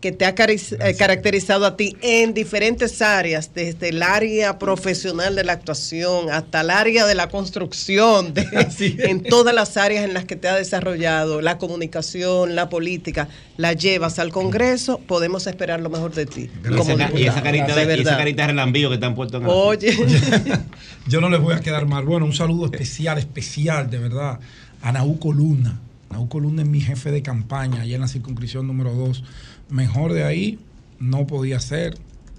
que te ha eh, caracterizado a ti en diferentes áreas, desde el área profesional de la actuación hasta el área de la construcción, de- en todas las áreas en las que te ha desarrollado, la comunicación, la política, la llevas al Congreso, podemos esperar lo mejor de ti. Y como esa, y carita de de, y esa carita de relambío que están puestos en el Oye, Yo no les voy a quedar mal. Bueno, un saludo especial, especial, de verdad, a Nauco Luna. Nauco Luna es mi jefe de campaña allá en la circunscripción número 2. Mejor de ahí no podía ser.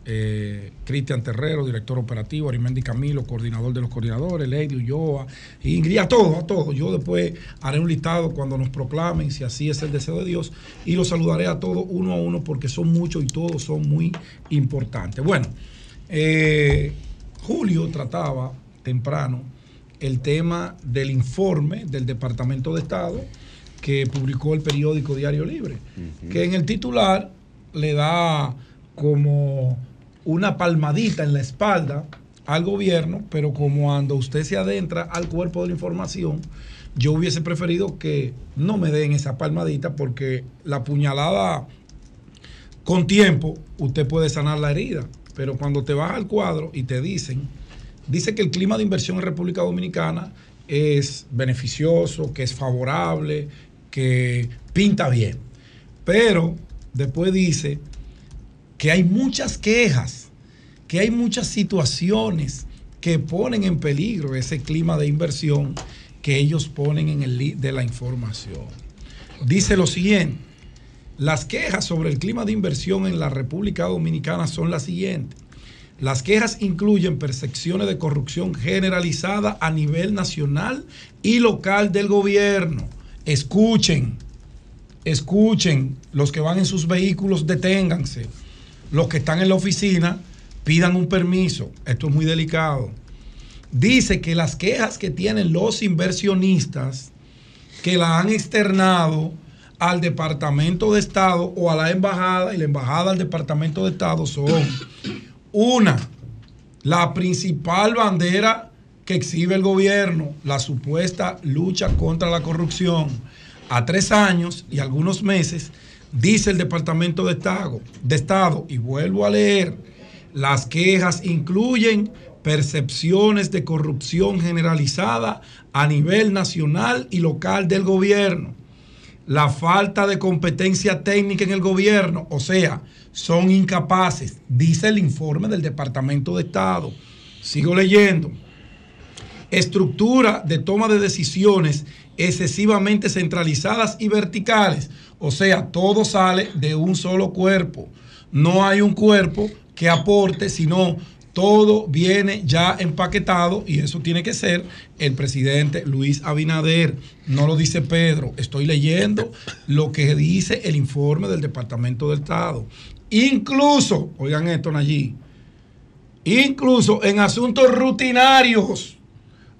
Eh, Cristian Terrero, director operativo, Arimendi Camilo, coordinador de los coordinadores, Lady Ulloa, Ingrid, a todos, a todos. Yo después haré un listado cuando nos proclamen, si así es el deseo de Dios, y los saludaré a todos uno a uno porque son muchos y todos son muy importantes. Bueno, eh, Julio trataba temprano el tema del informe del Departamento de Estado que publicó el periódico Diario Libre, que en el titular le da como una palmadita en la espalda al gobierno, pero como cuando usted se adentra al cuerpo de la información, yo hubiese preferido que no me den esa palmadita porque la puñalada con tiempo usted puede sanar la herida, pero cuando te vas al cuadro y te dicen, dice que el clima de inversión en República Dominicana es beneficioso, que es favorable, que pinta bien, pero después dice que hay muchas quejas, que hay muchas situaciones que ponen en peligro ese clima de inversión que ellos ponen en el de la información. Dice lo siguiente, las quejas sobre el clima de inversión en la República Dominicana son las siguientes. Las quejas incluyen percepciones de corrupción generalizada a nivel nacional y local del gobierno. Escuchen, escuchen, los que van en sus vehículos, deténganse. Los que están en la oficina, pidan un permiso. Esto es muy delicado. Dice que las quejas que tienen los inversionistas que la han externado al Departamento de Estado o a la embajada y la embajada al Departamento de Estado son una, la principal bandera que exhibe el gobierno, la supuesta lucha contra la corrupción. A tres años y algunos meses, dice el Departamento de Estado, de Estado, y vuelvo a leer, las quejas incluyen percepciones de corrupción generalizada a nivel nacional y local del gobierno, la falta de competencia técnica en el gobierno, o sea, son incapaces, dice el informe del Departamento de Estado. Sigo leyendo. Estructura de toma de decisiones excesivamente centralizadas y verticales, o sea, todo sale de un solo cuerpo. No hay un cuerpo que aporte, sino todo viene ya empaquetado y eso tiene que ser el presidente Luis Abinader. No lo dice Pedro. Estoy leyendo lo que dice el informe del Departamento del Estado. Incluso, oigan esto allí, incluso en asuntos rutinarios,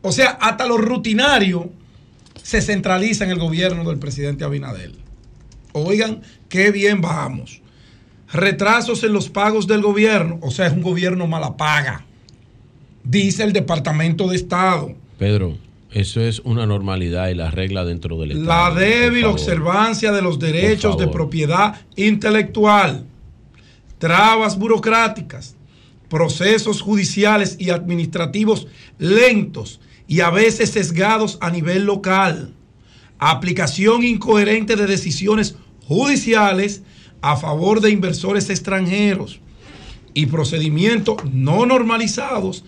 o sea, hasta lo rutinario se centraliza en el gobierno del presidente Abinader. Oigan, qué bien vamos retrasos en los pagos del gobierno, o sea, es un gobierno mala paga, dice el Departamento de Estado. Pedro, eso es una normalidad y la regla dentro del Estado. La débil observancia de los derechos de propiedad intelectual, trabas burocráticas, procesos judiciales y administrativos lentos y a veces sesgados a nivel local, aplicación incoherente de decisiones judiciales a favor de inversores extranjeros y procedimientos no normalizados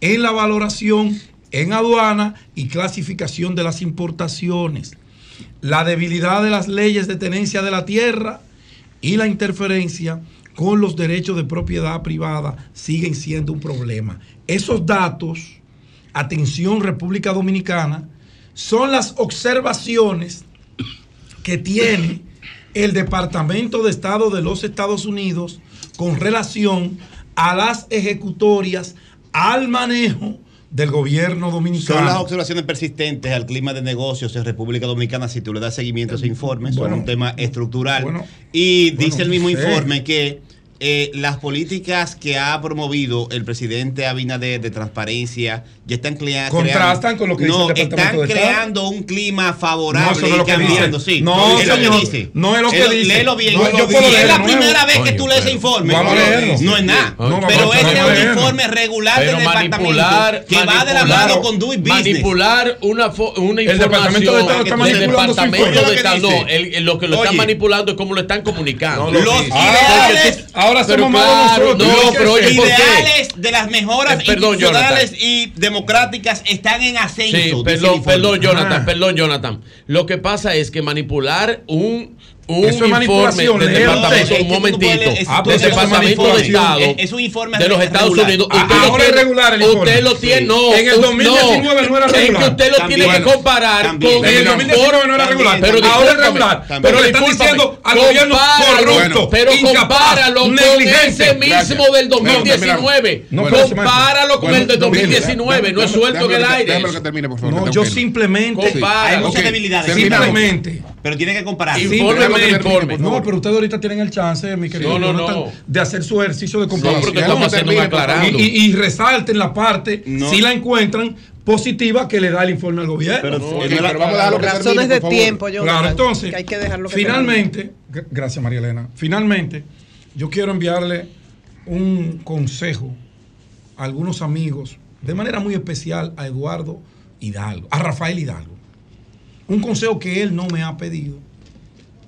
en la valoración en aduana y clasificación de las importaciones, la debilidad de las leyes de tenencia de la tierra y la interferencia con los derechos de propiedad privada siguen siendo un problema. Esos datos, atención República Dominicana, son las observaciones que tiene el Departamento de Estado de los Estados Unidos con relación a las ejecutorias, al manejo del gobierno dominicano. Son las observaciones persistentes al clima de negocios en República Dominicana si tú le das seguimiento a ese informe. son Bueno. un tema estructural. Bueno. y Bueno, dice el mismo informe que eh, las políticas que ha promovido el presidente Abinader de transparencia ya están crea- Contrastan creando- con lo que dice no, el están de Estado. creando un clima No, favorable no y lo que cambiando. Sí, No, es lo que dice. no es lo que dice. Léelo bien. No, No, yo puedo si es la nuevo. primera vez que Coño, tú lees ese informe, Vamos a leerlo. no es nada. Pero vamos ese a es un informe regular Pero del departamento que va de la mano con doing business. Manipular una, una El Departamento de Estado está información manipulando su Departamento de Estado. Lo que el- el- lo que lo están manipulando es cómo lo están comunicando. Los Sí. ideales- ahora pero somos malos claro, nosotros. No, pero oye, ¿por qué? ideales de las mejoras Eh, perdón, institucionales Jonathan. y democráticas están en ascenso. Sí, perdón, perdón, Jonathan, Ah. perdón, Jonathan. Lo que pasa es que manipular un, un Eso es informe manipulación, del departamento, un no momentito, ah, tú del departamento de. Estado Es- un informe de los Estados regular. Unidos. Ah, Usted lo ahora es tiene- regular el informe. Usted lo tiene, Sí. no. En el u- 2019 no era Es que regular. usted lo tiene que comparar También. con En el el 2019 no era regular. Pero ahora es regular. Pero le están diciendo al gobierno corrupto, pero compáralo con ese mismo del 2019. No, pero se me- compáralo con el del no, mire, 2019. No es suelto en el aire. No, yo simplemente. Hay muchas debilidades. Simplemente. Pero tiene que comparar. Informe Informe. No, pero ustedes ahorita tienen el chance, mi querido No, no, no. de hacer su ejercicio de pero comparación. aclarando. Y, y- y resalten la parte, No. si la encuentran, positiva que le da el informe al gobierno. Pero- Ok, pero vamos a dejarlo que Razones termine, de por favor. tiempo, Jonathan, Claro, entonces, que hay que dejarlo que finalmente, gr- gracias María Elena, finalmente, yo quiero enviarle un consejo a algunos amigos, de manera muy especial a Eduardo Hidalgo, a Rafael Hidalgo. Un consejo que él no me ha pedido,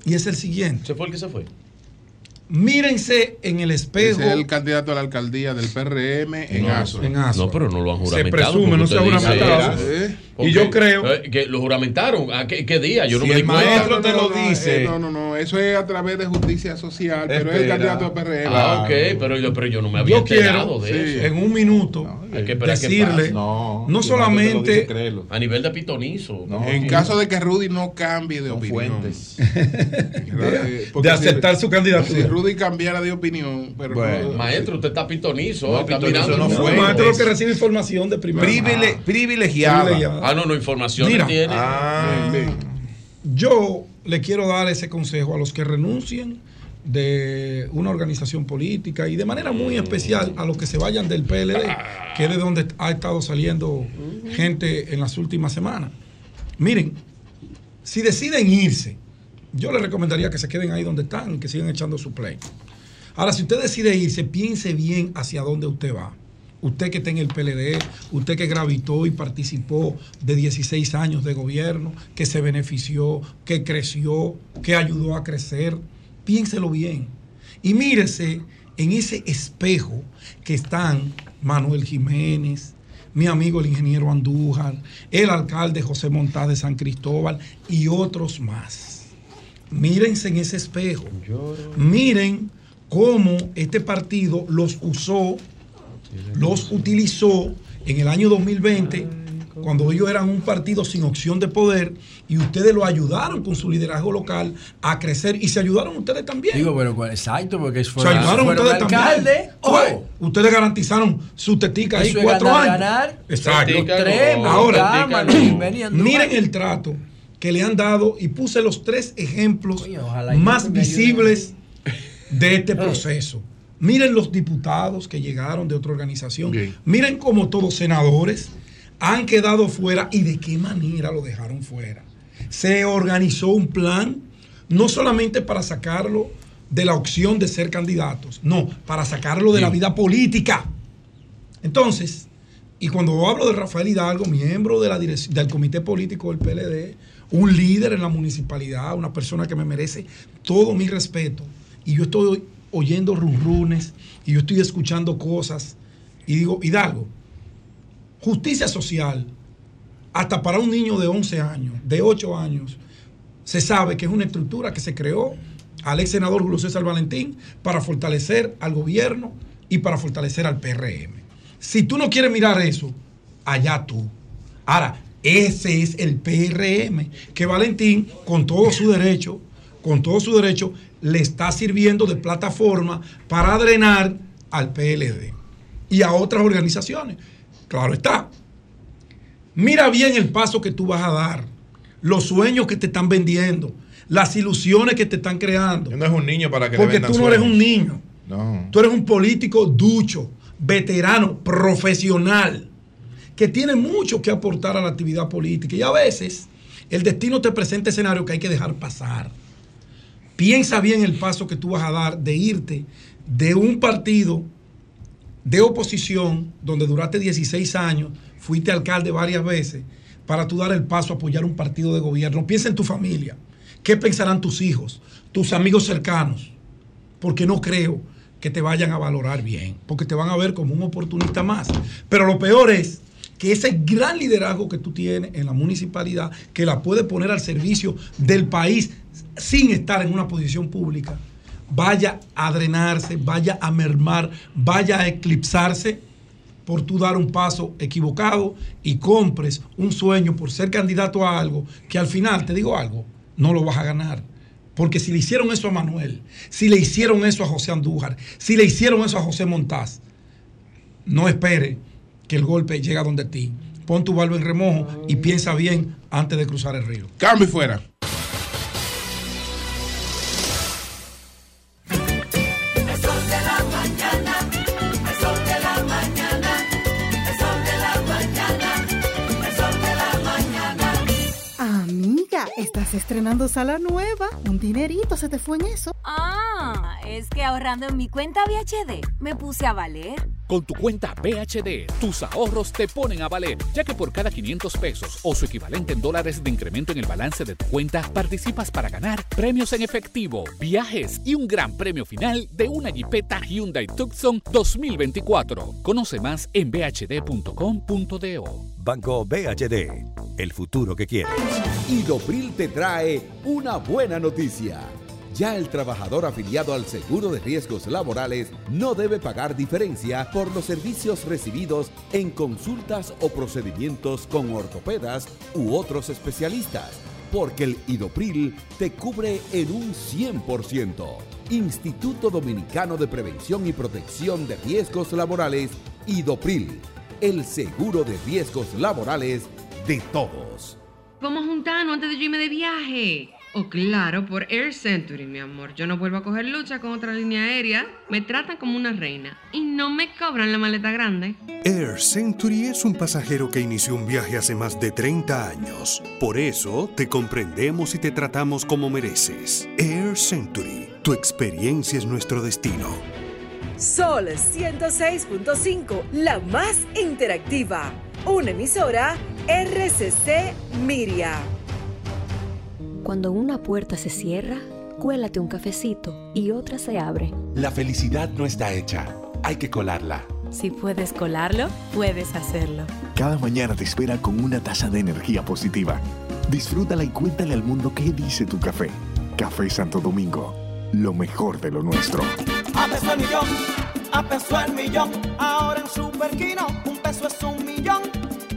y es el siguiente. ¿Se fue el que se fue? Mírense en el espejo. Ese es el candidato a la alcaldía del PRM en No, ASO. en ASO. No, pero no lo han Se juramentado. presume, porque no se ha juramentado. ¿eh? Y yo creo- Eh, que lo juramentaron. ¿A qué, qué día? Yo no Si me di el cuenta. maestro te lo dice. no, no, no. Eso es a través de justicia social, pero es el candidato del PRM. Ah, ok, pero yo, pero yo no me había Yo quiero enterado de sí, eso. en un minuto Hay que decirle no, no solamente dice. A nivel de pitonizo. en caso de que Rudy no cambie de opinión. de, Porque de aceptar su candidatura. Si Rudy cambiara de opinión, pero Bueno, no- maestro, usted está pitonizo. No, está pitonizo mirando no el fue. mundo. maestro lo que recibe información de primera privilegiada. Ah, no, no, información Mira, tiene. Ah. Yo le quiero dar ese consejo a los que renuncien de una organización política y de manera muy especial a los que se vayan del PLD, que es de donde ha estado saliendo gente en las últimas semanas. Miren, si deciden irse, yo les recomendaría que se queden ahí donde están que sigan echando su play. Ahora, si usted decide irse, piense bien hacia dónde usted va. Usted que está en el PLD, usted que gravitó y participó de 16 años de gobierno, que se benefició, que creció, que ayudó a crecer, piénselo bien. Y mírese en ese espejo que están Manuel Jiménez, mi amigo el ingeniero Andújar, el alcalde José Montaz de San Cristóbal y otros más. Mírense en ese espejo. Miren cómo este partido los usó, los utilizó en el año 2020, cuando ellos eran un partido sin opción de poder, y ustedes lo ayudaron con su liderazgo local a crecer, y se ayudaron ustedes también. Digo, pero ¿cuál? exacto, porque se ayudaron ustedes alcalde. también. Oye, ustedes garantizaron su tetica ahí cuatro ganar, años. ganar. Exacto. Tetica, tres, no. Ahora, Tetica, no. Miren el trato que le han dado y puse los tres ejemplos más visibles de este proceso. Miren los diputados que llegaron de otra organización. Miren cómo todos senadores han quedado fuera y de qué manera lo dejaron fuera. Se organizó un plan no solamente para sacarlo de la opción de ser candidatos, no, para sacarlo de la vida política. Entonces, y cuando hablo de Rafael Hidalgo, miembro de la del comité político del PLD, un líder en la municipalidad, una persona que me merece todo mi respeto, y yo estoy oyendo runrunes y yo estoy escuchando cosas, y digo, Hidalgo, justicia social, hasta para un niño de 11 años, de 8 años, se sabe que es una estructura que se creó al ex senador Julio César Valentín para fortalecer al gobierno y para fortalecer al PRM. Si tú no quieres mirar eso, allá tú. Ahora, ese es el PRM que Valentín, con todo su derecho, con todo su derecho, le está sirviendo de plataforma para drenar al PLD y a otras organizaciones. Claro está. Mira bien el paso que tú vas a dar, los sueños que te están vendiendo, las ilusiones que te están creando. No es un niño para que Porque tú no eres un niño. No. Tú eres un político ducho, veterano, profesional, que tiene mucho que aportar a la actividad política. Y a veces el destino te presenta escenarios que hay que dejar pasar. Piensa bien el paso que tú vas a dar de irte de un partido de oposición donde duraste 16 años, fuiste alcalde varias veces, para tú dar el paso a apoyar un partido de gobierno. Piensa en tu familia. ¿Qué pensarán tus hijos, tus amigos cercanos? Porque no creo que te vayan a valorar bien, porque te van a ver como un oportunista más. Pero lo peor es que ese gran liderazgo que tú tienes en la municipalidad, que la puedes poner al servicio del país sin estar en una posición pública, vaya a drenarse, vaya a mermar, vaya a eclipsarse por tú dar un paso equivocado y compres un sueño por ser candidato a algo que al final, te digo algo, no lo vas a ganar. Porque si le hicieron eso a Manuel, si le hicieron eso a José Andújar, si le hicieron eso a José Montaz, no espere que el golpe llegue a donde ti. Pon tu barba en remojo y piensa bien antes de cruzar el río. Cambio y fuera. Estrenando sala nueva. Un dinerito se te fue en eso. Ah, es que ahorrando en mi cuenta VHD me puse a valer. Con tu cuenta BHD, tus ahorros te ponen a valer, ya que por cada 500 pesos o su equivalente en dólares de incremento en el balance de tu cuenta, participas para ganar premios en efectivo, viajes y un gran premio final de una Jeepeta Hyundai Tucson 2024. Conoce más en bhd.com.do. Banco BHD, el futuro que quieres. Idopril te trae una buena noticia. Ya el trabajador afiliado al Seguro de Riesgos Laborales no debe pagar diferencia por los servicios recibidos en consultas o procedimientos con ortopedas u otros especialistas, porque el Idopril te cubre en un 100%. Instituto Dominicano de Prevención y Protección de Riesgos Laborales, Idopril, el seguro de riesgos laborales de todos. Vamos juntarnos antes de irme de viaje. Oh, claro, por Air Century, mi amor. Yo no vuelvo a coger lucha con otra línea aérea. Me tratan como una reina y no me cobran la maleta grande. Air Century es un pasajero que inició un viaje hace más de 30 años. Por eso te comprendemos y te tratamos como mereces. Air Century, tu experiencia es nuestro destino. Sol 106.5, la más interactiva. Una emisora RCC Miria. Cuando una puerta se cierra, cuélate un cafecito y otra se abre. La felicidad no está hecha, hay que colarla. Si puedes colarlo, puedes hacerlo. Cada mañana te espera con una taza de energía positiva. Disfrútala y cuéntale al mundo qué dice tu café. Café Santo Domingo, lo mejor de lo nuestro. A peso el millón, a peso el millón. Ahora en Superquino, un peso es un millón.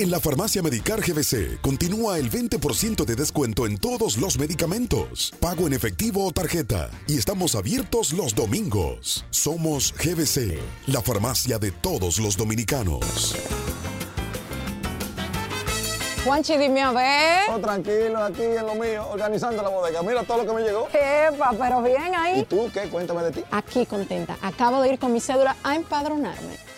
En la farmacia Medicar GBC continúa el 20% de descuento en todos los medicamentos, pago en efectivo o tarjeta, y estamos abiertos los domingos. Somos GBC, la farmacia de todos los dominicanos. Juanchi, dime a ver. Oh, tranquilo, aquí en lo mío, organizando la bodega. Mira todo lo que me llegó. Epa, pero bien ahí. ¿Y tú qué? Cuéntame de ti. Aquí contenta. Acabo de ir con mi cédula a empadronarme.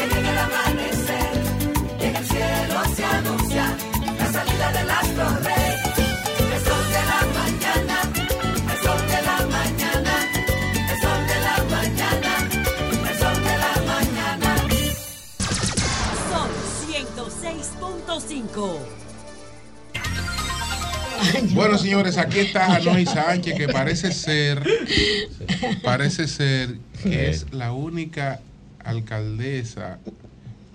que llega el amanecer, y en el cielo se anuncia la salida del astro rey. El sol de la mañana, el sol de la mañana, el sol de la mañana, el sol de la mañana. Son 106.5. Bueno, señores, aquí está Hanoi Sánchez, que parece ser, parece ser que es la única alcaldesa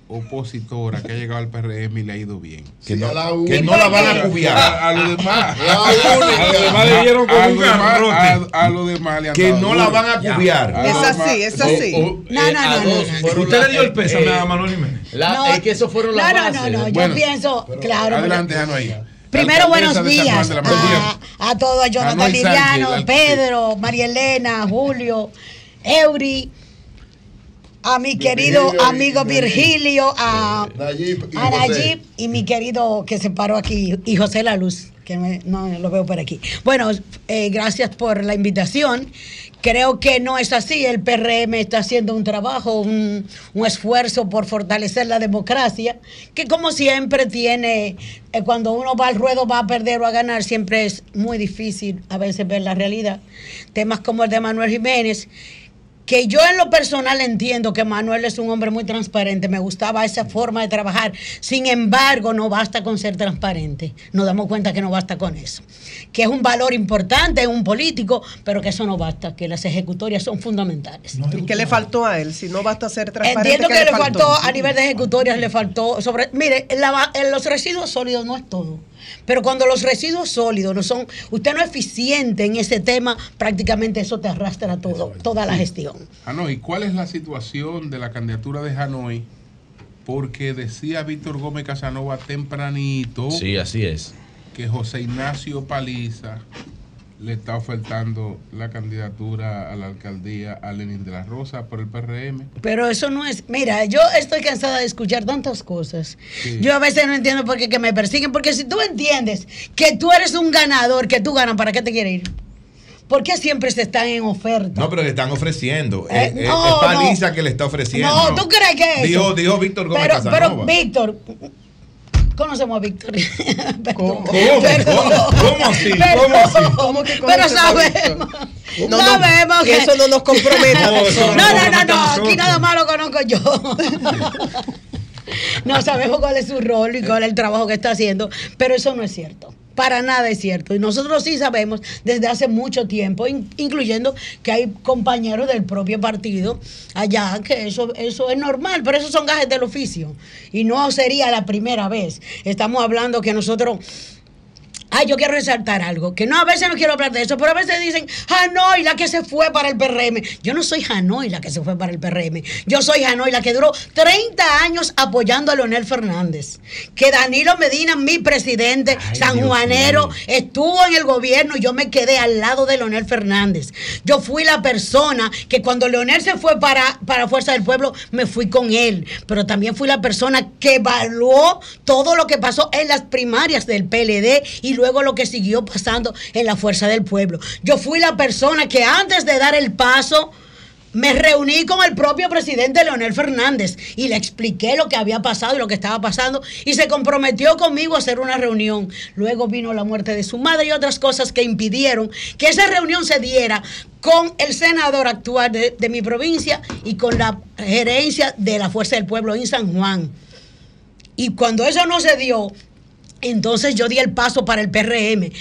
opositora que ha llegado al PRM y le ha ido bien. Que no- que no la van a cubiar. A, a los demás. La. A los demás le dieron con a un a- a los demás le han Que no la van a cubiar. A Es así, es así. No, no, eh, no, a no, Usted la- le dio el pésame eh, a Manuel Jiménez. La- No. es que eso fueron las No, no, bases. no, no, yo Bueno, pienso, claro. Adelante, Hanoi. Primero, buenos días la a, a todos, Jonathan Sánchez, Liriano, al- Pedro, María Elena, Julio, Eury, a mi querido Virgilio amigo Virgilio, a, Nayib y a José. Nayib y mi querido que se paró aquí, y José La Luz, que me- no lo veo por aquí. Bueno, eh, gracias por la invitación. Creo que no es así. El PRM está haciendo un trabajo, un, un esfuerzo por fortalecer la democracia, que como siempre tiene, eh, cuando uno va al ruedo, va a perder o a ganar, siempre es muy difícil a veces ver la realidad. Temas como el de Manuel Jiménez, que yo en lo personal entiendo que Manuel es un hombre muy transparente, me gustaba esa forma de trabajar, sin embargo no basta con ser transparente, nos damos cuenta que no basta con eso, que es un valor importante en un político, pero que eso no basta, que las ejecutorias son fundamentales. ¿Y qué le faltó a él? Si no basta ser transparente. Entiendo ¿qué que le faltó a nivel de ejecutorias, le faltó sobre. Mire, la- en los residuos sólidos no es todo. Pero cuando los residuos sólidos no son, usted no es eficiente en ese tema, prácticamente eso te arrastra todo, toda la gestión. Hanoi, ¿cuál es la situación de la candidatura de Hanoi? Porque decía Víctor Gómez Casanova tempranito Sí, así es. que José Ignacio Paliza le está ofertando la candidatura a la alcaldía a Lenin de la Rosa por el PRM. Pero eso no es, mira, yo estoy cansada de escuchar tantas cosas. Sí. Yo a veces no entiendo por qué que me persiguen, porque si tú entiendes que tú eres un ganador, que tú ganas, ¿para qué te quieres ir? ¿Por qué siempre se están en oferta? No, pero le están ofreciendo. Eh, Eh, eh, no, es Paliza no. que le está ofreciendo. No, ¿tú crees que es Dijo, eso? dijo Víctor Gómez pero, Casanova. pero, Víctor, conocemos a. Perdón. ¿Cómo? ¿Cómo? ¿Cómo así? ¿Cómo así? ¿Cómo que Pero sabemos. No, sabemos que que eso no nos compromete. No, No, no, no Aquí nada más lo conozco yo. No sabemos cuál es su rol y cuál es el trabajo que está haciendo, pero eso no es cierto. Para nada es cierto. Y nosotros sí sabemos desde hace mucho tiempo, in- incluyendo que hay compañeros del propio partido allá, que eso, eso es normal, pero esos son gajes del oficio. Y no sería la primera vez. Estamos hablando que nosotros Ay, yo quiero resaltar algo, que no, a veces no quiero hablar de eso, pero a veces dicen, Hanoi, la que se fue para el PRM. Yo no soy Hanoi la que se fue para el PRM. Yo soy Hanoi la que duró 30 años apoyando a Leonel Fernández. Que Danilo Medina, mi presidente sanjuanero, estuvo en el gobierno y yo me quedé al lado de Leonel Fernández. Yo fui la persona que cuando Leonel se fue para, para Fuerza del Pueblo, me fui con él. Pero también fui la persona que evaluó todo lo que pasó en las primarias del PLD y luego lo que siguió pasando en la Fuerza del Pueblo. Yo fui la persona que antes de dar el paso me reuní con el propio presidente Leonel Fernández y le expliqué lo que había pasado y lo que estaba pasando y se comprometió conmigo a hacer una reunión. Luego vino la muerte de su madre y otras cosas que impidieron que esa reunión se diera con el senador actual de, de mi provincia y con la gerencia de la Fuerza del Pueblo en San Juan. Y cuando eso no se dio, entonces yo di el paso para el PRM.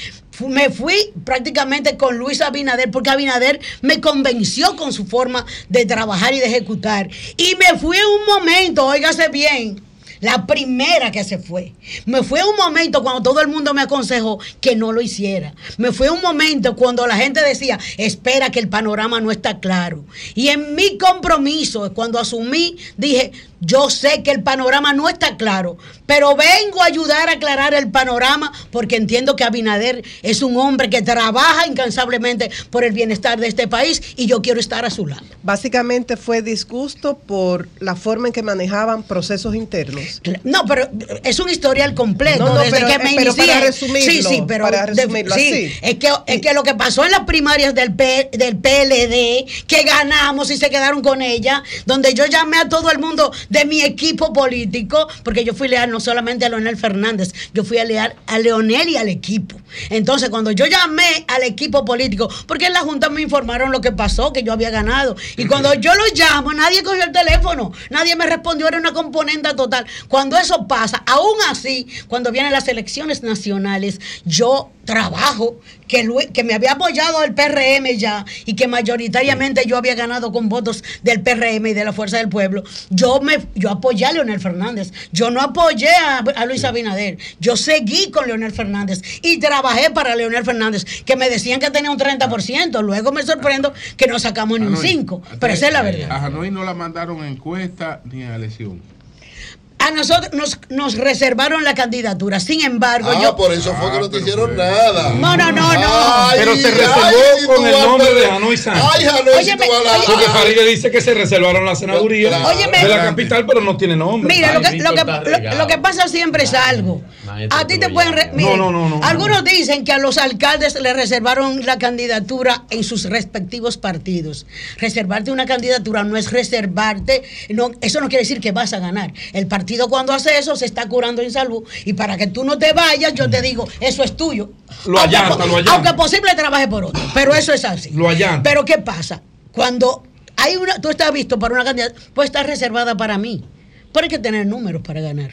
Me fui prácticamente con Luis Abinader porque Abinader me convenció con su forma de trabajar y de ejecutar. Y me fui en un momento, óigase bien, la primera que se fue. Me fue un momento cuando todo el mundo me aconsejó que no lo hiciera. Me fue un momento cuando la gente decía, espera que el panorama no está claro. Y en mi compromiso, cuando asumí, dije, yo sé que el panorama no está claro, pero vengo a ayudar a aclarar el panorama porque entiendo que Abinader es un hombre que trabaja incansablemente por el bienestar de este país y yo quiero estar a su lado. Básicamente fue disgusto por la forma en que manejaban procesos internos. No, pero es un historial completo. No, no, desde pero- que me pero para resumirlo, sí, sí, pero para de- resumirlo sí, así. Es que, es que lo que pasó en las primarias del, P- del PLD, que ganamos y se quedaron con ella, donde yo llamé a todo el mundo de mi equipo político, porque yo fui leal no solamente a Leonel Fernández, yo fui a leal a Leonel y al equipo. Entonces, cuando yo llamé al equipo político, porque en la Junta me informaron lo que pasó, que yo había ganado, y cuando yo los llamo, nadie cogió el teléfono, nadie me respondió, era una componente total. Cuando eso pasa, aún así, cuando vienen las elecciones nacionales, yo trabajo que me había apoyado el PRM ya y que mayoritariamente yo había ganado con votos del PRM y de la Fuerza del Pueblo, yo me yo apoyé a Leonel Fernández, yo no apoyé a, a Luis Abinader, yo seguí con Leonel Fernández y trabajé para Leonel Fernández, que me decían que tenía un 30%, luego me sorprendo que no sacamos ni un Hanoi. 5%, pero esa es la verdad. A Hanoi no la mandaron a encuesta ni a elección. A nosotros nos, nos reservaron la candidatura. Sin embargo, Ah, yo. por eso fue que no te hicieron nada. No, no, no, no. Ay, Pero se reservó con el nombre de perder. Hanoi Sánchez. Ay, Porque Faride dice que se reservaron la senaduría Claro. De la capital, pero no tiene nombre. Mira, lo que, lo que pasa siempre es algo. A ti te pueden. re- No, miren, no, no, no, Algunos dicen que a los alcaldes le reservaron la candidatura en sus respectivos partidos. Reservarte una candidatura no es reservarte. No, eso no quiere decir que vas a ganar. El partido, cuando hace eso, se está curando en salud. Y para que tú no te vayas, yo te digo, eso es tuyo. Lo Aunque allanta, lo allanta. Aunque posible trabaje por otro. Pero eso es así. Lo allanta. Pero ¿qué pasa? Cuando hay una, tú estás visto para una candidata, pues está reservada para mí. Pero hay que tener números para ganar.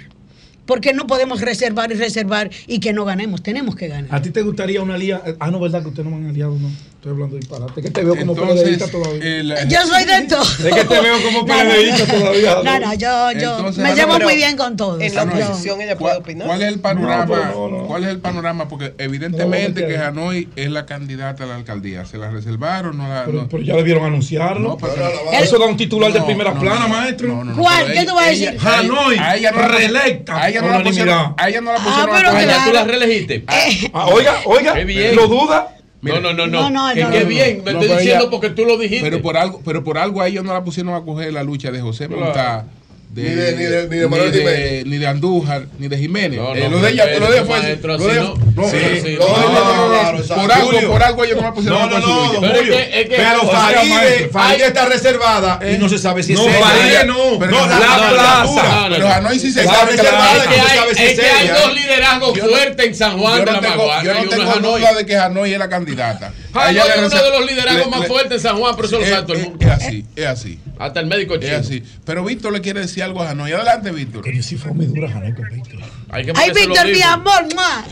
Porque no podemos reservar y reservar y que no ganemos. Tenemos que ganar. ¿A ti te gustaría una lía? Ah, no, ¿verdad que ustedes no me han aliado? No, estoy hablando de disparate. Que te veo como PLDista todavía. el- Yo soy de todo. Es que te veo como PLDista todavía. No, no, yo, yo Entonces, me llevo muy bien con todos. En la oposición ella puede opinar. ¿Cuál es el panorama? No, pero no, no. ¿Cuál es el panorama? Porque evidentemente no, que no. Hanoi es la candidata a la alcaldía. ¿Se la reservaron? No la, Pero, no? pero ya debieron anunciarlo. No, pero- Eso da un titular de primera no, plana, no, maestro. no, no, no, ¿Cuál? ¿Qué tú vas a decir? Hanoi, a ella no la- reelecta A ella no la pusieron. A ella no la Ah, pusieron. a pero. ¿Tú la reelegiste? Ah, oiga, oiga, Qué bien. ¿lo duda? No, no, no, No, no. no, bien, me estoy pero diciendo ella- porque tú lo dijiste. Pero por algo, pero por algo a ellos no la pusieron a coger la lucha de José Claro. Montá. De, Ni de- ni de- ni de Manuel ni de- Jiménez. ni de Andújar, ni de Jiménez. No, Eh, no, lo de ella, pero lo de ella fue maestro, lo de así ella- no. no, Sí, no, no. no, por algo, por algo ellos no la pusieron No, no, no. Pero es que- es que- Pero Faride. Faride está reservada y no se sabe si es ella. Faride no. Pero No, no, la, la la plaza. Pero Hanoi sí se Está sabe reservada, no se sabe si es es que hay ella. dos liderazgos fuertes en San Juan yo de no la tengo, Maguana. yo no tengo duda de que Hanoi es la candidata. Hanoi ella es uno de los liderazgos más fuertes en San Juan, pero eso lo es- sabe todo el mundo. Es así, es así. Hasta el médico Es chino. así. Pero Víctor le quiere decir algo a Hanoi. Adelante, Víctor. Coño, sí fue muy dura, Hanoi, con Víctor. Hay que Ay, Víctor, mi amor, ya.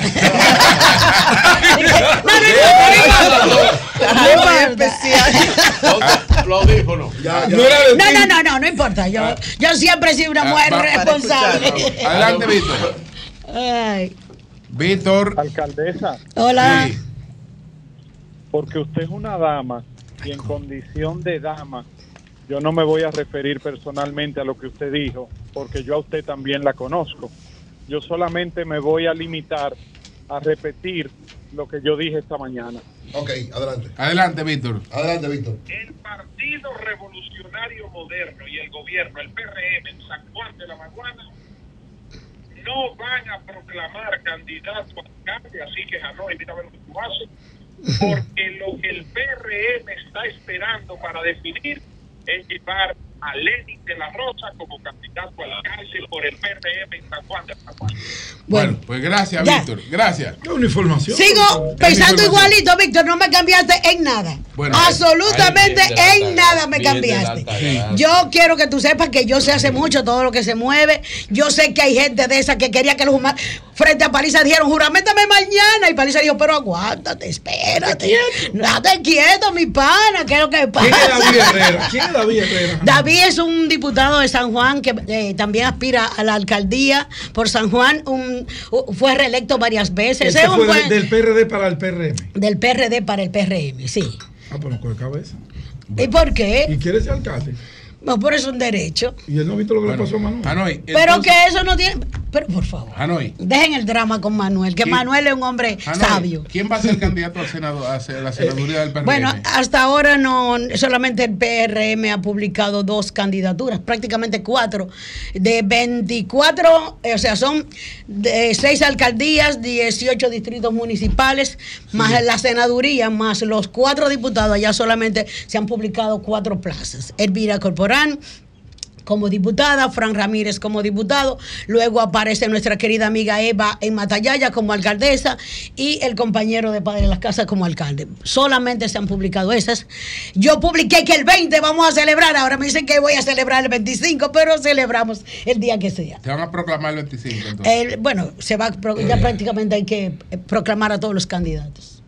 No No, no, no, no, no importa. Yo, yo siempre he sido una Ah, mujer va- responsable. Adelante, Víctor. Ay. Víctor. Alcaldesa, Hola. Sí. porque usted es una dama y en condición de dama, yo no me voy a referir personalmente a lo que usted dijo, porque yo a usted también la conozco. Yo solamente me voy a limitar a repetir lo que yo dije esta mañana. Ok, adelante. Adelante, Víctor. Adelante, Víctor. El Partido Revolucionario Moderno y el gobierno, el PRM en San Juan de la Maguana, no van a proclamar candidato a alcalde, así que Hanoi, mira a ver lo que tú haces, porque lo que el PRM está esperando para definir es llevar a Lenin de la Rosa como candidato a alcalde por el PRM en San Juan de la Maguana. Bueno, pues gracias, Ya. Víctor. Gracias. Qué una información. Sigo pensando igualito, Víctor. No me cambiaste en nada. Bueno, Absolutamente en tarea, nada me cambiaste. tarea. Yo quiero que tú sepas que yo sé hace mucho todo lo que se mueve. Yo sé que hay gente de esa que quería que los humanos. Frente a Paliza dijeron, juramentame mañana. Y Paliza dijo, pero aguántate, espérate. Date quieto, mi pana. ¿Qué es lo que ¿Quién pasa? es David Herrera? ¿Quién es David Herrera? David es un diputado de San Juan que eh, también aspira a la alcaldía por San Juan. un- fue reelecto varias veces. Ese Es un fue de- buen- del PRD para el PRM. del PRD para el PRM, sí. Ah, pues no coge cabeza. ¿Y por qué? ¿Y quiere ser alcalde? No, por eso es un derecho. ¿Y él no ha visto lo que le pasó a Manuel? Hanoi. Pero entonces- que eso no tiene. Pero por favor, Hanoi. dejen el drama con Manuel, que. Manuel es un hombre Hanoi, sabio. ¿Quién va a ser candidato Senado, a la senaduría del PRM? Bueno, hasta ahora no, solamente el PRM ha publicado dos candidaturas, prácticamente cuatro, de 24, eh, o sea, son de seis alcaldías, 18 distritos municipales, más la senaduría, más los cuatro diputados, allá solamente se han publicado cuatro plazas. Elvira Corporán, como diputada, Fran Ramírez como diputado, luego aparece nuestra querida amiga Eva en Matallaya como alcaldesa y el compañero de Padre de las Casas como alcalde. Solamente se han publicado esas. Yo publiqué que el 20 vamos a celebrar, ahora me dicen que voy a celebrar el 25, pero celebramos el día que sea. Te van a proclamar el 25, entonces. El- bueno, se va ya prácticamente hay que eh, proclamar a todos los candidatos.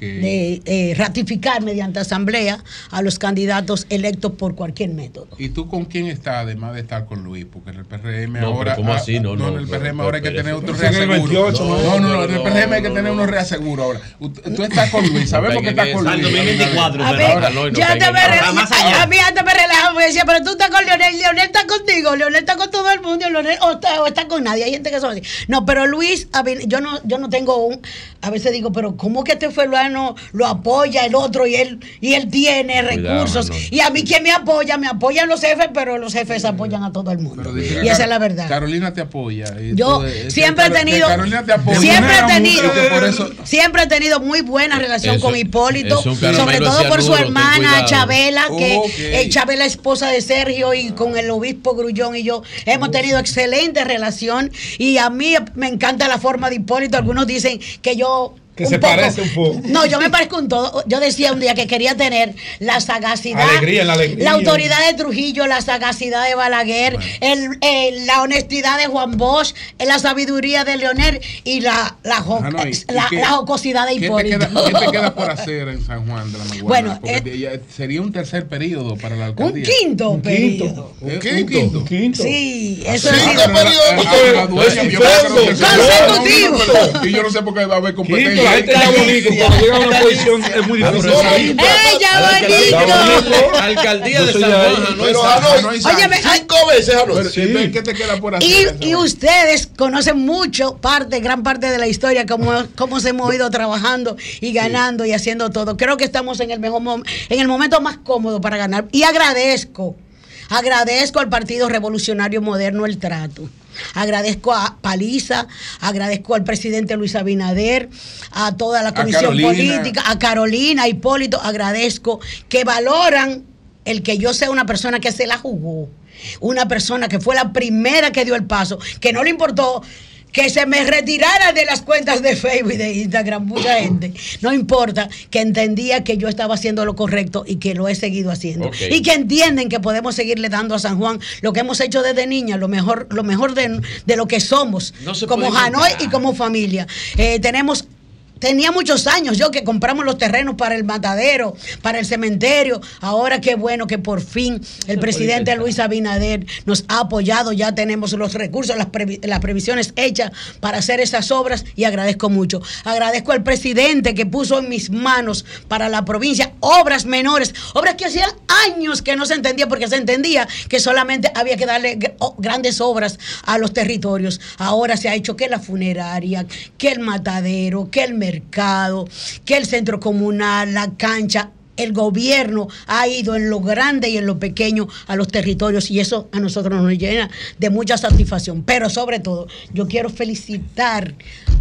De eh, ratificar mediante asamblea a los candidatos electos por cualquier método. ¿Y tú con quién estás, además de estar con Luis? Porque en el PRM No, ahora. ¿cómo ah, así? No, no, en el PRM ahora hay que tener otro reaseguro. 28, no, ¿no? no, no, en el no, PRM hay que no, tener no. unos reaseguros ahora. Tú estás con Luis, sabemos que estás con Al Luis. 2024, A pero no, y no te Más a, mí antes me relajaba, me decía, pero tú estás con Leonel, Leonel está contigo, Leonel está con todo el mundo, Leonel o está, o está con nadie, hay gente que son así. No, pero Luis, a ver, yo no, yo no tengo un, a veces digo, pero ¿cómo que este fulano lo apoya el otro y él, y él tiene recursos? Y a mí quien me apoya, me apoyan los jefes, pero los jefes apoyan a todo el mundo. Y esa Car- es la verdad. Carolina te apoya. y Yo eh, siempre he tenido, Carolina te apoya. siempre he tenido, eso. siempre he tenido muy buena relación Eso- con Hipólito, sobre todo por su hermana. Chabela, que Ok. eh, Chabela esposa de Sergio y con el obispo Grullón y yo hemos tenido excelente relación y a mí me encanta la forma de Hipólito. Algunos dicen que yo Que un se poco. parece un poco. No, yo me parezco un todo. Yo decía un día que quería tener la sagacidad, Alegría, la alegría. autoridad de Trujillo, la sagacidad de Balaguer, el- el- la honestidad de Juan Bosch, la sabiduría de Leonel y la, la, jo- Ah, no, ¿y- y la- qué- la jocosidad de ¿Qué te, Hipólito. queda, qué te queda por hacer en San Juan de la Maguana? Bueno, eh, sería un tercer periodo para la Un alcaldía. quinto periodo. ¿Un quinto? Un quinto. Sí, Ah, eso sí, es. la- la- la que. No, no, no, no, Y yo no sé por qué va a haber competencia. La gente ya bonito. Cuando llega a una posición es muy difícil salir. ¡Ella bonito! Alcaldía de San. Juan, no Pero es Hanoi, Óyeme, cinco veces Hanoi. ¿Qué te queda por hacer? Y, ustedes conocen mucho, parte, gran parte de la historia, cómo, cómo se hemos ido trabajando y ganando y haciendo todo. Creo que estamos en el mejor mom- en el momento más cómodo para ganar. Y agradezco, agradezco al Partido Revolucionario Moderno el trato. Agradezco a Paliza, agradezco al presidente Luis Abinader, a toda la comisión política, a Carolina, a Hipólito, agradezco que valoran el que yo sea una persona que se la jugó, una persona que fue la primera que dio el paso, que no le importó que se me retirara de las cuentas de Facebook y de Instagram mucha gente. No importa, que entendía que yo estaba haciendo lo correcto y que lo he seguido haciendo. Y que entienden que podemos seguirle dando a San Juan lo que hemos hecho desde niña, lo mejor, lo mejor de, de lo que somos, No como Hanoi y como familia. Eh, tenemos Tenía muchos años yo que compramos los terrenos para el matadero, para el cementerio. Ahora qué bueno que por fin el presidente Luis Abinader nos ha apoyado. Ya tenemos los recursos, las, previ- las previsiones hechas para hacer esas obras y agradezco mucho. Agradezco al presidente que puso en mis manos para la provincia obras menores, obras que hacían años que no se entendía porque se entendía que solamente había que darle grandes obras a los territorios. Ahora se ha hecho que la funeraria, que el matadero, que el mercado, que el centro comunal, la cancha. El gobierno ha ido en lo grande y en lo pequeño a los territorios y eso a nosotros nos llena de mucha satisfacción. Pero sobre todo, yo quiero felicitar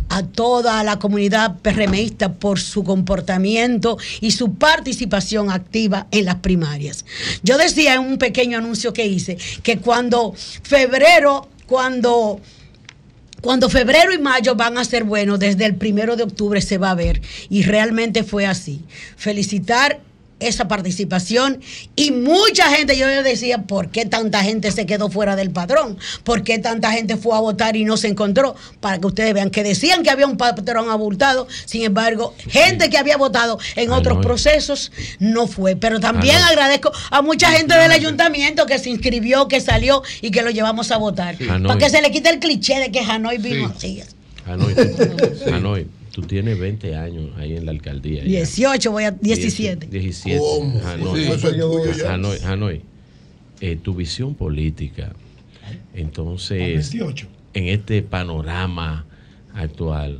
a toda la comunidad PRMista por su comportamiento y su participación activa en las primarias. Yo decía en un pequeño anuncio que hice que cuando febrero, cuando cuando febrero y mayo van a ser buenos, desde el primero de octubre se va a ver. Y realmente fue así. Felicitar esa participación y mucha gente, yo decía, ¿por qué tanta gente se quedó fuera del padrón? ¿Por qué tanta gente fue a votar y no se encontró? Para que ustedes vean que decían que había un padrón abultado, sin embargo, gente que había votado en otros procesos no fue. Pero también Hanoi. agradezco a mucha gente del ayuntamiento que se inscribió, que salió y que lo llevamos a votar. Para que se le quite el cliché de que Hanoi vino así. Hanoi, Hanoi, tú tienes 20 años ahí en la alcaldía. ya. 18, voy a 17. 17. ¿Cómo? Hanoi, Sí, ya. Hanoi, Hanoi, eh, tu visión política, entonces, 28. en este panorama actual,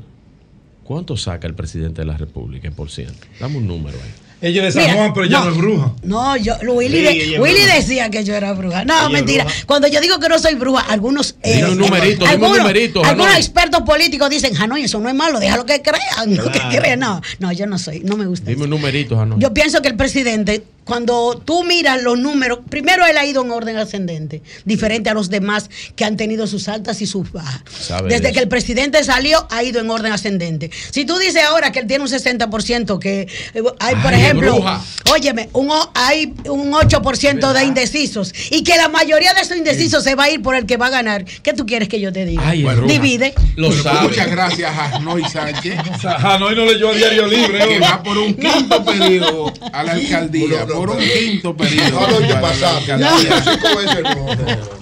¿cuánto saca el presidente de la República en por ciento? Dame un número ahí. Ella es de San Mira, Juan, pero ella no. no es bruja. No, yo, Willy, Sí, de- Willy decía que yo era bruja. No, Ella mentira. bruja. Cuando yo digo que no soy bruja, algunos, eh, Dime un numerito, dime un algunos, numerito, algunos expertos políticos dicen, Hanoi, eso no es malo, déjalo que crean, no que crean. No, no, yo no soy, no me gusta. Dime un numerito, Hanoi. Yo pienso que el presidente, cuando tú miras los números, primero él ha ido en orden ascendente, diferente a los demás que han tenido sus altas y sus bajas. Desde de que el presidente salió, ha ido en orden ascendente. Si tú dices ahora que él tiene un 60%, que eh, hay, por Ay, ejemplo, bruja. óyeme, un, hay un 8% de indecisos y que la mayoría de esos indecisos se va a ir por el que va a ganar, ¿qué tú quieres que yo te diga? Ay. Divide. Lo Bueno, sabe. Muchas gracias a Hanoi Sánchez. Hanoi no leyó a Diario Libre. Que va por un quinto periodo a la alcaldía. por un quinto periodo. No, no, no, no, no.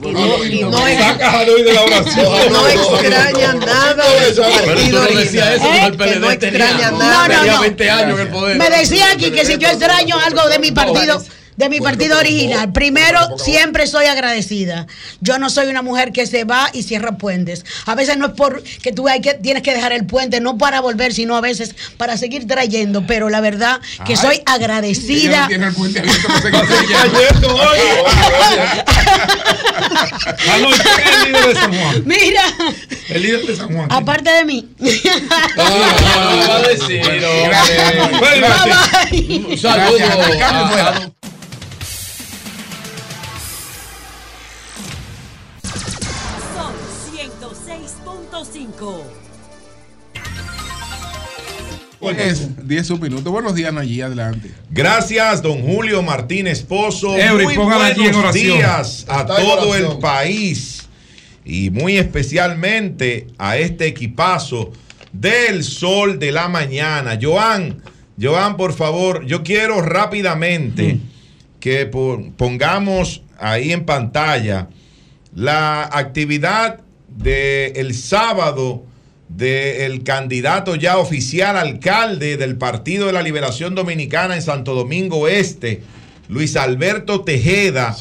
Hanoi no. No es- Saca a Hanoi de la oración. No extraña nada no no extraña No, nada. no, no. 20 años en el poder. Me decía aquí que si yo extraño algo de mi partido, de mi partido original, primero siempre soy agradecida. Yo no soy una mujer que se va y cierra puentes. A veces no es por que tú hay que, tienes que dejar el puente, no para volver, sino a veces para seguir trayendo. Pero la verdad que Ay. soy no agradecida. tiene el puente. Mira, El líder de San Juan. aparte de mí. Ah, Son 106.5. Es 10 minutos. Buenos días, Nayí, adelante. Gracias, don Julio Martínez Pozo. Eury, muy allí buenos oración. días a Está todo el país y muy especialmente a este equipazo del sol de la mañana. Joan, Joan, por favor, yo quiero rápidamente que po- pongamos ahí en pantalla la actividad del sábado del candidato ya oficial alcalde del Partido de la Liberación Dominicana en Santo Domingo Este, Luis Alberto Tejeda.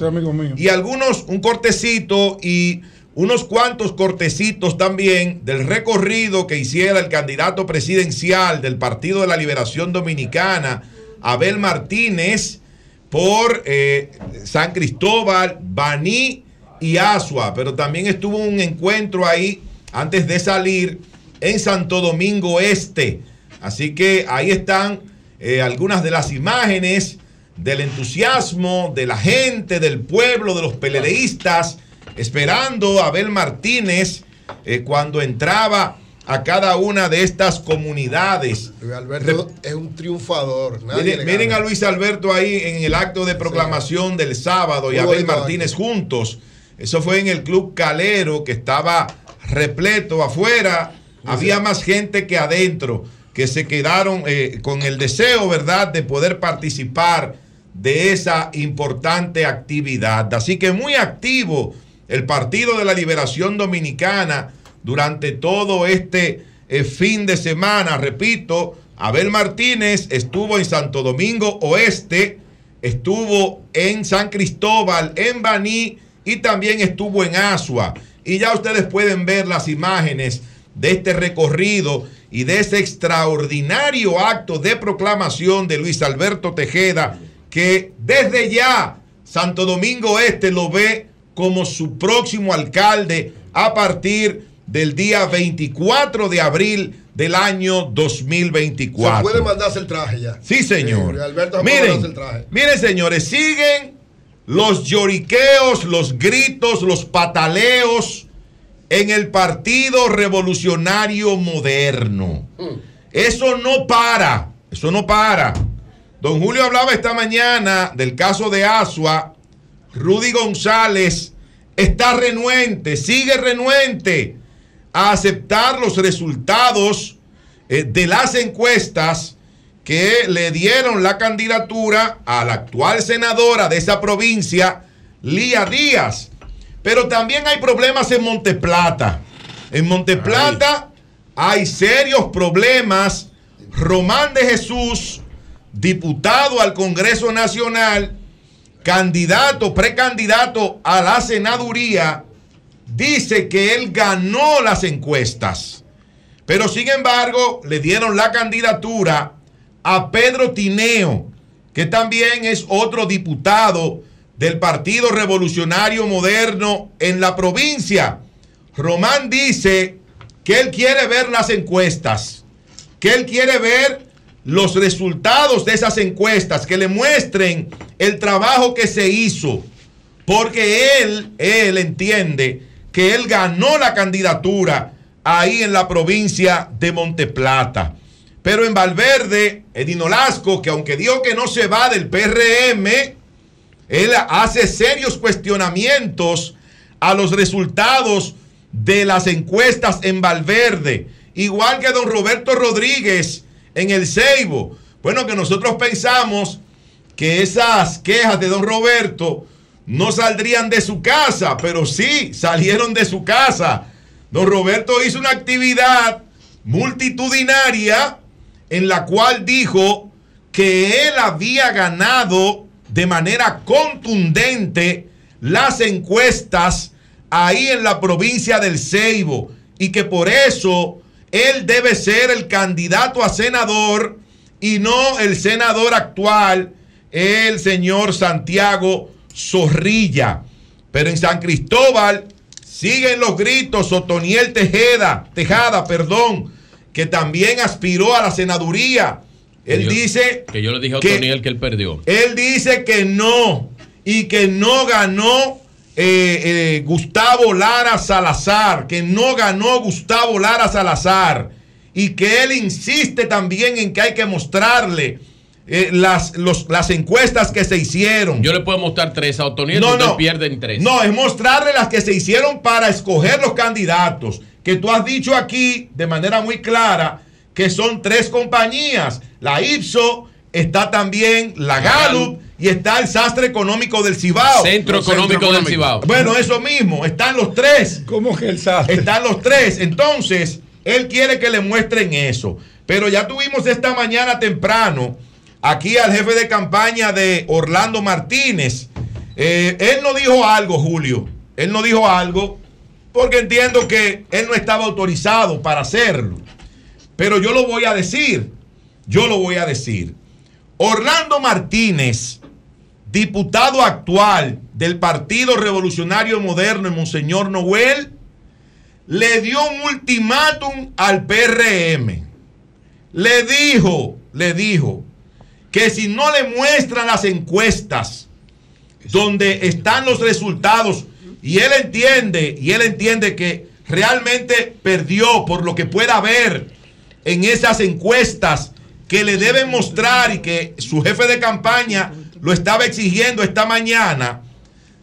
Y algunos, un cortecito y unos cuantos cortecitos también del recorrido que hiciera el candidato presidencial del Partido de la Liberación Dominicana, Abel Martínez, por eh, San Cristóbal, Baní y Asua. Pero también estuvo un encuentro ahí antes de salir en Santo Domingo Este. Así que ahí están eh, algunas de las imágenes del entusiasmo de la gente, del pueblo, de los peledeístas, esperando a Abel Martínez eh, cuando entraba a cada una de estas comunidades. Luis Alberto es un triunfador. nadie Miren, a Luis Alberto ahí en el acto de proclamación del sábado y Abel Martínez juntos. Eso fue en el Club Calero que estaba repleto afuera. Había más gente que adentro que se quedaron eh, con el deseo, ¿verdad?, de poder participar de esa importante actividad. Así que muy activo el Partido de la Liberación Dominicana durante todo este eh, fin de semana. Repito, Abel Martínez estuvo en Santo Domingo Oeste, estuvo en San Cristóbal, en Baní y también estuvo en Asua. Y ya ustedes pueden ver las imágenes de este recorrido y de ese extraordinario acto de proclamación de Luis Alberto Tejeda, que desde ya Santo Domingo Este lo ve como su próximo alcalde a partir del día 24 de abril del año Se 2024. puede mandarse el traje ya. Sí, señor. Alberto se el Miren, traje. miren, señores, siguen los lloriqueos, los gritos, los pataleos en el Partido Revolucionario Moderno. Eso no para, eso no para. Don Julio hablaba esta mañana del caso de Asua. Rudy González está renuente, sigue renuente a aceptar los resultados eh, de las encuestas que le dieron la candidatura a la actual senadora de esa provincia, Lía Díaz. Pero también hay problemas en Monteplata. En Monteplata hay serios problemas. Román de Jesús, diputado al Congreso Nacional, candidato, precandidato a la senaduría, dice que él ganó las encuestas. Pero sin embargo, le dieron la candidatura a Pedro Tineo, que también es otro diputado del Partido Revolucionario Moderno en la provincia. Román dice que él quiere ver las encuestas, que él quiere ver los resultados de esas encuestas, que le muestren el trabajo que se hizo, porque él, él entiende que él ganó la candidatura ahí en la provincia de Monteplata. Pero en Valverde, Edino Lasco, que aunque dijo que no se va del PRM, él hace serios cuestionamientos a los resultados de las encuestas en Valverde. Igual que don Roberto Rodríguez en el Ceibo. Bueno, que nosotros pensamos que esas quejas de don Roberto no saldrían de su casa, pero sí salieron de su casa. Don Roberto hizo una actividad multitudinaria en la cual dijo que él había ganado de manera contundente las encuestas ahí en la provincia del Ceibo y que por eso él debe ser el candidato a senador y no el senador actual, el señor Santiago Zorrilla. Pero en San Cristóbal siguen los gritos, Otoniel Tejeda, Tejada, perdón, que también aspiró a la senaduría. Él Yo- dice Que yo le dije a que- Otoniel que él perdió. él dice que no y que no ganó eh, eh, Gustavo Lara Salazar, que no ganó Gustavo Lara Salazar y que él insiste también en que hay que mostrarle eh, las, los- las encuestas que se hicieron. Yo le puedo mostrar tres a Otoniel, No, no, no. pierden tres. No, es mostrarle las que se hicieron para escoger los candidatos. Que tú has dicho aquí de manera muy clara que son tres compañías. La Ipso, está también la Gallup y está el Sastre Económico del Cibao. Centro Económico Centro del Cibao. Bueno, eso mismo, están los tres. ¿Cómo que el Sastre? Están los tres. Entonces, él quiere que le muestren eso. Pero ya tuvimos esta mañana temprano aquí al jefe de campaña de Orlando Martínez. Eh, él no dijo algo, Julio. Él no dijo algo porque entiendo que él no estaba autorizado para hacerlo. Pero yo lo voy a decir. Yo lo voy a decir. Orlando Martínez, diputado actual del Partido Revolucionario Moderno en Monseñor Noel, le dio un ultimátum al PRM. Le dijo, le dijo, que si no le muestran las encuestas donde están los resultados y él entiende, y él entiende que realmente perdió por lo que pueda ver en esas encuestas que le deben mostrar y que su jefe de campaña lo estaba exigiendo esta mañana,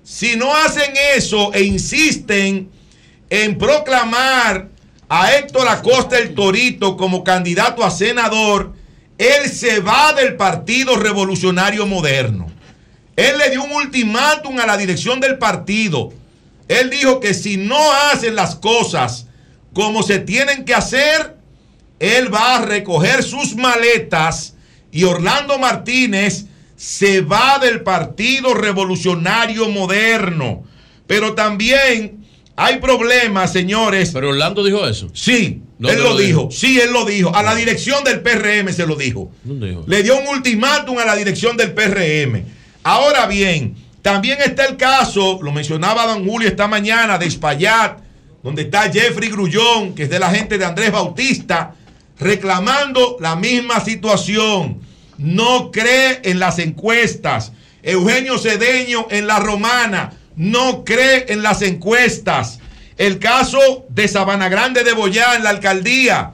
si no hacen eso e insisten en proclamar a Héctor Acosta el Torito como candidato a senador, él se va del Partido Revolucionario Moderno. Él le dio un ultimátum a la dirección del partido. Él dijo que si no hacen las cosas como se tienen que hacer, él va a recoger sus maletas y Orlando Martínez se va del Partido Revolucionario Moderno. Pero también hay problemas, señores. Pero Orlando dijo eso. Sí, ¿Dónde él lo, lo dijo. dijo? Sí, él lo dijo. A la dirección del PRM se lo dijo. ¿Dónde dijo? Le dio un ultimátum a la dirección del PRM. Ahora bien, también está el caso, lo mencionaba Don Julio esta mañana, de Espaillat, donde está Jeffrey Grullón, que es de la gente de Andrés Bautista, reclamando la misma situación. No cree en las encuestas. Eugenio Cedeño en la Romana no cree en las encuestas. El caso de Sabana Grande de Boyá en la alcaldía.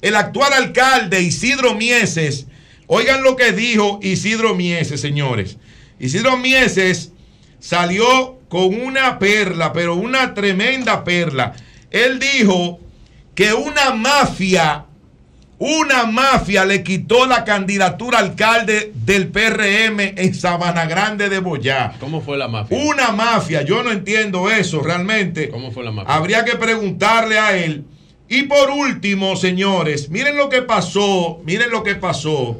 El actual alcalde Isidro Mieses, oigan lo que dijo Isidro Mieses, señores. Isidro Mieses salió con una perla, pero una tremenda perla. Él dijo que una mafia, una mafia le quitó la candidatura alcalde del PRM en Sabana Grande de Boyá. ¿Cómo fue la mafia? Una mafia, yo no entiendo eso realmente. ¿Cómo fue la mafia? Habría que preguntarle a él. Y por último, señores, miren lo que pasó, miren lo que pasó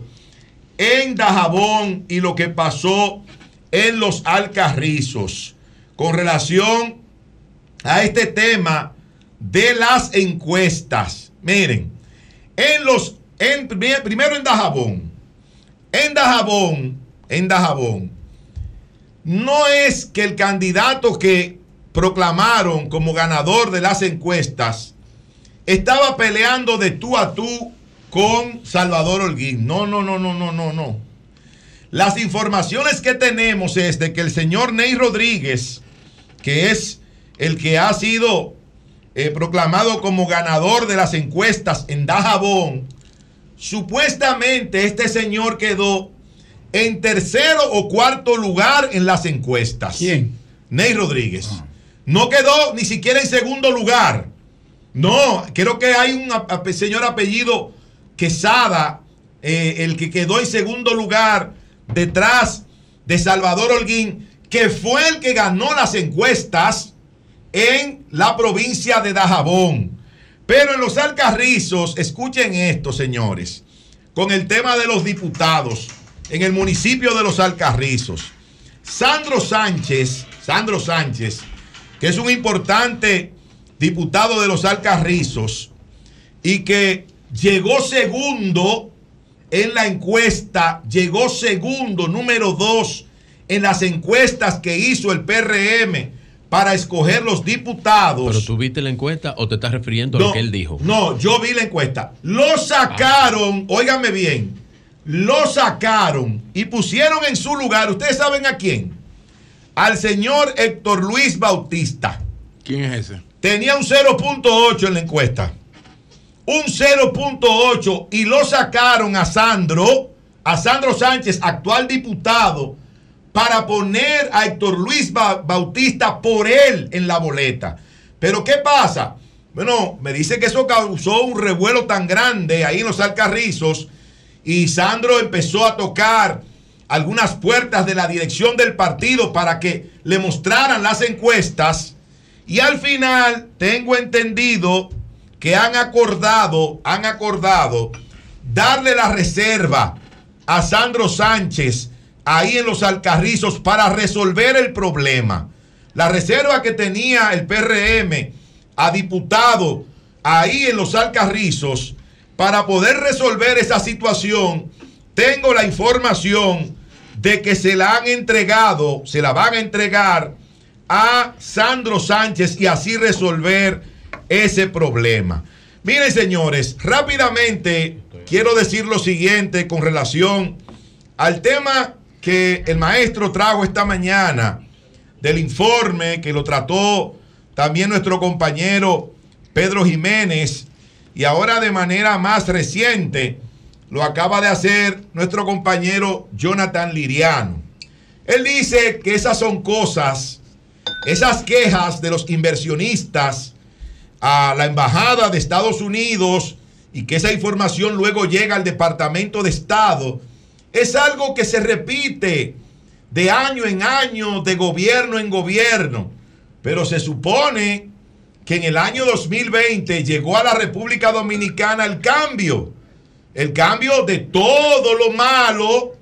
en Dajabón y lo que pasó en los Alcarrizos con relación a este tema de las encuestas. Miren, en los, en, primero en Dajabón, en Dajabón, en Dajabón, no es que el candidato que proclamaron como ganador de las encuestas estaba peleando de tú a tú con Salvador Holguín. No, no, no, no, no, no, no. Las informaciones que tenemos es de que el señor Ney Rodríguez, que es el que ha sido eh, proclamado como ganador de las encuestas en Dajabón, supuestamente este señor quedó en tercero o cuarto lugar en las encuestas. ¿Quién? Ney Rodríguez. No quedó ni siquiera en segundo lugar. No, creo que hay un señor apellido Quesada, eh, el que quedó en segundo lugar detrás de Salvador Holguín, que fue el que ganó las encuestas en la provincia de Dajabón. Pero en los Alcarrizos, escuchen esto, señores, con el tema de los diputados en el municipio de los Alcarrizos. Sandro Sánchez, Sandro Sánchez, que es un importante diputado de los Alcarrizos y que llegó segundo en la encuesta, llegó segundo, número dos, en las encuestas que hizo el PRM para escoger los diputados. ¿Pero tú viste la encuesta o te estás refiriendo a lo que él dijo? No, yo vi la encuesta. Lo sacaron, óigame bien, lo sacaron y pusieron en su lugar, ¿ustedes saben a quién? Al señor Héctor Luis Bautista. ¿Quién es ese? Tenía un 0.8 en la encuesta. Un 0.8 y lo sacaron a Sandro, a Sandro Sánchez, actual diputado, para poner a Héctor Luis Ba- Bautista por él en la boleta. Pero ¿qué pasa? Bueno, me dice que eso causó un revuelo tan grande ahí en los Alcarrizos y Sandro empezó a tocar algunas puertas de la dirección del partido para que le mostraran las encuestas y al final tengo entendido que han acordado, han acordado darle la reserva a Sandro Sánchez ahí en los Alcarrizos para resolver el problema. La reserva que tenía el PRM a diputado ahí en los Alcarrizos para poder resolver esa situación, tengo la información de que se la han entregado, se la van a entregar a Sandro Sánchez y así resolver ese problema. Miren, señores, rápidamente quiero decir lo siguiente con relación al tema que el maestro trajo esta mañana del informe que lo trató también nuestro compañero Pedro Jiménez y ahora de manera más reciente lo acaba de hacer nuestro compañero Jonathan Liriano. Él dice que esas son cosas, esas quejas de los inversionistas a la Embajada de Estados Unidos y que esa información luego llega al Departamento de Estado, es algo que se repite de año en año, de gobierno en gobierno. Pero se supone que en el año 2020 llegó a la República Dominicana el cambio. El cambio de todo lo malo,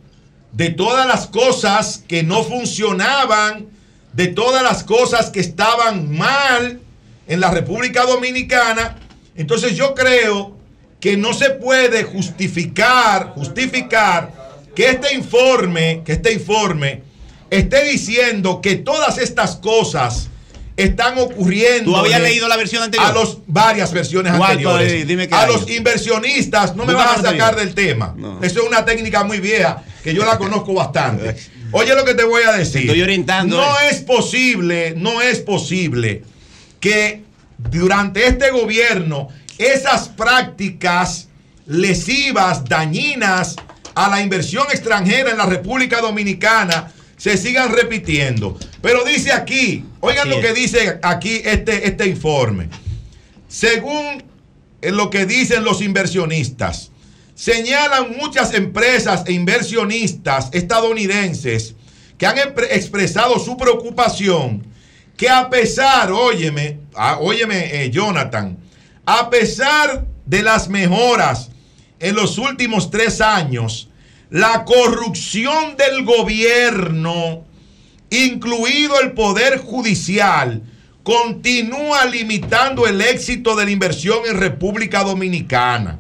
de todas las cosas que no funcionaban, de todas las cosas que estaban mal en la República Dominicana. Entonces yo creo que no se puede justificar, justificar que este informe, que este informe esté diciendo que todas estas cosas están ocurriendo. ¿Tú habías leído la versión anterior? A los varias versiones ¿Cuánto anteriores. hay? Dime a hay. los inversionistas no me vas a sacar anterior. del tema. Eso es una técnica muy vieja que yo la conozco bastante. Oye lo que te voy a decir. estoy orientando, No eh. es posible, no es posible que durante este gobierno esas prácticas lesivas, dañinas a la inversión extranjera en la República Dominicana se sigan repitiendo. Pero dice aquí, oigan Así lo es. que dice aquí este, este informe. Según lo que dicen los inversionistas, señalan muchas empresas e inversionistas estadounidenses que han expresado su preocupación que a pesar, óyeme, ah, óyeme eh, Jonathan, a pesar de las mejoras en los últimos tres años, la corrupción del gobierno, incluido el Poder Judicial, continúa limitando el éxito de la inversión en República Dominicana.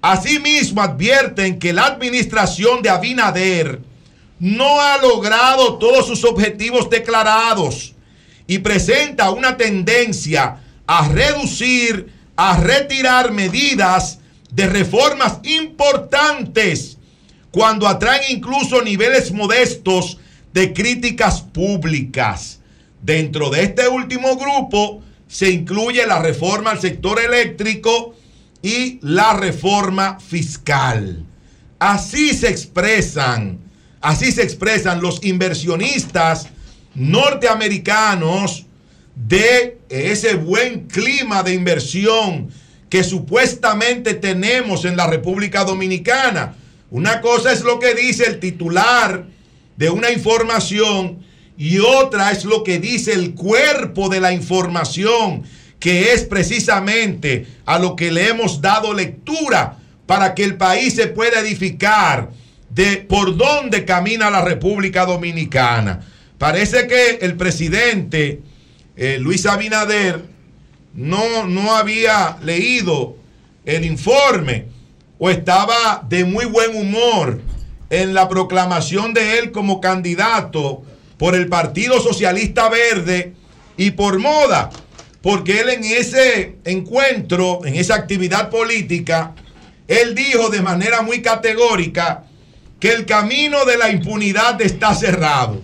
Asimismo, advierten que la administración de Abinader no ha logrado todos sus objetivos declarados y presenta una tendencia a reducir, a retirar medidas de reformas importantes cuando atraen incluso niveles modestos de críticas públicas. Dentro de este último grupo se incluye la reforma al sector eléctrico y la reforma fiscal. Así se expresan, así se expresan los inversionistas norteamericanos de ese buen clima de inversión que supuestamente tenemos en la República Dominicana. Una cosa es lo que dice el titular de una información y otra es lo que dice el cuerpo de la información, que es precisamente a lo que le hemos dado lectura para que el país se pueda edificar de por dónde camina la República Dominicana. Parece que el presidente eh, Luis Abinader no, no había leído el informe o estaba de muy buen humor en la proclamación de él como candidato por el Partido Socialista Verde y por moda, porque él en ese encuentro, en esa actividad política, él dijo de manera muy categórica que el camino de la impunidad está cerrado.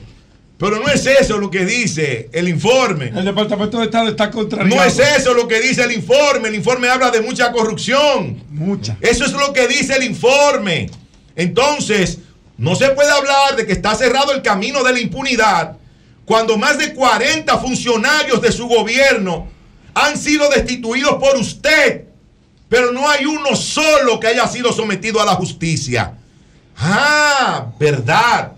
Pero no es eso lo que dice el informe. El Departamento de Estado está contrariado. No es eso lo que dice el informe. El informe habla de mucha corrupción. Mucha. Eso es lo que dice el informe. Entonces, no se puede hablar de que está cerrado el camino de la impunidad cuando más de 40 funcionarios de su gobierno han sido destituidos por usted, pero no hay uno solo que haya sido sometido a la justicia. Ah, verdad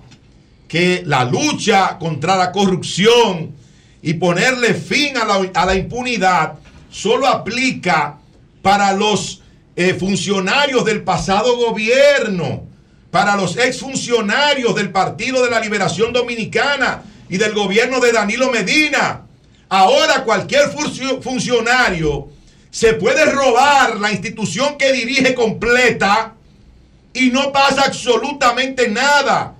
que la lucha contra la corrupción y ponerle fin a la, impunidad solo aplica para los eh, funcionarios del pasado gobierno, para los exfuncionarios del Partido de la Liberación Dominicana y del gobierno de Danilo Medina. Ahora cualquier funcio- funcionario se puede robar la institución que dirige completa y no pasa absolutamente nada,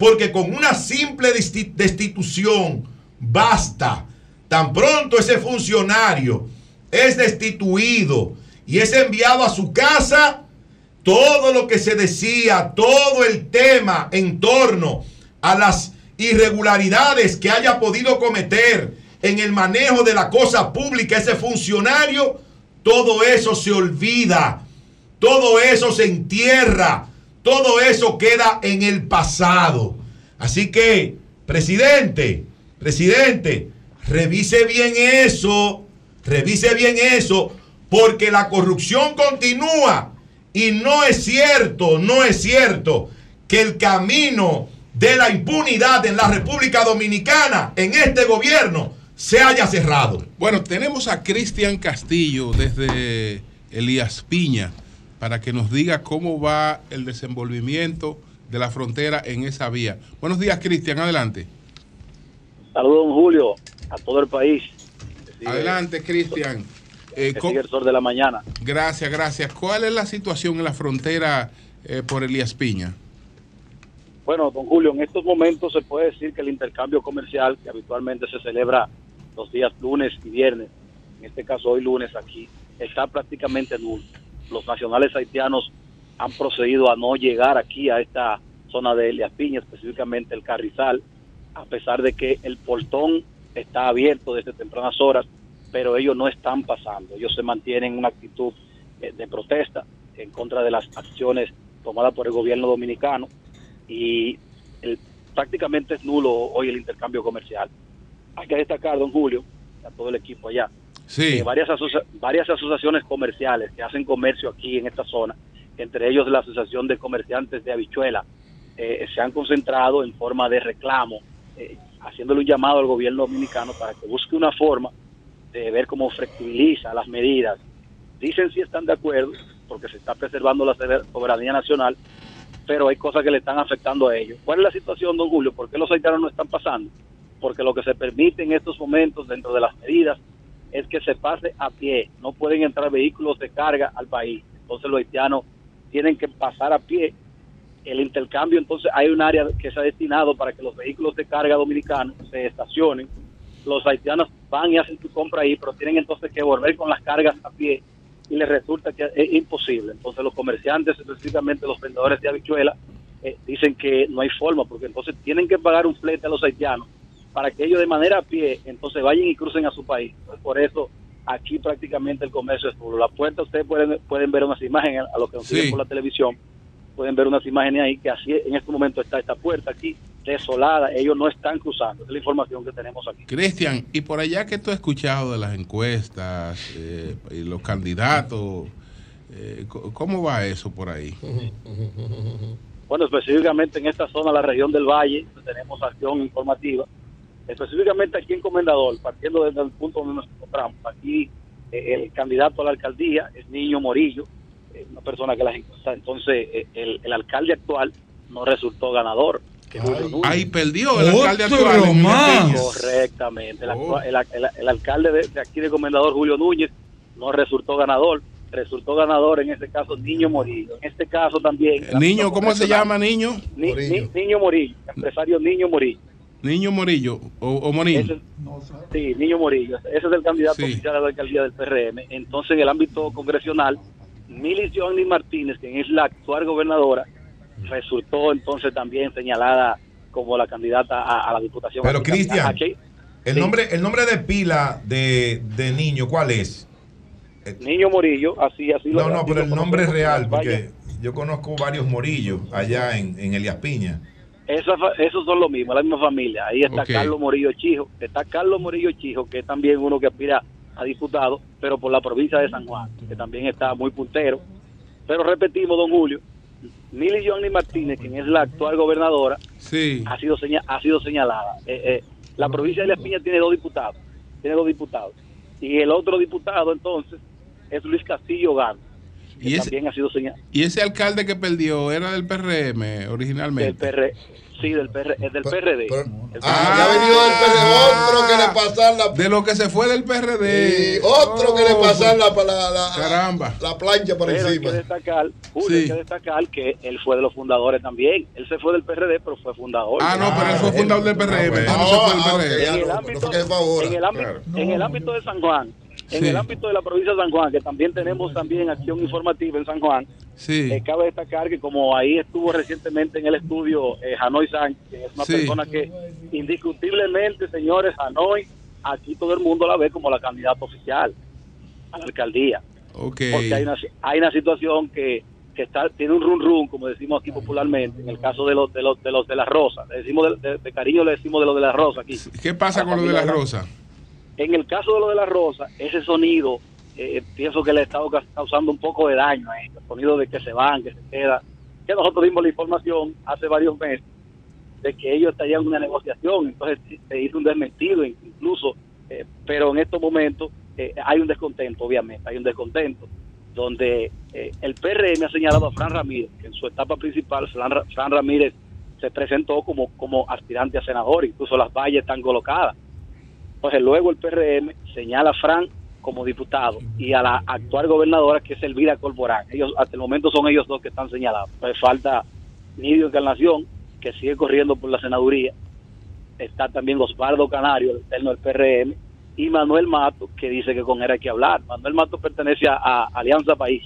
porque con una simple desti- destitución basta. Tan pronto ese funcionario es destituido y es enviado a su casa, todo lo que se decía, todo el tema en torno a las irregularidades que haya podido cometer en el manejo de la cosa pública ese funcionario, todo eso se olvida, todo eso se entierra, todo eso queda en el pasado. Así que, presidente, presidente, revise bien eso, revise bien eso, porque la corrupción continúa y no es cierto, no es cierto que el camino de la impunidad en la República Dominicana, en este gobierno, se haya cerrado. Bueno, tenemos a Cristian Castillo desde Elías Piña para que nos diga cómo va el desenvolvimiento de la frontera en esa vía. Buenos días, Cristian, adelante. Saludos, don Julio, a todo el país. Adelante, Cristian. Eh, sigue el sol de la mañana. gracias, gracias. ¿Cuál es la situación en la frontera eh, por Elías Piña? Bueno, don Julio, en estos momentos se puede decir que el intercambio comercial, que habitualmente se celebra los días lunes y viernes, en este caso hoy lunes aquí, está prácticamente nulo. Los nacionales haitianos han procedido a no llegar aquí a esta zona de Elias Piña, específicamente el Carrizal, a pesar de que el portón está abierto desde tempranas horas, pero ellos no están pasando. Ellos se mantienen en una actitud eh, de protesta en contra de las acciones tomadas por el gobierno dominicano y el- prácticamente es nulo hoy el intercambio comercial. Hay que destacar, don Julio, a todo el equipo allá, Que varias, varias asociaciones comerciales que hacen comercio aquí en esta zona, entre ellos la Asociación de Comerciantes de Habichuela, eh, se han concentrado en forma de reclamo, eh, haciéndole un llamado al gobierno dominicano para que busque una forma de ver cómo flexibiliza las medidas. Dicen si están de acuerdo, porque se está preservando la sober- soberanía nacional, pero hay cosas que le están afectando a ellos. ¿Cuál es la situación, don Julio? ¿Por qué los haitianos no están pasando? Porque lo que se permite en estos momentos, dentro de las medidas, es que se pase a pie. No pueden entrar vehículos de carga al país. Entonces los haitianos tienen que pasar a pie. El intercambio, entonces hay un área que se ha destinado para que los vehículos de carga dominicanos se estacionen. Los haitianos van y hacen su compra ahí, pero tienen entonces que volver con las cargas a pie y les resulta que es imposible. Entonces los comerciantes, específicamente los vendedores de habichuelas, eh, dicen que no hay forma, porque entonces tienen que pagar un flete a los haitianos para que ellos de manera a pie entonces vayan y crucen a su país. Por eso aquí prácticamente el comercio es nulo. La puerta ustedes pueden, pueden ver unas imágenes a lo que nos siguen Sí. por la televisión, pueden ver unas imágenes ahí que así en este momento está esta puerta aquí desolada, ellos no están cruzando, es la información que tenemos aquí. Cristian, y por allá que tú has escuchado de las encuestas eh, y los candidatos, eh, ¿cómo va eso por ahí? Bueno, específicamente en esta zona, la región del Valle, tenemos acción informativa. Específicamente aquí en Comendador, partiendo desde el punto donde nos encontramos. Aquí eh, el candidato a la alcaldía es Niño Morillo, eh, una persona que las encuestas. Entonces, eh, el, el alcalde actual no resultó ganador. Ahí perdió el alcalde actual. más. Correctamente. El, Oh. el- el- el alcalde de, de aquí de Comendador, Julio Núñez, no resultó ganador. Resultó ganador en este caso Niño Morillo. En este caso también. Niño, ¿cómo se llama, niño? Ni- ni- niño Morillo, empresario Niño Morillo. Niño Morillo o, o Morín. Ese- sí, Niño Morillo. Ese es el candidato Sí. oficial a la alcaldía del PRM. Entonces, en el ámbito congresional, Milis Johnny Martínez, quien es la actual gobernadora, resultó entonces también señalada como la candidata a, a la diputación. Pero Cristian, aquí- el sí. nombre, el nombre de pila de, de niño, ¿cuál es? Niño Morillo, así, así No, no, pero el nombre real, porque yo conozco varios morillos allá en, en Elias Piña. Esa esos son lo mismo, la misma familia. Ahí está. Carlos Morillo Chijo, está Carlos Morillo Chijo, que es también uno que aspira a diputado, pero por la provincia de San Juan, que también está muy puntero. Pero repetimos, don Julio, Mili Johnny Martínez, quien es la actual gobernadora, Sí. ha sido seña- ha sido señalada. Eh, eh, la provincia de La Piña tiene dos diputados, tiene dos diputados. Y el otro diputado entonces es Luis Castillo Gano, ¿Y ese, también ha sido señalado. y ese alcalde que perdió era del PRM Del originalmente. PR, sí, del, PR, es del PRD. El Ah, ya ha venido del PRD, otro que le pasan la De lo que se fue del PRD. Y otro que le Oh, pasan la, la, la, Caramba. la plancha por Pero hay encima. que destacar, Julio, hay que destacar que él fue de los fundadores también. Él se fue del PRD, pero fue fundador. Ah, no, pero él fue fundador del PRM. no Ah, se fue ah, del ok, PRD. ya en, el no, ámbito, no que fue ahora. en el ámbito, en el ámbito de San Juan, en Sí. el ámbito de la provincia de San Juan, que también tenemos también acción informativa en San Juan, Sí. eh, cabe destacar que como ahí estuvo recientemente en el estudio eh, Hanoi Sánchez, que es una Sí. persona que indiscutiblemente, señores, Hanoi, aquí todo el mundo la ve como la candidata oficial a la alcaldía. Porque hay una, hay una situación que, que está, tiene un run run, como decimos aquí popularmente, en el caso de los de los de los de la rosa. Le decimos de, de- de cariño le decimos de los de la rosa aquí. ¿Qué pasa con lo de la rosa? En el caso de lo de la rosa, ese sonido, eh, pienso que le ca- causando un poco de daño a ellos. El sonido de que se van, que se queda. Que nosotros dimos la información hace varios meses de que ellos estarían en una negociación, entonces se hizo un desmentido incluso, eh, pero en estos momentos eh, hay un descontento, obviamente, hay un descontento, donde eh, el PRM ha señalado a Fran Ramírez, que en su etapa principal, Fran, Ra- Fran Ramírez se presentó como, como aspirante a senador, incluso las vallas están colocadas. Entonces luego el PRM señala a Fran como diputado y a la actual gobernadora que es Elvira Corporán. Ellos hasta el momento son ellos dos que están señalados. Pues falta Nidio Encarnación, que sigue corriendo por la senaduría. Está también Osvaldo Canario, el eterno del PRM, y Manuel Mato, que dice que con él hay que hablar. Manuel Mato pertenece a, a Alianza País,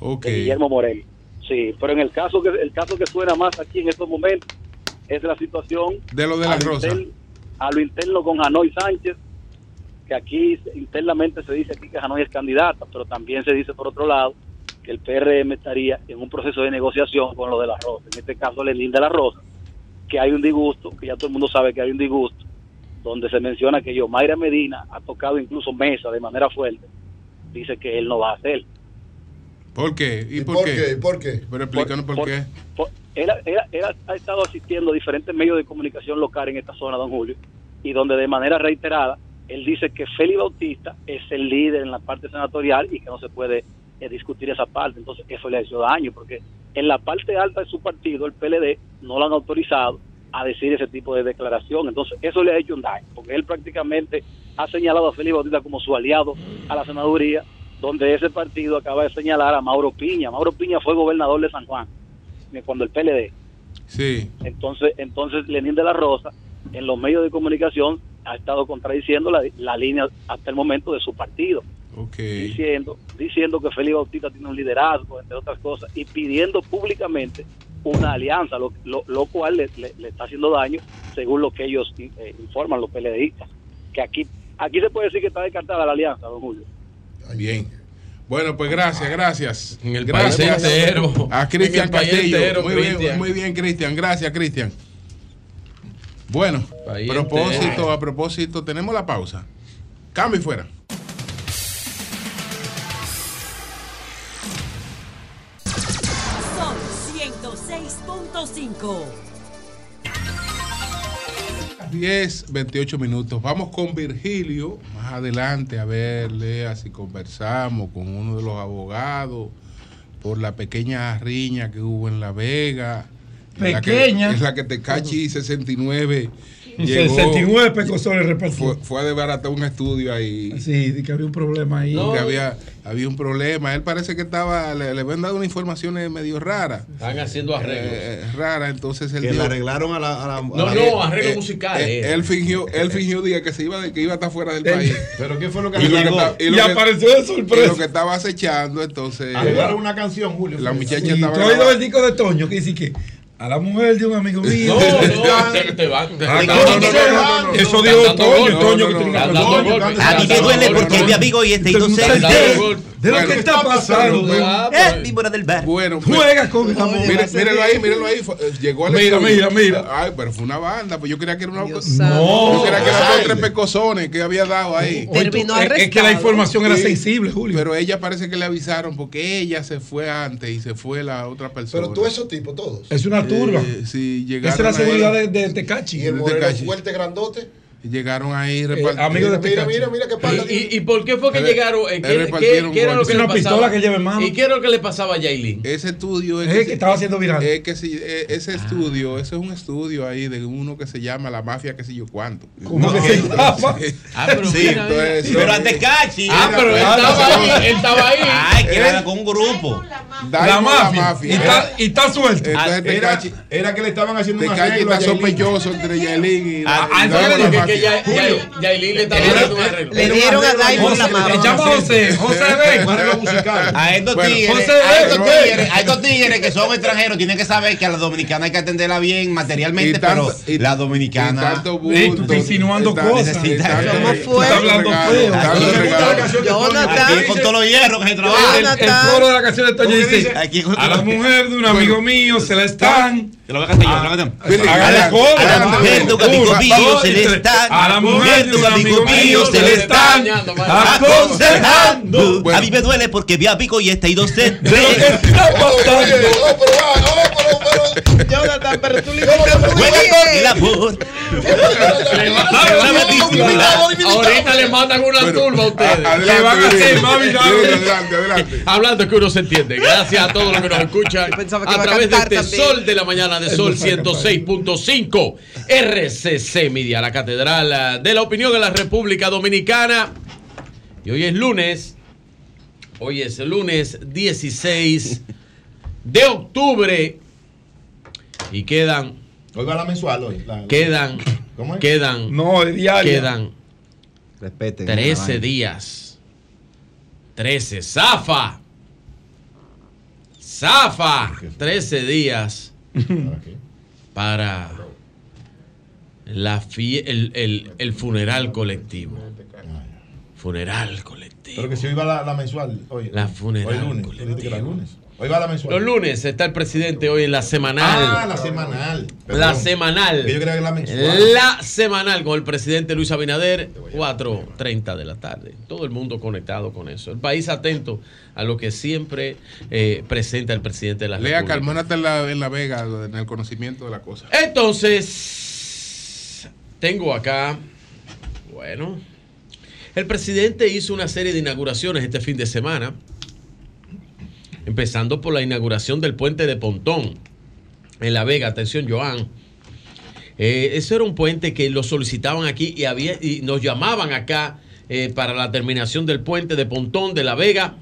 Ok. de Guillermo Morel. Sí, pero en el caso que el caso que suena más aquí en estos momentos es la situación De lo de la rosa. A lo interno con Hanoi Sánchez, que aquí internamente se dice aquí que Hanoi es candidata, pero también se dice por otro lado que el PRM estaría en un proceso de negociación con lo de la Rosa. En este caso, Lenín de la Rosa, que hay un disgusto, que ya todo el mundo sabe que hay un disgusto, donde se menciona que yo, Mayra Medina, ha tocado incluso mesa de manera fuerte, dice que él no va a hacer. ¿Por qué? ¿Y, ¿Y por, por qué? qué? ¿Y por qué? Pero explícanos por, Por- qué. Por- él, él- él ha estado asistiendo a diferentes medios de comunicación local en esta zona, don Julio, y donde de manera reiterada él dice que Félix Bautista es el líder en la parte senatorial y que no se puede eh, discutir esa parte. Entonces, eso le ha hecho daño, porque en la parte alta de su partido, el PLD, no lo han autorizado a decir ese tipo de declaración. Entonces, eso le ha hecho un daño, porque él prácticamente ha señalado a Félix Bautista como su aliado a la senaduría, donde ese partido acaba de señalar a Mauro Piña. Mauro Piña fue gobernador de San Juan cuando el PLD. Sí. Entonces, entonces Lenín de la Rosa, en los medios de comunicación, ha estado contradiciendo la, la línea hasta el momento de su partido, diciendo, diciendo que Félix Bautista tiene un liderazgo, entre otras cosas, y pidiendo públicamente una alianza, lo, lo, lo cual le, le- le está haciendo daño, según lo que ellos eh, informan, los PLDistas. Que aquí, aquí se puede decir que está descartada la alianza, don Julio. Bien. Bueno, pues gracias, gracias. En el gracias país entero. a Cristian Castillo. entero, muy bien, Cristian. muy bien, Cristian. Gracias, Cristian. Bueno, País propósito, entero. a propósito, tenemos la pausa. Cambio y fuera. Son 106.5. 10, 28 minutos. Vamos con Virgilio más adelante a verle así conversamos con uno de los abogados por la pequeña riña que hubo en La Vega. En la que- Pequeña. En la que Tecachi 69 Y llegó, 69 pecosoles repartió. fue, fue a desbaratar un estudio ahí. Sí, de que había un problema ahí. Que había, había un problema. Él parece que estaba, le, le habían dado una información medio rara. Están haciendo arreglos. Eh, rara, entonces él Que le arreglaron a la. a la- a No, la- no, arreglos eh, musicales. eh, él fingió, él fingió día que se iba de que iba a estar fuera del Él- país. Pero ¿qué fue lo que Y lo que, arregló? y Y que- apareció de sorpresa. y lo que estaba acechando, entonces. Arreglaron una canción, Julio. La muchacha Sí, estaba ¿tú has oído el disco de Toño que dice que A la mujer de un amigo mío. No, Ah, no, te, te va. te- no, no, no. Eso dando Toño. Toño que tiene golpes. A mí me duele porque es mi amigo y este inocente. De lo que está pasando. Ah, Eh, pues, víbora del bar. Bueno, pues, Juega con el amor. Mire- Míralo ahí, míralo ahí. eh, Llegó al Mira, estudio. mira, mira. Ay, pero fue una banda. Pues yo creía que era una. No. Yo creía que eran tres pecosones que había dado ahí. Terminó Es- es que la arrestado. información era sensible, Julio. Pero ella parece que le avisaron porque ella se fue antes y se fue la otra persona. Pero tú esos tipos, todos. Es una turba. Eh, sí, llegaron Esa es la seguridad de, de Tecachi. Y el moreno fuerte, grandote. Llegaron ahí amigo de repartidos. Tecachi. Mira, mira qué pasa. ¿Y, y por qué fue que Él- llegaron? Eh, ¿Qué, repartieron qué- qué era lo que Es le una pasaba? pistola que lleva en mano. ¿Y qué era lo que le pasaba a Yailin? Ese estudio Es que estaba haciendo viral. Es que sí, eh, ese estudio, ese es un estudio ahí de uno que se llama La Mafia, que sé yo cuánto. ¿Cómo que se llama? Ah, pero Sí, mira, entonces, mira. pero antes Cachi. Ah, pero él estaba ahí, él estaba ahí. Ay, que Eh, era con un grupo. La mafia. Y está, y está suelto. Ah, Tecachi- Era que le estaban haciendo un Tecachi arreglo a está sospechoso entre Yailin y Ah, y ah, la que- Mafia. Que ya- Yailin le estaba haciendo un arreglo. Le dieron a Daimo la mano. le llama José. José, musical. A estos tigres, a estos tigres, a estos tigres que son extranjeros tienen que saber que a la dominicana hay que atenderla bien materialmente, pero la dominicana tú estás insinuando Está- cosas. Está- ¿Cómo está- fue? está hablando feo. está A. Jonathan. aquí con todos los hierros que se El, trabajan. el coro de la canción de Toño ¿Cómo dice: dice? Aquí con A la mujer de un amigo mío se la están. Que lo voy a cantar yo, lo voy a cantar. A la mujer de un amigo mío se le tres. Están. A la mujer de un amigo mío se le están aconsejando. A mí me duele porque vi a Pico y va, no, pero, pero. Jonathan, pero tú le Juega con el amor. Ahorita le mandan una Bueno, turba a ustedes. ¿Qué van a hacer? Virgilio, Adelante, adelante. Hablando que uno se entiende. Gracias a todos los que nos escuchan a través de este también. Sol de la Mañana de Sol 106.5 RCC Media, la catedral de la opinión en la República Dominicana. Y hoy es lunes. Hoy es lunes 16 de octubre. Y quedan, Hoy va la mensual hoy. la- la- quedan, ¿Cómo es? quedan, No, es diario. quedan Respeten. 13 días. 13. Zafa. Zafa. 13 días para la fie- el, el- el funeral colectivo. Funeral colectivo. Pero que si hoy va la, la mensual. Hoy, La hoy funeral lunes. Era lunes. Hoy va la mensual. Los lunes está el presidente hoy en la semanal. Ah, la semanal. La semanal. Yo creía que la mensual. La semanal con el presidente Luis Abinader, 4.30 de la tarde. Todo el mundo conectado con eso. El país atento a lo que siempre eh, presenta el presidente de la Lea, República. Carmona está en la, en la Vega, en el conocimiento de la cosa. Entonces, tengo acá, bueno, el presidente hizo una serie de inauguraciones este fin de semana, empezando por la inauguración del puente de Pontón en La Vega. Atención, Joan. Eh, eso era un puente que lo solicitaban aquí y, había, y nos llamaban acá eh, para la terminación del puente de Pontón de La Vega.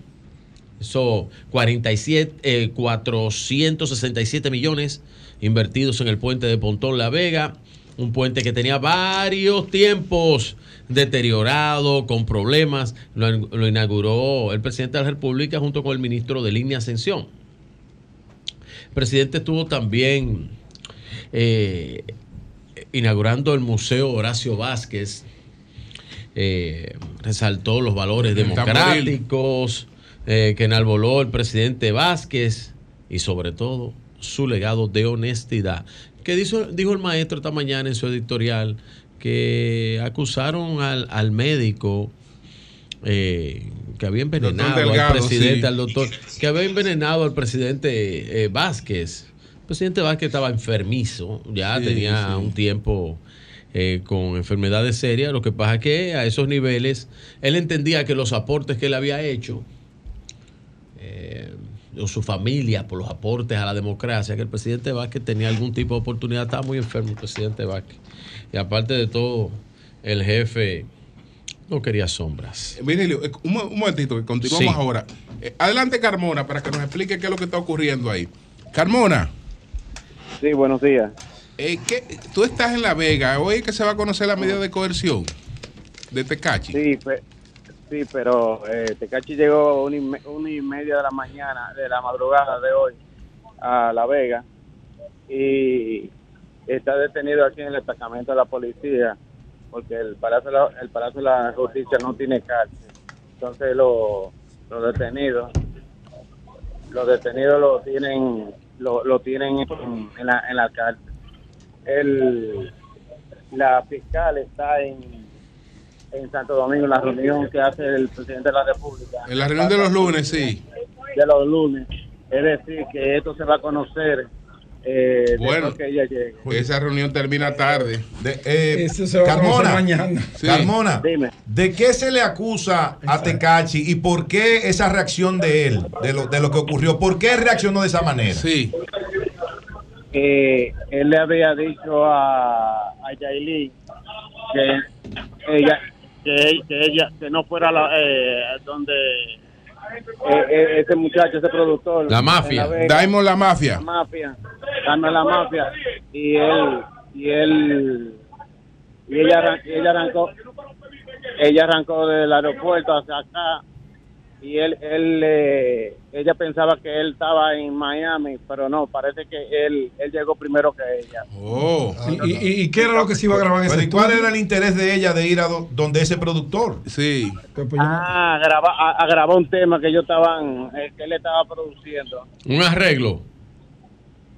Eso, 47, eh, 467 millones invertidos en el puente de Pontón La Vega. Un puente que tenía varios tiempos deteriorado, con problemas. Lo, lo inauguró el presidente de la República junto con el ministro de Línea Ascensión. El presidente estuvo también eh, inaugurando el Museo Horacio Vázquez. Eh, resaltó los valores democráticos eh, que enalboló el presidente Vázquez y sobre todo su legado de honestidad. Que dijo, dijo el maestro esta mañana en su editorial que acusaron al, al médico eh, que había envenenado Delgado, al presidente, sí. al doctor, que había envenenado al presidente eh, Vázquez. El presidente Vázquez estaba enfermizo, ya Sí, tenía sí. un tiempo eh, con enfermedades serias. Lo que pasa es que a esos niveles él entendía que los aportes que él había hecho, o su familia, por los aportes a la democracia, que el presidente Vázquez tenía algún tipo de oportunidad. Estaba muy enfermo el presidente Vázquez. Y aparte de todo, el jefe no quería sombras. Eh, Virgilio, eh, un, un momentito, que continuamos Sí. ahora. Eh, adelante, Carmona, para que nos explique qué es lo que está ocurriendo ahí. Carmona, Sí, buenos días. eh, ¿qué- tú estás en La Vega. Hoy es que se va a conocer la medida de coerción de Tecachi. Sí, sí pero eh, Tecachi llegó una y, una y media de la mañana, de la madrugada de hoy, a La Vega. y está detenido aquí en el destacamento de la policía porque el Palacio el Palacio de la Justicia no tiene cárcel. Entonces lo- los detenidos los detenidos lo tienen lo, lo tienen en, en la, en la cárcel. El, la fiscal está en, en Santo Domingo en la reunión que hace el presidente de la República. En la reunión de los lunes, sí. De los lunes. Es decir, que esto se va a conocer eh, Bueno. que ella llegue. Esa reunión termina tarde. Eh, Carmona, Carmona, ¿de qué se le acusa a Tecachi y por qué esa reacción de él, de lo, de lo que ocurrió? ¿Por qué reaccionó de esa manera? Sí. eh, él le había dicho a, a Yailin que ella que, que ella que no fuera la, eh, donde eh, eh, ese muchacho ese productor La mafia. Vega. Daimon la mafia. la mafia Daimon la mafia y él y él y ella ella arrancó ella arrancó del aeropuerto hacia acá y él él eh, ella pensaba que él estaba en Miami pero no parece que él él llegó primero que ella Oh. ¿Y, y- y qué era lo que se iba a grabar en ese ¿y cuál era el interés de ella de ir a do- donde ese productor? Sí. ah graba, a, a grabar un tema que ellos estaban eh, que él estaba produciendo Un arreglo.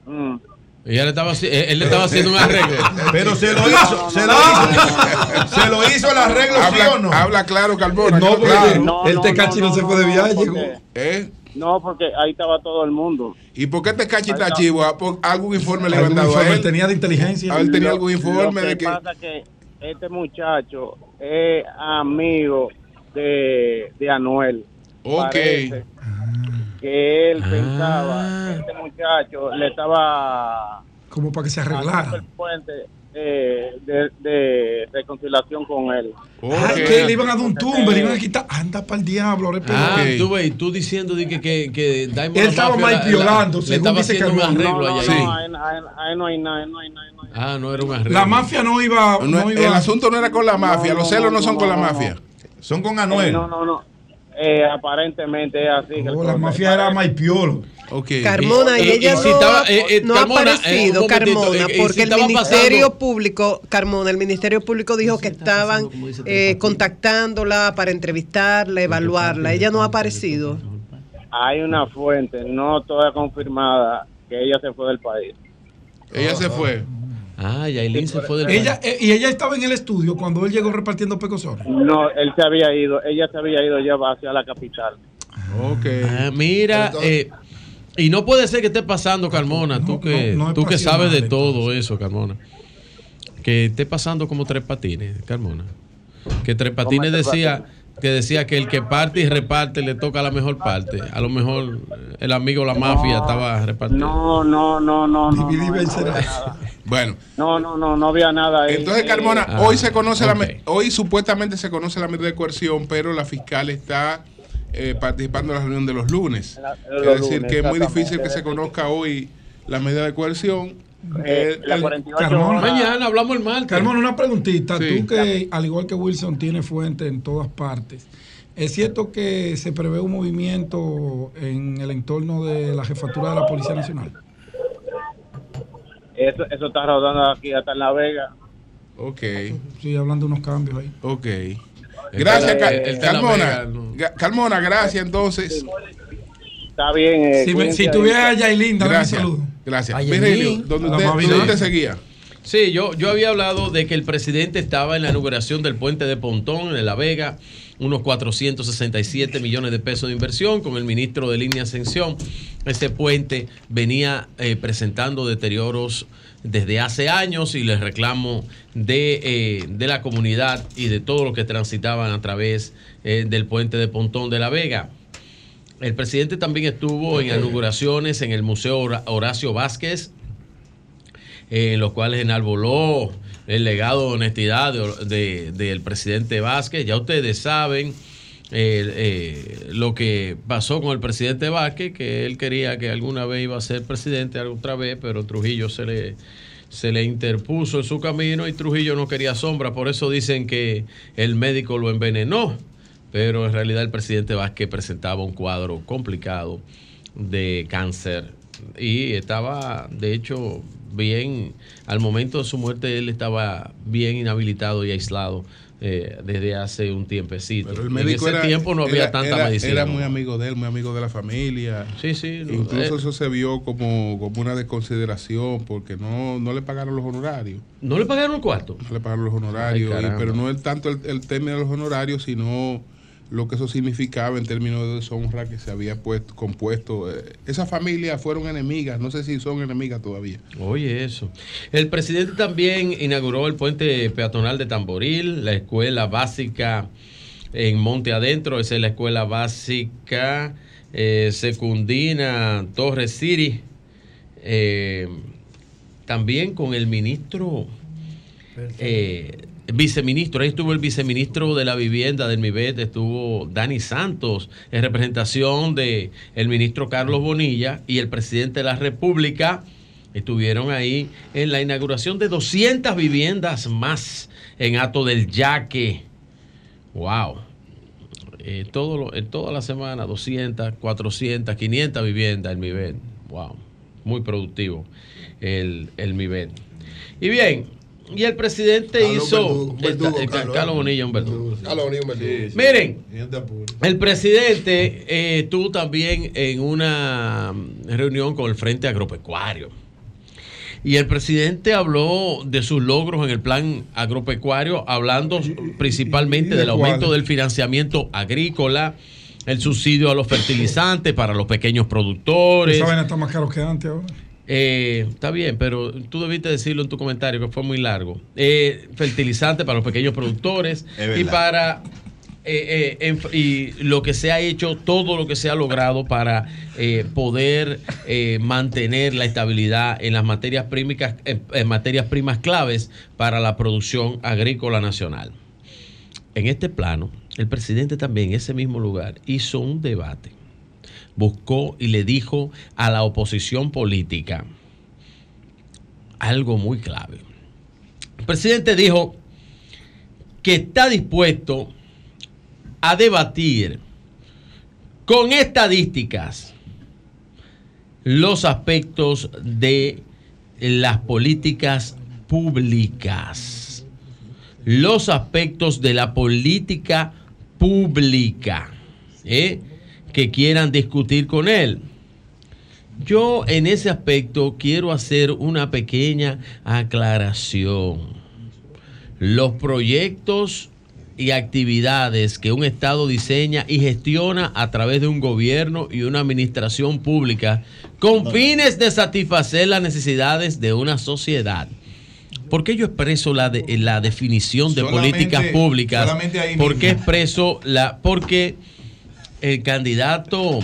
Mm. Ella le estaba, haci- él, él le estaba haciendo un arreglo. Pero se lo hizo, se lo hizo. Se lo hizo el arreglo, ¿sí Habla, o no? habla claro, Carbona. No, que porque claro. No, el no, Tecachi no, no, se fue de no, viaje, porque- llegó. ¿Eh? no porque ahí estaba todo el mundo ¿Y por qué Tecachi está chivo? ¿A- por- ¿Algún informe le habían dado a él? tenía de inteligencia. A él tenía algún informe lo de que... pasa que este muchacho es amigo de, de Anuel Ok. Parece que él pensaba que este muchacho le estaba Como para que se arreglara. el puente eh, de, de reconciliación con él Ah, que le iban a dar un tumbe, le iban a quitar. Anda para el diablo, respeta. Ah, tú ves, y tú diciendo de que, que, que Diamond Él estaba mal la- violando, le según estaba dice haciendo un arreglo no, no, allá. no, ahí, no hay nada no hay nada. Ah, no era un arreglo. La mafia no iba. No, No el iba asunto no era con la mafia, no, los celos no, no, son no, con la no, mafia. Son con Eh, Anuel. no no no Eh, aparentemente es así Oh, la mafia era Maipiolo. Ok. Carmona, y, ella y si no, estaba, eh, eh, no Carmona, ha aparecido, Carmona, si porque el Ministerio pasando- Público, Carmona, el Ministerio Público dijo que estaban eh, contactándola para entrevistarla, evaluarla. Ella no ha aparecido. hay una fuente no toda confirmada que ella se fue del país Ella se fue. Ah, Yailin se fue del Ella, eh, y ella estaba en el estudio cuando él llegó repartiendo pecosores. no él se había ido ella se había ido ya hacia la capital Ok. Ah, mira, entonces- eh, y no puede ser que esté pasando, Carmona, tú que, no tú que sabes de entonces. todo eso, Carmona. Que esté pasando como tres patines, Carmona. Que tres patines decía que decía que el que parte y reparte le toca la mejor parte. A lo mejor eh, el amigo la mafia estaba repartiendo. no no no no y no, no. Bueno, no no no no había nada ahí. entonces Carmona, Ah, hoy se conoce la hoy supuestamente se conoce la medida de coerción, pero la fiscal está eh, participando en la reunión de los lunes. Es decir, lunes, que es muy difícil que se conozca hoy la medida de coerción. Eh, El- la el- 48 Carmona. Mañana hablamos el martes. Carmona, una preguntita. Sí. Tú que, al igual que Wilson, tiene fuente en todas partes. ¿Es cierto que se prevé un movimiento en el entorno de la jefatura de la Policía Nacional? eso eso está rodando aquí hasta en La Vega Ok, Sí, hablando de unos cambios ahí. ok. Gracias, el- Ca- el- el de la Carmona. Vega, no. Carmona, gracias entonces. Está bien eh, Si, me- tuviera a Yailin, dame saludo. Gracias. Virgilio. ¿dónde usted, usted seguía? Sí, yo, yo había hablado de que el presidente estaba en la inauguración del puente de Pontón en La Vega, unos 467 millones de pesos de inversión con el ministro de Línea Ascensión. Ese puente venía eh, presentando deterioros desde hace años y les reclamo de, eh, de la comunidad y de todos los que transitaban a través eh, del puente de Pontón de La Vega. El presidente también estuvo en inauguraciones en el Museo Hora- Horacio Vázquez, en los cuales enalboló el legado de honestidad de- de- del presidente Vázquez. Ya ustedes saben eh, eh, lo que pasó con el presidente Vázquez, que él quería que alguna vez iba a ser presidente otra vez, pero Trujillo se le, se le interpuso en su camino y Trujillo no quería sombra. Por eso dicen que el médico lo envenenó, pero en realidad el presidente Vázquez presentaba un cuadro complicado de cáncer y estaba, de hecho, bien, al momento de su muerte él estaba bien inhabilitado y aislado eh, desde hace un tiempecito. Pero el en médico ese era- tiempo no había era- tanta era- medicina. Era muy amigo de él, muy amigo de la familia. Sí, sí. Incluso eh. eso se vio como, como una desconsideración porque no, no le pagaron los honorarios. ¿No le pagaron el cuarto? No le pagaron los honorarios. Ay, y- pero no es tanto el, el tema de los honorarios, sino lo que eso significaba en términos de deshonra que se había puesto, compuesto. Eh, Esas familias fueron enemigas, no sé si son enemigas todavía. Oye, eso. El presidente también inauguró el puente peatonal de Tamboril, la escuela básica en Monte Adentro, esa es la escuela básica eh, secundina Torres City. Eh, también con el ministro, eh, viceministro, ahí estuvo el viceministro de la vivienda del MIBET, estuvo Dani Santos en representación de ministro Carlos Bonilla y el presidente de la República estuvieron ahí en la inauguración de 200 viviendas más en Ato del Yaque. Wow. Eh, todo toda la semana 200, 400, 500 viviendas el MIBET. Wow. Muy productivo el, el MIBET. Y bien, y el presidente Carlos hizo... Verdugo, Verdugo, esta- esta- Carlos, Carlos. Bonilla, un verdugo. Carlos Bonilla, un verdugo. Miren, el presidente eh, estuvo también en una reunión con el Frente Agropecuario. Y el presidente habló de sus logros en el plan agropecuario, hablando principalmente del aumento del financiamiento agrícola, el subsidio a los fertilizantes para los pequeños productores. Vaina está más caro que antes ahora. Eh, está bien, pero tú debiste decirlo en tu comentario que fue muy largo. Eh, fertilizante para los pequeños productores Es y para eh, eh, y lo que se ha hecho, todo lo que se ha logrado para eh, poder eh, mantener la estabilidad en las materias primas, en, en materias primas claves para la producción agrícola nacional. En este plano, el presidente también en ese mismo lugar hizo un debate buscó y le dijo a la oposición política algo muy clave. El presidente dijo que está dispuesto a debatir con estadísticas los aspectos de las políticas públicas. Los aspectos de la política pública. ¿eh? Que quieran discutir con él. Yo en ese aspecto quiero hacer una pequeña aclaración. Los proyectos y actividades que un Estado diseña y gestiona a través de un gobierno y una administración pública con fines de satisfacer las necesidades de una sociedad. ¿Por qué yo expreso la, de- la definición de Solamente- políticas públicas? ¿Por qué expreso la.? Porque el candidato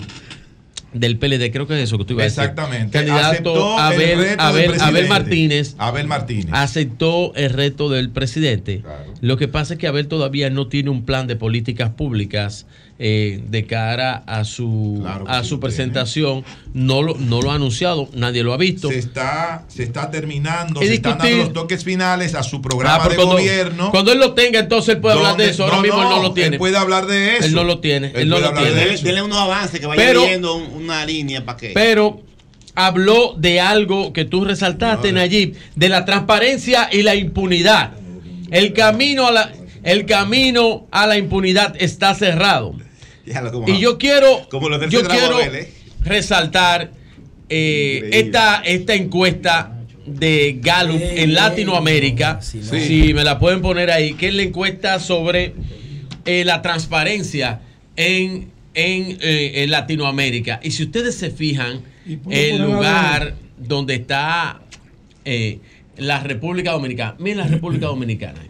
del PLD, creo que es eso que tú ibas a decir. Exactamente. Candidato Abel, Abel, Abel. Martínez. Abel Martínez. Aceptó el reto del presidente. Lo que pasa es que Abel todavía no tiene un plan de políticas públicas eh, de cara a su, a su presentación. No lo, no lo ha anunciado, nadie lo ha visto. Se está, se está terminando, se están dando los toques finales a su Ah, programa de cuando, gobierno. Cuando él lo tenga, entonces él puede hablar de eso. Ahora no, mismo él no no, lo tiene. él puede hablar de eso. Él no lo tiene. Él, Él no lo tiene. de Dele, unos avances que vaya Pero- una línea para que. Pero habló de algo que tú resaltaste, Nayib, de la transparencia y la impunidad. El camino a la, el camino a la impunidad está cerrado. Como- Y yo quiero, Como lo del yo quiero Babel, ¿eh? resaltar eh, esta, esta encuesta de Gallup en Latinoamérica, si me la pueden poner ahí, que es la encuesta sobre eh, la transparencia en, en, eh, en Latinoamérica. Y si ustedes se fijan, el lugar donde está eh, la República Dominicana, miren la República Dominicana.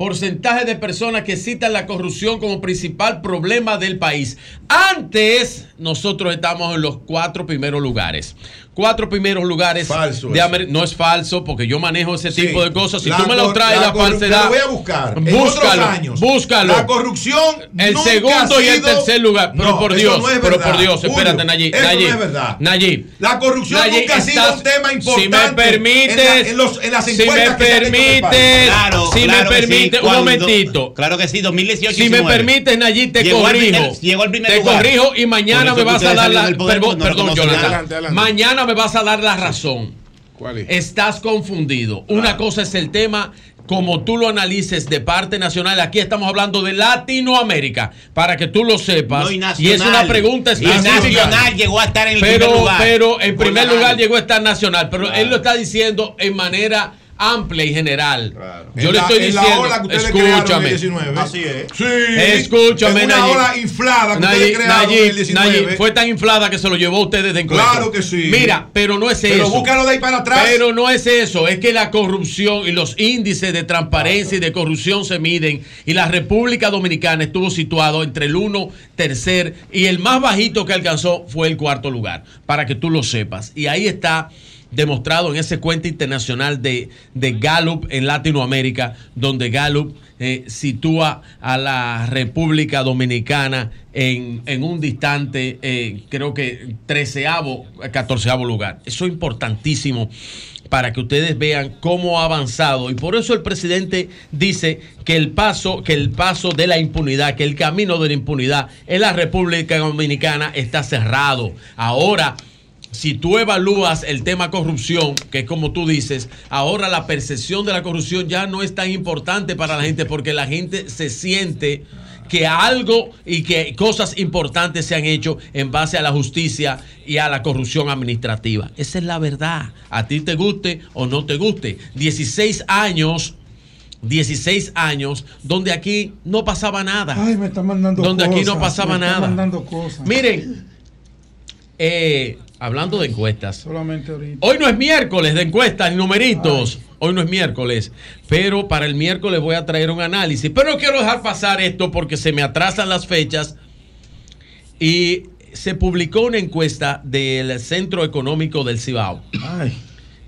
Porcentaje de personas que citan la corrupción como principal problema del país. Antes, nosotros estamos en los cuatro primeros lugares. cuatro primeros lugares de Amer- No es falso, porque yo manejo ese Sí. tipo de cosas. Si La tú me lo traes, la la, falsedad. lo voy a buscar. En Búscalo. otros años, Búscalo. la corrupción El nunca segundo y el tercer lugar. Pero No, por eso Dios. no es pero por Dios, espérate, Nayib. eso no Nayib, es verdad. Nayib. La corrupción Nayib, nunca ha sido un tema importante. Si me permites, en, la- en los- en las si me encuestas en el país. permites, Claro, si claro me que sí, permites, un momentito. Claro que sí, 2018 Si me 19. permites, Nayib, te Llegó al corrijo. primer- llegó al primer te lugar. corrijo y mañana Me vas a dar la. Perdón, perdón, Jonathan. Adelante, adelante. Mañana me vas a dar la razón. ¿Cuál es? Estás confundido. Una cosa es el tema como tú lo analices de parte nacional. Aquí estamos hablando de Latinoamérica, para que tú lo sepas. No, y y es una pregunta Y específica. nacional llegó a estar en el pero, primer lugar. Pero en primer lugar llegó a estar nacional. Pero él lo está diciendo en manera amplia y general. Yo En le la- estoy la diciendo, ola que ustedes crearon en el escúchame. 19. Así es. Sí. Escúchame, En una Nayib. ola inflada que Nayib, ustedes crearon en el Nayib, 19. Nayib, fue tan inflada que se lo llevó a ustedes de encuentro. Claro que sí. Mira, pero no es Pero eso. búscalo de ahí para atrás. Pero no es eso. Es que la corrupción y los índices de transparencia y de corrupción se miden. Y la República Dominicana estuvo situado entre el 1, tercer y el más bajito que alcanzó fue el cuarto lugar. Para que tú lo sepas. Y ahí está demostrado en ese cuenta internacional de, de Gallup en Latinoamérica, donde Gallup eh, sitúa a la República Dominicana en, en un distante, eh, creo que treceavo, catorceavo lugar. Eso es importantísimo para que ustedes vean cómo ha avanzado y por eso el presidente dice que el paso que el paso de la impunidad que el camino de la impunidad en la República Dominicana está cerrado ahora si tú evalúas el tema corrupción, que es como tú dices, ahora la percepción de la corrupción ya no es tan importante para la gente porque la gente se siente que algo y que cosas importantes se han hecho en base a la justicia y a la corrupción administrativa. Esa es la verdad. A ti te guste o no te guste. 16 años 16 años donde aquí no pasaba nada. Ay, me está mandando donde cosas. aquí no pasaba me está nada. mandando cosas. Miren, eh, hablando de encuestas, Solamente ahorita. hoy no es miércoles de encuestas ni numeritos. Hoy no es miércoles, pero para el miércoles voy a traer un análisis. Pero no quiero dejar pasar esto porque se me atrasan las fechas. Y se publicó una encuesta del Centro Económico del Cibao.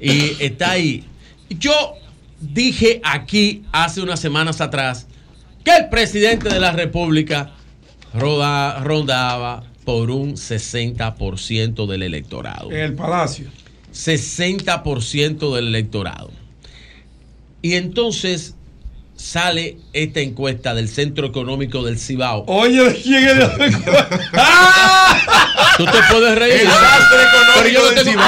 Y está ahí. Yo dije aquí hace unas semanas atrás que el presidente de la República roda- rondaba por un 60% del electorado. En el palacio. 60% del electorado. Y entonces sale esta encuesta del Centro Económico del Cibao. Oye, ¿de quién es la Tú te puedes reír. El sastre económico del Cibao.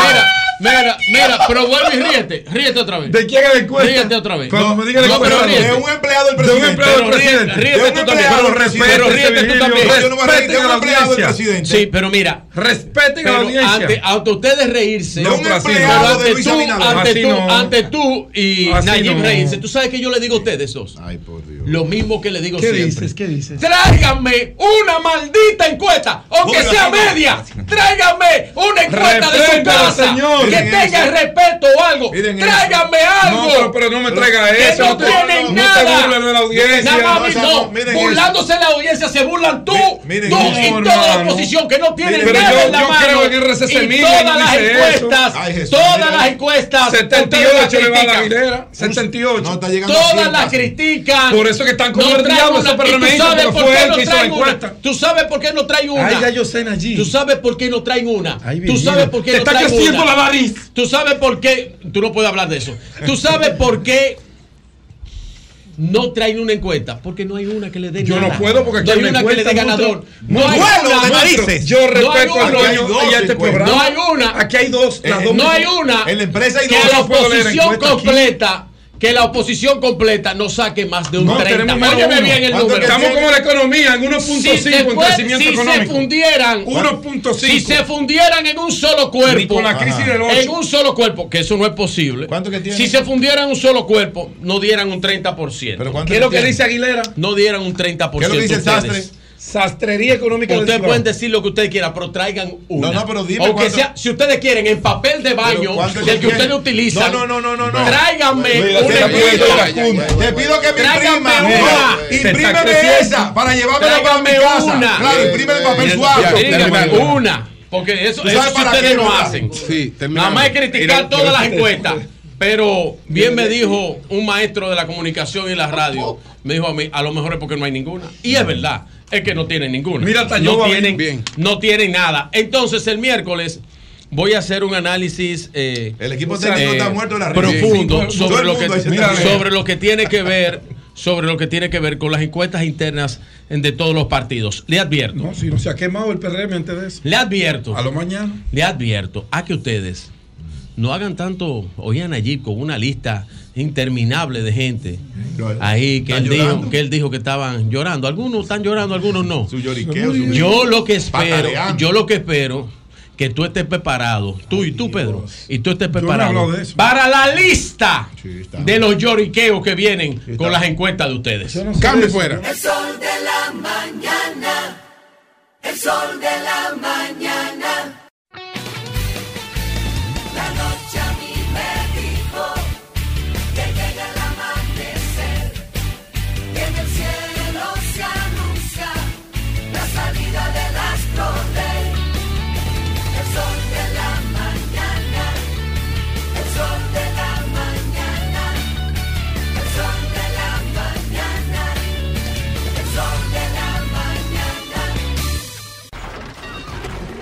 Mira, mira, mira, pero vuelve y ríete. Ríete otra vez. ¿De quién es la encuesta? Ríete otra vez. Cuando me diga la No, pero encuesta, ríete. de un empleado del De un presidente. empleado del Pero ríete, presidente. Ríete de un tú también. Pero presidente, Pero ríete tú también. yo no me de un empleado del presidente. Sí, pero mira. Respeten a la Pero audiencia. ante, ante ustedes reírse. De un pero empleado ante de Luis ante tú, no. ante tú y Así Nayib no. reírse. ¿Tú sabes que yo le digo a ustedes dos? Ay, por Dios. Lo mismo que le digo ¿Qué siempre. dices? ¿Qué dices? Tráiganme una maldita encuesta, aunque sea media. Tráiganme una encuesta de su casa señor. que tenga eso. respeto o algo. Miren eso. Tráiganme algo. No, pero- pero no me traiga que eso, No no te- tienen no te nada. de la audiencia. Nada más, No, burlándose de la audiencia se burlan tú, miren tú y toda la oposición que no tienen Miren, nada en la yo mano. creo en el RCC y todas las encuestas, todas las encuestas, 78 ustedes le va a la. Aguilera. 78. No, está Todas las critican. Por eso que están como No el diablo esos ¿Y tú PRMistas, sabes porque por fue qué él no que hizo la traen una? encuesta. ¿Tú sabes por qué no traen una? Ay, ya yo sé, Nayib. ¿Tú sabes por qué no traen una? ¿Tú sabes por qué te no está traen creciendo una? la nariz. ¿Tú sabes por qué? Tú no puedes hablar de eso. ¿Tú sabes por qué no traen una encuesta? Porque no hay una que le dé Yo nada. no puedo porque aquí no hay hay una que le dé ganador. No hay Monstruo, una. narices. Yo No hay respeto al una. dueño y a este programa. No hay una. Aquí hay dos. las Eh, dos no hay una. En la empresa hay que dos. la puedo leer oposición completa. Que la oposición completa no saque más de un No, 30. tenemos menos Óyeme bien el ¿Cuánto número. Estamos tiene? como la economía, en 1.5 Si en crecimiento si económico. se fundieran 1.5. Si se fundieran en un solo cuerpo. Ni con la crisis del. En un solo cuerpo, que eso no es posible. ¿Cuánto que tiene? Si se fundieran en un solo cuerpo, no dieran un 30%. ¿Pero ¿Qué es lo que dice Aguilera? No dieran un 30%. ¿Qué es lo que dice el sastre? Sastrería económica Ustedes pueden decir lo que ustedes quieran, pero traigan una. No, no, pero dime Aunque cuánto- sea, si ustedes quieren, en papel de baño, ¿cuánto del que ustedes utilizan. No, no, no, no, no. Tráiganme una te pido que me imprima. una. Imprímeme esa para llevármela para mi casa. una. Claro, imprime el papel suave. una. Porque eso, ¿Tú eso para ustedes qué, no hacen. Sí, Nada más es criticar todas las encuestas. Pero bien me dijo un maestro de la comunicación y la radio, me dijo a mí, a lo mejor es porque no hay ninguna. Y es verdad, es que no tienen ninguna. Mira, hasta no tienen, bien. no tienen nada. Entonces el miércoles voy a hacer un análisis eh, El equipo técnico está muerto en la profundo Sí, sobre lo, que, sobre lo que tiene que ver sobre lo que tiene que ver con las encuestas internas de todos los partidos. Le advierto. No, si no se ha quemado el PRM antes de eso. Le advierto. A lo mañana. Le advierto a que ustedes no hagan tanto, oían allí con una lista interminable de gente ahí que él, dijo, que él dijo que estaban llorando. Algunos están llorando, algunos no. Su lloriqueo, su- Yo lo que espero, yo lo que espero que tú estés preparado, tú y tú, Pedro, y tú estés no preparado para la lista de los lloriqueos que vienen con las encuestas de ustedes. Cambio fuera. El sol de la mañana. El sol de la mañana.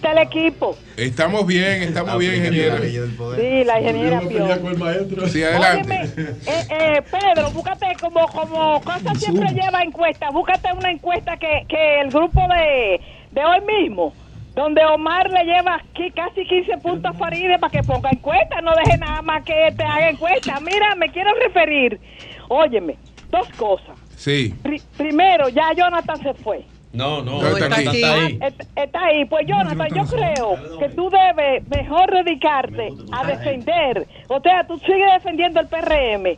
Está el equipo. Estamos bien, estamos bien, ingeniera. Sí, la ingeniera Pio. Sí, adelante. Óyeme, eh, eh, Pedro, búscate como, como cosa siempre lleva encuesta, búscate una encuesta que, que el grupo de, de hoy mismo, donde Omar le lleva aquí casi 15 puntos a Faride para que ponga encuesta, no deje nada más que te haga encuesta. Mira, me quiero referir, óyeme, dos cosas. Sí. Pri- primero, ya Jonathan se fue. No, no, No, está aquí. Ah, est- Está ahí. Pues Jonathan, yo creo que tú debes mejor dedicarte a defender. O sea, tú sigues defendiendo el PRM,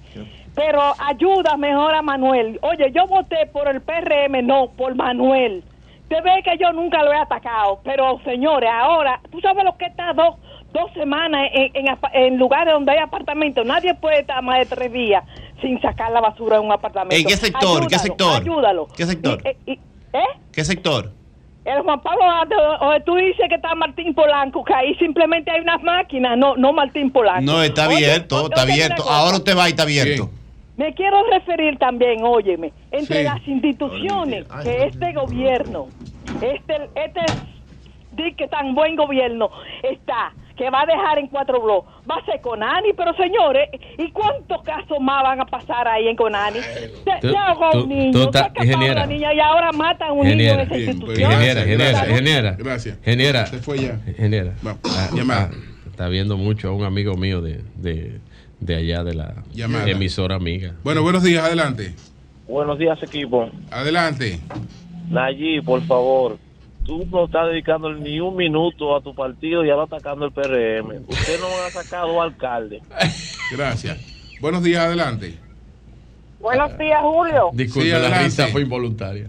pero ayuda mejor a Manuel. Oye, yo voté por el PRM, no, por Manuel. Te ve que yo nunca lo he atacado, pero señores, ahora, tú sabes lo que está dos, dos semanas en, en, en lugares donde hay apartamentos. Nadie puede estar más de tres días sin sacar la basura de un apartamento. Ey, ¿qué sector? ¿Qué Ayúdalo, sector? Ayúdalo. ¿Qué sector? Y- y- ¿Eh? ¿Qué sector? El Juan Pablo o tú dices que está Martín Polanco, que ahí simplemente hay unas máquinas, no, no Martín Polanco. No, está abierto, oye, está abierto. Ahora usted va y está abierto. Me quiero referir también, óyeme, entre Sí. las instituciones que este gobierno, este, este di que tan buen gobierno está, que va a dejar en cuatro bloques, va a ser Conani, pero señores, ¿y cuántos casos más van a pasar ahí en Conani? Se, Tú- se ahogó tú- un niño, tú se estás- escapó ingeniera. una niña y ahora matan a un niño en Ingeniera, esa institución. ingeniera, ingeniera, ingeniera. Gracias. Ingeniera. Se fue ya. Ingeniera. Ah, llamada. ah, está viendo mucho a un amigo mío de, de, de allá de la Llamada. emisora amiga. Bueno, buenos días, adelante. Buenos días, equipo. Adelante. Nayib, por favor, tú no estás dedicando ni un minuto a tu partido y ya va atacando el PRM. Usted no ha sacado alcalde. Gracias. Buenos días, adelante. Buenos días, Julio. Disculpe, Sí, la risa fue involuntaria.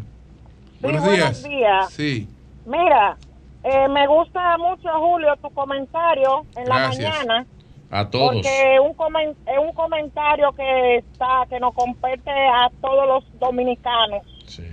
Buenos buenos días. días. Sí. Mira, eh, me gusta mucho, Julio, tu comentario en la Gracias. mañana. A todos. Porque un comen- es un comentario que está que nos compete a todos los dominicanos.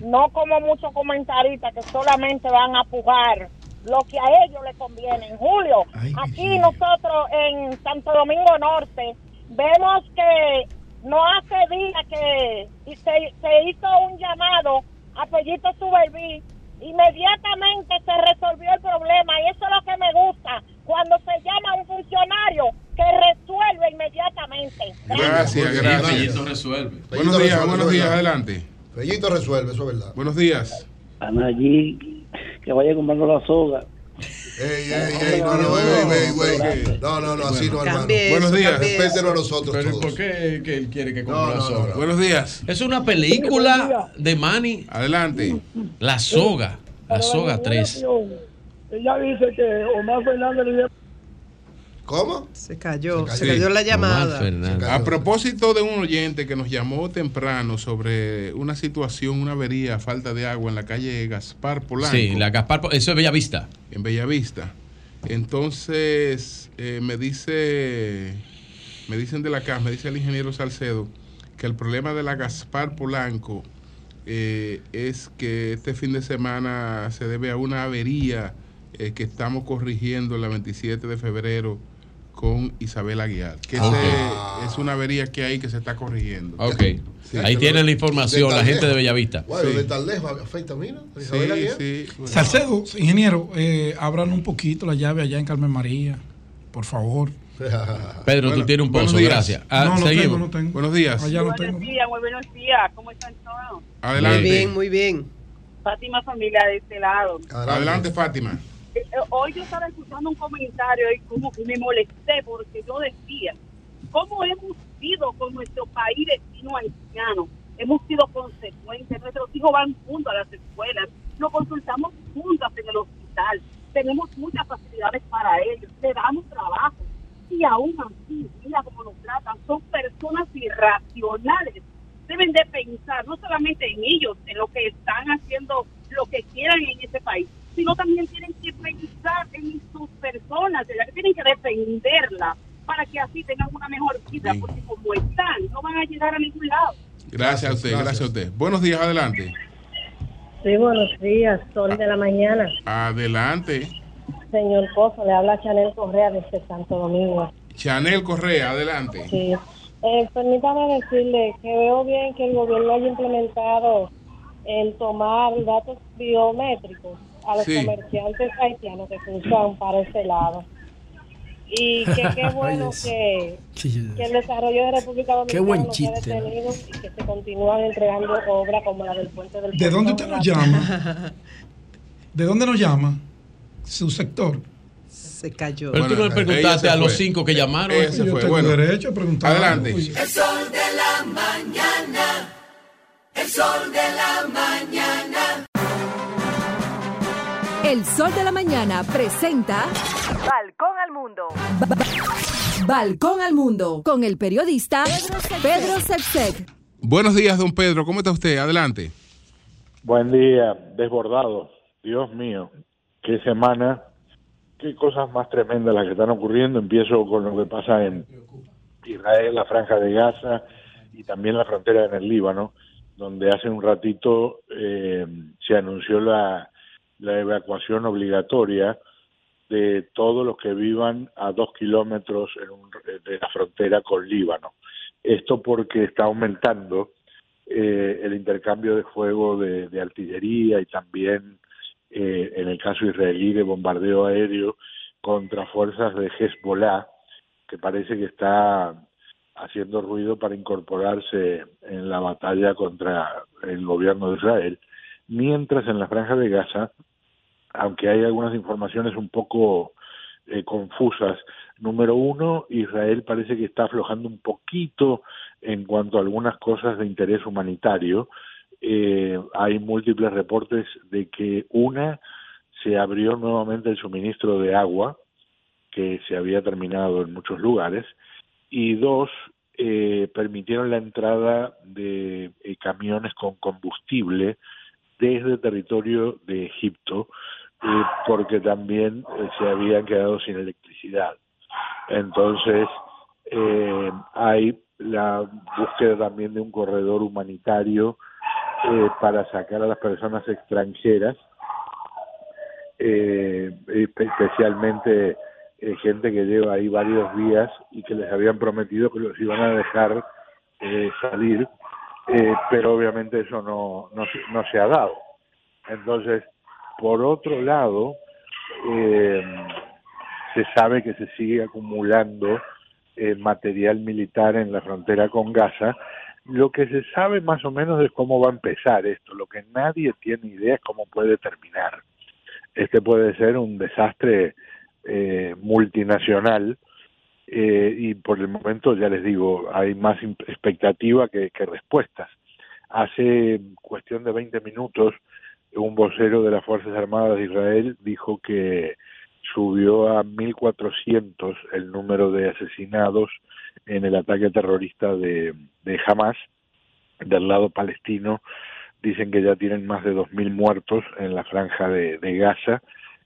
No como muchos comentaristas que solamente van a pujar lo que a ellos les conviene. Julio, aquí nosotros en Santo Domingo Norte vemos que no hace días que y se, se hizo un llamado a Pellito Suberví. Inmediatamente se resolvió el problema y eso es lo que me gusta cuando se llama a un funcionario que resuelve inmediatamente. Gracias, gracias. Fellito resuelve. Buenos días, resuelve, buenos días, adelante. Fellito resuelve, eso es verdad. Buenos días. allí que vaya comprando la soga. Ey, ey, ey, no, no, ey, ey, ey. No, no, no, así no, hermano. Buenos días. Respétenos a nosotros Pero ¿y todos. ¿por qué que él quiere que compre No, la soga? no, no. Buenos días. Es una película de Manny. Adelante. La soga. La soga 3. Ella dice que Omar Fernández le ¿Cómo? Se cayó, se Sí. cayó la llamada. A propósito de un oyente que nos llamó temprano sobre una situación, una avería, falta de agua en la calle Gaspar Polanco. Sí, la Gaspar, eso es Bellavista. En Bellavista. Entonces, eh, me dice, me dicen de la casa, me dice el ingeniero Salcedo, que el problema de la Gaspar Polanco eh, es que este fin de semana se debe a una avería eh, que estamos corrigiendo la 27 de febrero con Isabel Aguiar. Que ese Ok. es una avería que hay que se está corrigiendo. Ok. Ahí tienen la información, la gente de Bellavista. Bueno, de tal lejos afecta, mira. Isabel Sí, Aguiar. sí. Salcedo, ingeniero, eh, abran un poquito la llave allá en Carmen María, por favor. Pedro, tú tienes un pozo, gracias. Ah, no, no seguimos. tengo, no tengo. Buenos días. Allá no buenos tengo. días, muy buenos días. ¿Cómo están todos? Adelante. Muy bien, muy bien. Fátima Familia de este lado. Adelante, Fátima. Eh, Hoy yo estaba escuchando un comentario y como me molesté porque yo decía, ¿cómo hemos sido con nuestro país vecino haitiano? Hemos sido consecuentes, nuestros hijos van juntos a las escuelas, nos consultamos juntos en el hospital, tenemos muchas facilidades para ellos, le damos trabajo y aún así, mira cómo nos tratan, son personas irracionales. Deben de pensar no solamente en ellos, en lo que están haciendo, lo que quieran en ese país, sino también tienen que pensar en sus personas, tienen que defenderla para que así tengan una mejor vida, porque como están, no van a llegar a ningún lado. Gracias a usted, gracias a usted. Buenos días, adelante. Sí, buenos días, sol de la mañana. Adelante. Señor Pozo, le habla Chanel Correa desde Santo Domingo. Chanel Correa, adelante. Sí. Eh, permítame decirle que veo bien que el gobierno haya implementado el tomar datos biométricos a los Sí. comerciantes haitianos que se usan para ese lado. Y que qué bueno que, que el desarrollo de República Dominicana Qué buen chiste. detenido y que se continúan entregando obras como la del puente del ¿De dónde usted nos la- llama? ¿De dónde nos llama? Su sector. Se cayó. Pero tú no le preguntaste a los cinco que llamaron. Ese fue. tengo Bueno, derecho a preguntar. adelante. El sol de la mañana. El sol de la mañana. El Sol de la Mañana presenta Balcón al mundo. Balcón al Mundo con el periodista Pedro Sepsek. Buenos días, don Pedro. ¿Cómo está usted? Adelante. Buen día, desbordado. Dios mío, qué semana, qué cosas más tremendas las que están ocurriendo. Empiezo con lo que pasa en Israel, la franja de Gaza y también la frontera en el Líbano, donde hace un ratito eh, se anunció la, la evacuación obligatoria de todos los que vivan a dos kilómetros en un- de la frontera con Líbano. Esto porque está aumentando eh, el intercambio de fuego de, de artillería y también, eh, en el caso israelí, de bombardeo aéreo contra fuerzas de Hezbollah, que parece que está haciendo ruido para incorporarse en la batalla contra el gobierno de Israel, mientras en la franja de Gaza, aunque hay algunas informaciones un poco eh, confusas. Número uno, Israel parece que está aflojando un poquito en cuanto a algunas cosas de interés humanitario. Eh, hay múltiples reportes de que una se abrió nuevamente el suministro de agua, que se había terminado en muchos lugares, y dos, eh, permitieron la entrada de eh, camiones con combustible desde territorio de Egipto, eh, porque también eh, se habían quedado sin electricidad. Entonces, eh, hay la búsqueda también de un corredor humanitario eh, para sacar a las personas extranjeras, eh, espe- especialmente eh, gente que lleva ahí varios días y que les habían prometido que los iban a dejar salir, pero obviamente eso no, no, no se ha dado. Entonces, por otro lado, eh, se sabe que se sigue acumulando eh, material militar en la frontera con Gaza. Lo que se sabe más o menos es cómo va a empezar esto. Lo que nadie tiene idea es cómo puede terminar. Este puede ser un desastre eh, multinacional eh, y por el momento, ya les digo, hay más expectativa que, que respuestas. Hace cuestión de 20 minutos, un vocero de las Fuerzas Armadas de Israel dijo que subió a 1.400 el número de asesinados en el ataque terrorista de, de Hamas del lado palestino. Dicen que ya tienen más de 2.000 muertos en la franja de, de Gaza,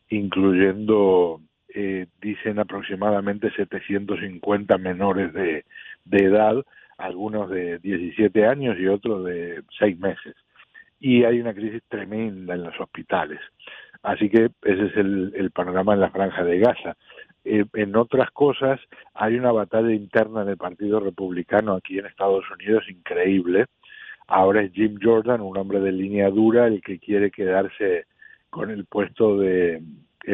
incluyendo, eh, dicen aproximadamente 750 menores de, de edad, algunos de 17 años y otros de 6 meses. Y hay una crisis tremenda en los hospitales. Así que ese es el, panorama en la franja de Gaza. Eh, en otras cosas, hay una batalla interna en el Partido Republicano aquí en Estados Unidos increíble. Ahora es Jim Jordan, un hombre de línea dura, el que quiere quedarse con el puesto de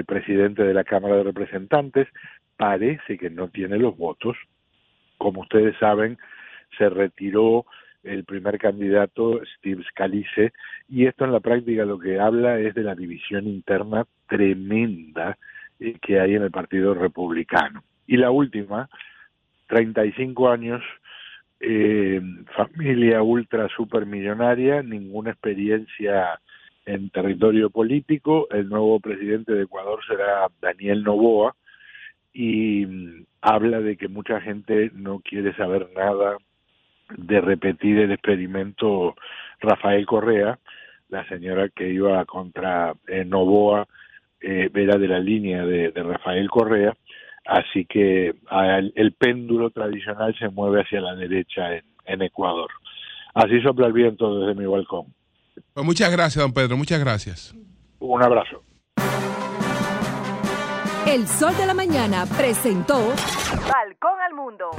presidente de la Cámara de Representantes. Parece que no tiene los votos. Como ustedes saben, se retiró el primer candidato, Steve Scalise, y esto en la práctica lo que habla es de la división interna tremenda eh, que hay en el Partido Republicano. Y la última, 35 años, eh, familia ultra supermillonaria, ninguna experiencia en territorio político. El nuevo presidente de Ecuador será Daniel Novoa y mm, habla de que mucha gente no quiere saber nada de repetir el experimento Rafael Correa, la señora que iba contra eh, Novoa, eh, era de la línea de, de Rafael Correa, así que el, el péndulo tradicional se mueve hacia la derecha en, en Ecuador. Así sopla el viento desde mi balcón. Pues muchas gracias, don Pedro, muchas gracias. Un abrazo. El Sol de la Mañana presentó Balcón al Mundo.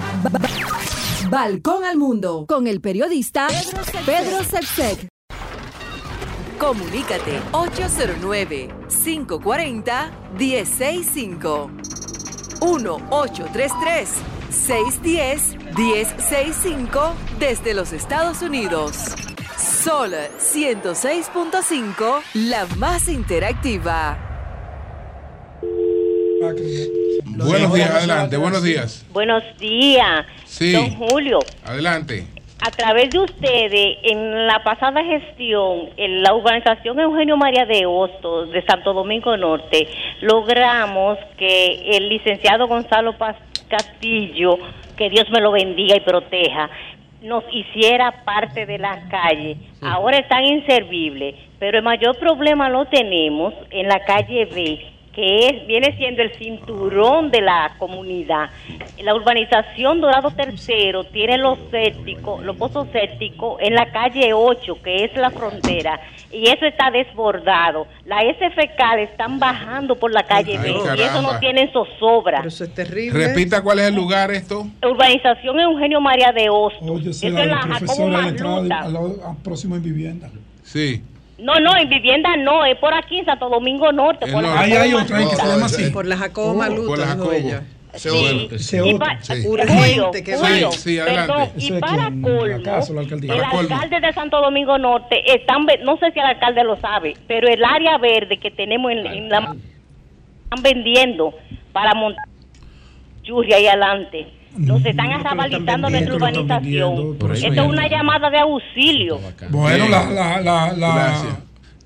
Balcón al Mundo con el periodista Pedro Sepsek. Comunícate 809-540-1065. 1-833-610-1065 desde los Estados Unidos. Sol 106.5, la más interactiva. Buenos días, adelante, buenos días. Buenos días, Sí. don Julio. Adelante. A través de ustedes, en la pasada gestión, en la urbanización Eugenio María de Hostos de Santo Domingo Norte, logramos que el licenciado Gonzalo Paz Castillo, que Dios me lo bendiga y proteja, nos hiciera parte de la calle. Ahora están inservibles, pero el mayor problema lo tenemos en la calle B, que es viene siendo el cinturón de la comunidad. La urbanización Dorado Tercero tiene los sépticos, los pozos sépticos en la calle 8, que es la frontera, y eso está desbordado. Las S fecales están bajando por la calle Ay, B, y eso no tienen zozobra. Eso es terrible. Repita cuál es el lugar esto. Urbanización Eugenio María de Hostos. Oye, eso la es la Jacobo profesor a la entrada de- Magluta. al lado- a- próximo en vivienda. Sí. No, no, en vivienda no, es por aquí en Santo Domingo Norte. por la Ahí hay otra que se llama así. Por la Jacobo Maluta, por la dijo Jacobo. Sí. Ese Y otro. pa- Sí. Urgente que Julio. Sí, perdón, y para aquí colmo, la el Para colmo. alcalde de Santo Domingo Norte, están, no sé si el alcalde lo sabe, pero el área verde que tenemos en, en la están vendiendo para montar churria ahí adelante. Nos están arrabalizando nuestra urbanización. Esto es una llamada de auxilio. Bueno, la, la, la, la-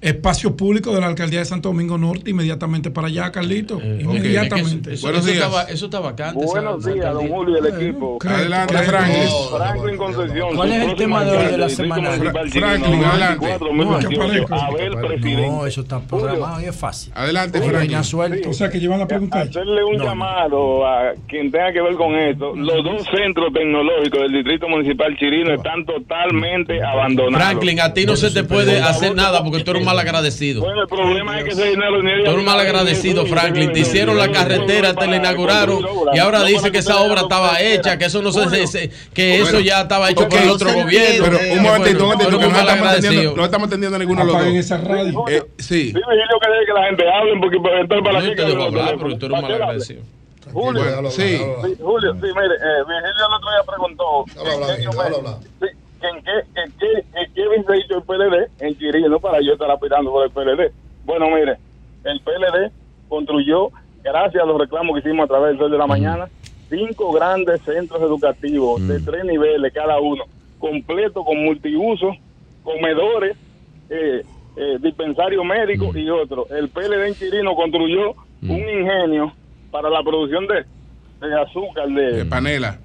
Gracias. espacio público de la alcaldía de Santo Domingo Norte, inmediatamente para allá, Carlito. inmediatamente. Eso, eso estaba, eso está vacante. Buenos esa días, don. Julio y el equipo. Adelante, Franklin. Franklin Concepción. ¿Cuál es el tema de hoy de la semana? Franklin, adelante. 24, No, que 2018, aparezca. Abel Presidente. No, eso está programado y es fácil. Adelante. Franklin. Suelto. O sea, que llevan la pregunta. Hacerle un llamado a quien tenga que ver con esto. Los dos centros tecnológicos del Distrito Municipal Chirino están totalmente abandonados. Franklin, a ti no se te puede hacer nada porque tú eres un mal agradecido. Bueno, el problema es que ese dinero ni Tú eres un mal agradecido, Franklin. Te hicieron la carretera, te la inauguraron y ahora dice que esa obra estaba hecha, que eso no se, se- que eso ya estaba hecho por el otro gobierno. Pero un momentito, un momentito, que no mal estamos atendiendo, agradecido. no estamos atendiendo a ninguno de los dos. esa radio. Eh, sí. Dime, yo que que la gente hable porque para entrar para No la te debo hablar porque tú eres un mal agradecido. Julio, sí. Sí, Julio, sí, mire, eh, Virgilio el otro día preguntó Habla, habla, habla, sí, en qué, en qué, en qué hubiese hecho el PLD en Chirino para yo estar aspirando por el PLD. Bueno, mire, el PLD construyó, gracias a los reclamos que hicimos a través del Sol de la Mañana, cinco grandes centros educativos de tres niveles cada uno, completo con multiuso, comedores, eh, eh, dispensario médico y otro. El PLD en Chirino construyó Mm. un ingenio para la producción de, de azúcar, de, De panela.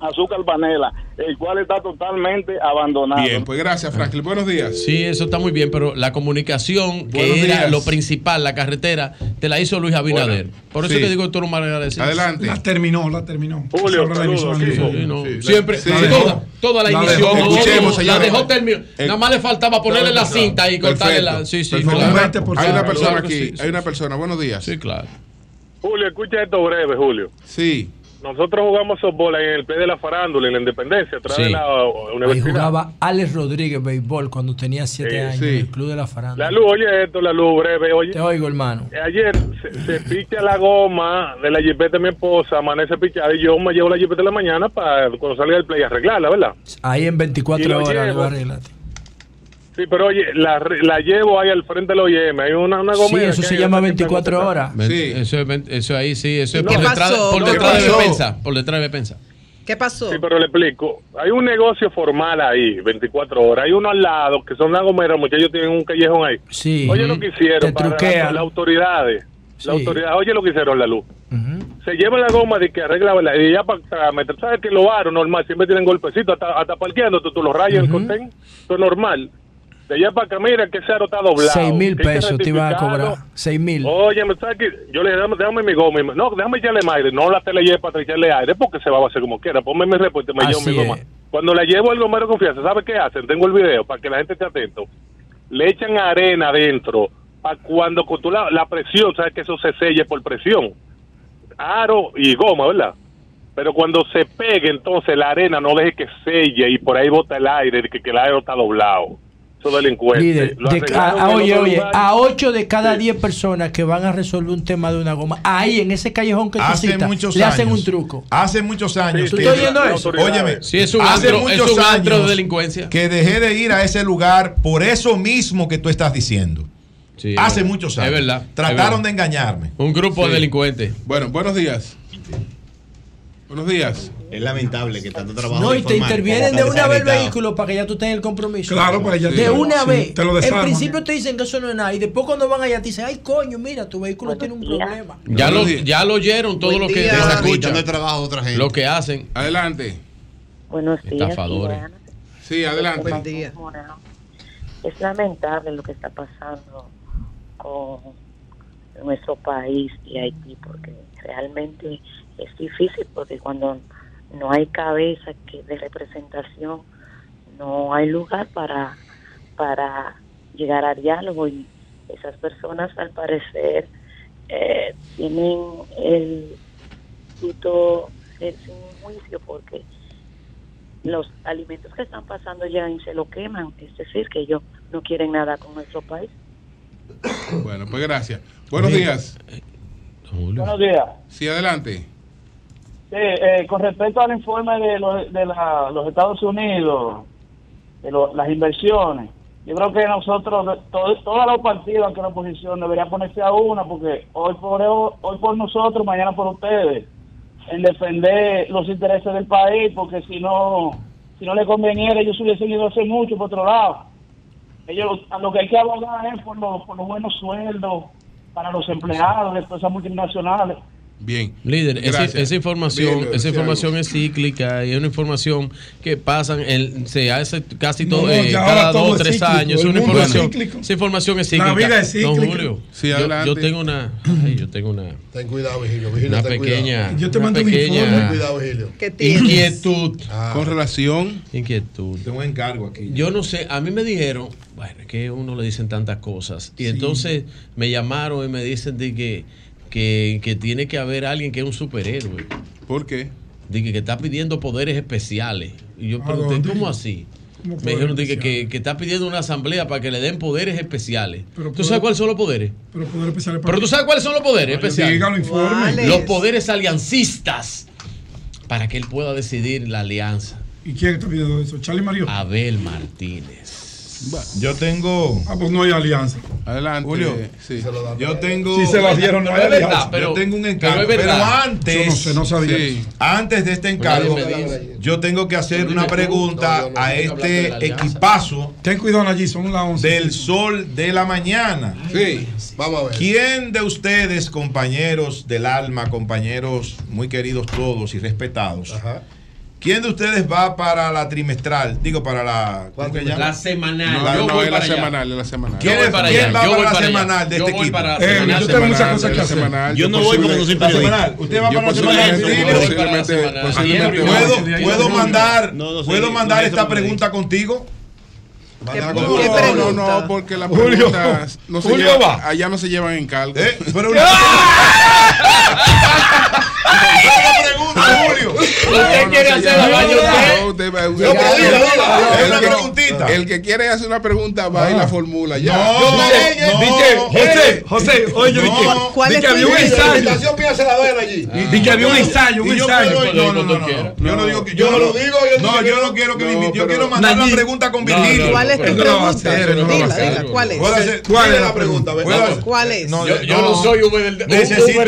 azúcar panela, el cual está totalmente abandonado. Bien, pues gracias, Franklin. Buenos días. Sí, eso está muy bien, pero la comunicación, que era días. lo principal, la carretera, te la hizo Luis Abinader. Bueno, Por eso sí. que digo que tú no me agradecido. La terminó, la terminó. Julio, saludos, emisión sí, sí, no. Sí, Siempre, la toda, toda la La inició, dejó. Escuchemos, la señores. dejó terminar. Nada más le faltaba ponerle la cinta y cortarle la. Sí, sí, Perfecto. claro. Hay una persona aquí. Hay una persona. Buenos días. Sí, claro. Julio, escucha esto breve, Julio. Sí. Nosotros jugamos softball en el play de la farándula, en la Independencia, atrás Sí. de la Ahí universidad. jugaba Alex Rodríguez béisbol cuando tenía 7 Eh, años sí. en el Club de la Farándula. La luz, oye esto, la luz breve, oye. Te oigo, hermano. Eh, Ayer se, se picha la goma de la jipeta de mi esposa, amanece pichada y yo me llevo la jipeta de la mañana para cuando salga del play arreglarla, ¿verdad? Ahí en Y 24 lo horas arreglar. Sí, pero oye, la, la llevo ahí al frente del OIM, hay una, una Sí, eso se llama en la 24 horas. Sí. Eso, es, ven- eso ahí sí, eso es ¿Qué por detrás, pasó? por ¿Qué detrás de defensa. Por detrás de defensa. ¿Qué pasó? Sí, pero le explico. Hay un negocio formal ahí, 24 horas. Hay uno al lado, que son las gomeras, muchachos tienen un callejón ahí. Sí. Oye lo que hicieron Te para truquean. las autoridades. Sí. Las autoridades, oye lo que hicieron la luz. Se llevan la goma de que arregla la y ya para meter, sabes que los aros normal siempre tienen golpecitos, hasta, hasta parqueando, tú, tú los rayas en el contén, eso es normal. De allá para acá, mira que ese aro está doblado. 6 mil pesos te iban a cobrar. 6 mil. Oye, ¿me qué? Yo le dije, déjame, déjame mi goma. No, déjame echarle aire. No la te le lleve para echarle aire porque se va a hacer como quiera. Ponme mi repuesto y me llevo mi goma. Cuando la llevo al gomero de confianza, ¿sabe qué hacen? Tengo el video para que la gente esté atento. Le echan arena adentro para cuando tú la, la presión, ¿sabes que eso se selle por presión? Aro y goma, ¿verdad? Pero cuando se pegue, entonces la arena no deje que selle y por ahí bota el aire, que, que el aire está doblado. Eso es delincuente. Líder, Lo de- arreglaron a- a- en oye, oye, a 8 de cada 10 personas que van a resolver un tema de una goma, ahí en ese callejón que tú Hace citas, muchos le años. hacen un truco. Hace muchos años. ¿Tú que- estás oyendo eso? Óyeme. Sí, es un hace antro- muchos es un antro de años delincuencia. Que dejé de ir a ese lugar por eso mismo que tú estás diciendo. Sí, hace es muchos años. Es verdad. Trataron es de engañarme. Un grupo Sí. de delincuentes. Bueno, buenos días. Buenos días. Es lamentable que tanto trabajo. No, y te intervienen de una vez el vehículo para que ya tú tengas el compromiso. Claro, para ya De te- una vez. te lo en principio te dicen que eso no es nada. Y después cuando van allá te dicen, ay coño, mira, tu vehículo tiene un problema. Ya lo, ya lo oyeron todo lo que día. se Quitando escucha. el trabajo otra gente. Lo que hacen. Adelante. Buenos días. Estafadores. Sí, adelante. Buen día. Es lamentable lo que está pasando con nuestro país y Haití, porque realmente es difícil, porque cuando no hay cabeza que de representación, no hay lugar para, para llegar a diálogo y esas personas al parecer eh, tienen el fruto eh, sin juicio porque los alimentos que están pasando ya y se lo queman, es decir, que ellos no quieren nada con nuestro país. Bueno, pues gracias. Buenos días. Buenos días. Sí, adelante. Eh, con respecto al informe de, los, de la- los Estados Unidos, de las inversiones, yo creo que nosotros, todos los partidos, aunque la oposición, debería ponerse a una, porque hoy por, hoy por nosotros, mañana por ustedes, en defender los intereses del país, porque si no, si no le conveniera, ellos hubiesen ido hace mucho por otro lado. Ellos, a lo que hay que abogar es por, los- por los buenos sueldos para los empleados de todas esas multinacionales. Bien. Líder, esa, información, Bien, esa información es cíclica y es una información que pasan, el, se hace casi todo, no, eh, cada todo dos o es tres cíclico, años. Es una es información, cíclico. esa información es La cíclica. vida es Don cíclica. Julio, Sí, yo, adelante. yo tengo una, ay, yo tengo una, Ten cuidado, Vigilio. Vigilio, una ten pequeña, cuidado. Yo te mando un pequeña informe. Ten cuidado, Vigilio. Inquietud, Con relación. inquietud. Tengo un encargo aquí. Yo no sé, a mí me dijeron, bueno, es que a uno le dicen tantas cosas. Y entonces me llamaron y me dicen de que, que, que tiene que haber alguien que es un superhéroe. ¿Por qué? De que, que está pidiendo poderes especiales. Y yo ¿A pregunté, dónde? ¿cómo así? ¿Cómo Me dijeron que, que, está pidiendo una asamblea para que le den poderes especiales. Pero ¿Tú poder- sabes cuáles son los poderes? Pero poder especial Pero tú sabes cuáles son los poderes especiales. Dígalo. Los poderes aliancistas para que él pueda decidir la alianza. ¿Y quién está pidiendo eso? Charlie Mario. Abel Martínez. Yo tengo. Ah, pues no hay alianza. Adelante. Julio, sí. yo tengo. Si se la dieron, no hay Es verdad, alianza. pero- yo tengo un encargo. pero antes. Yo no sé, no sabía Sí. Antes de este encargo, Pues dice. yo tengo que hacer una pregunta a este equipazo. Ten cuidado allí, son las 11. Del sol de la mañana. Sí. Vamos a ver. ¿Quién de ustedes, compañeros del alma, compañeros muy queridos todos y respetados, quién de ustedes va para la trimestral? Digo, para la. ¿cómo que llama? La semanal. No, Yo no, voy es la para allá. semanal, es la semanal. ¿Quién, Yo es- para quién allá, va yo para voy la semanal de Yo este voy equipo? para la Eh, semanal. yo tengo muchas cosas que la hacer. semanal. Yo no voy como La siempre voy. semanal. Usted va Yo para la semanal. posiblemente-. ¿Puedo, puedo mandar, No, no ¿puedo no, mandar no, esta no, pregunta contigo? No, ¿Qué no, no, no, porque las Julio, preguntas no se Julio llevan- va. allá no se llevan en cargo. pero una- Julio. ¿Usted quiere hacer la baño usted? Es una preguntita. El que quiere hacer una pregunta va y la formula ya. No, José, José, oye, ¿Cuál es tu había un ensayo. La invitación mía se la den allí. Di que había un ensayo, un Y yo ensayo. puedo- No, no, no, no. Yo no digo que yo lo digo, No, yo no quiero que me no, invite. Yo pero- quiero mandar una pregunta con No, no, Virgilio. ¿Cuál es tu pregunta? Dila, ¿cuál es? Puedo hacer- ¿Cuál dile es la pregunta? Yo, no soy Uber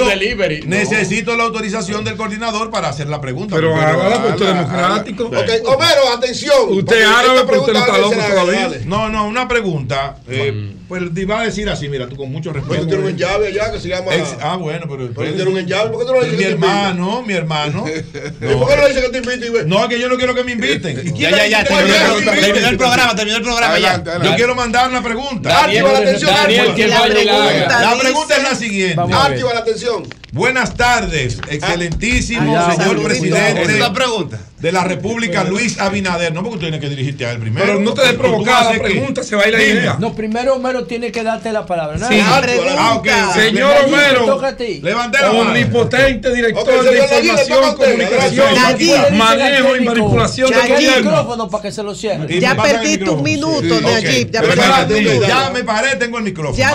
Delivery. necesito la autorización del coordinador para hacer la pregunta. Pero hágala, pues esto es democrático. Ok, Homero, atención. Usted árabe, pero usted no pregunta está loco todavía. No, no, una pregunta. Eh, pues va a decir así, mira, tú con mucho respeto. tú tienes un llave allá que se llama. Ex- ah, bueno, pero. Pero tú tienes un llave, ¿por qué tú no le dices Mi que te invite? hermano, mi hermano. ¿Y por qué no le dices que te invite y ve? No, es que yo no quiero que me inviten. ¿Y quién Ya, ya, ya, terminó, Oye, terminó, inviten. terminó el programa, terminó el programa Adelante, ya. adelante. Yo quiero mandar una pregunta. Activa la atención, Daniel, activa. ¿quién La pregunta es la siguiente. Activa la atención. Buenas tardes, excelentísimo Allá, señor saludito. presidente Esa es la pregunta. De la República, Luis Abinader. No, porque tú tienes que dirigirte a él primero. Pero no te des provocada la que- pregunta, se va a ir la Dime. idea. No, primero Homero tiene que darte la palabra. ¿no? Sí. La Ah, pregunta. Señor Homero. Levanté la mano. omnipotente director de información, comunicación, Nayib. manejo y manipulación de el micrófono para que se lo cierre. Ya micrófono. minutos, Sí. Nayib. Ya me paré, tengo el micrófono. Ya,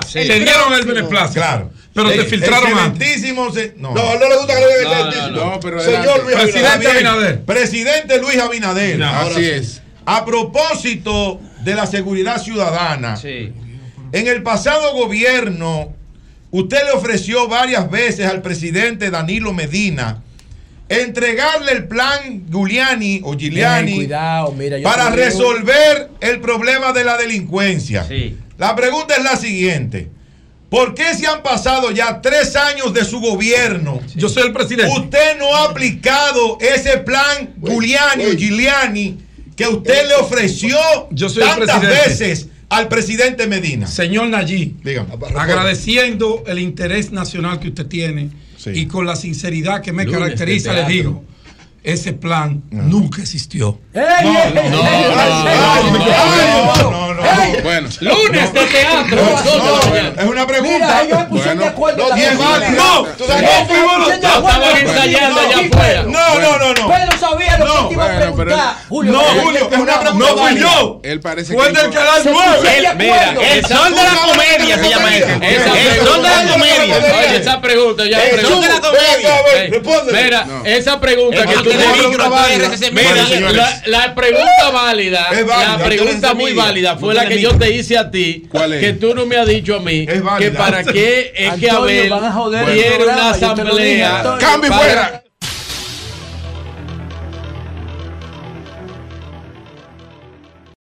te dieron el beneplácito. Claro. Pero te Ex- filtraron antes. Excelentísimo. se- No. No, le gusta que le digan No, no, excelentísimo. no, pero Señor adelante. Luis Presidente Abinader. Presidente Luis Abinader. No, ahora Así sí. es. A propósito de la seguridad ciudadana, Sí. en el pasado gobierno, usted le ofreció varias veces al presidente Danilo Medina entregarle el plan Giuliani o Giuliani cuidado, mira. yo para resolver el problema de la delincuencia. Sí. La pregunta es la siguiente. ¿Por qué se han pasado ya tres años de su gobierno? Yo soy el presidente. Usted no ha aplicado ese plan Giuliani. Giuliani que usted le ofreció Yo soy el tantas veces al presidente Medina. Señor Dígame. agradeciendo el interés nacional que usted tiene Sí. y con la sinceridad que me Lunes caracteriza, le digo, ese plan nunca existió. ¡Ey, ey, ey, ey, ey, no, no, no, Bueno, Lunes de teatro. No, de no, es una Mira, pregunta. ellos me pusieron Bueno, de acuerdo. no. No, Tú sabes No, fuimos los- estaban ensayando allá afuera. No, no, no, no. Pedro sabía lo No, que te iba a preguntar. Julio, No. Julio, es una pregunta No fui yo. él parece Fue del canal Se 9. pusieron de Mira, el son de la comedia se llama ese. Esa El son de la pregunta- comedia. Oye, esa pregunta ya El de la comedia. Mira, No. esa pregunta que tú. RCC Mira, la, pregunta válida, la pregunta muy válida fue La que yo te hice a ti, ¿Cuál es? que tú no me has dicho a mí, que para qué es que Abel quiere una asamblea. Cambio fuera.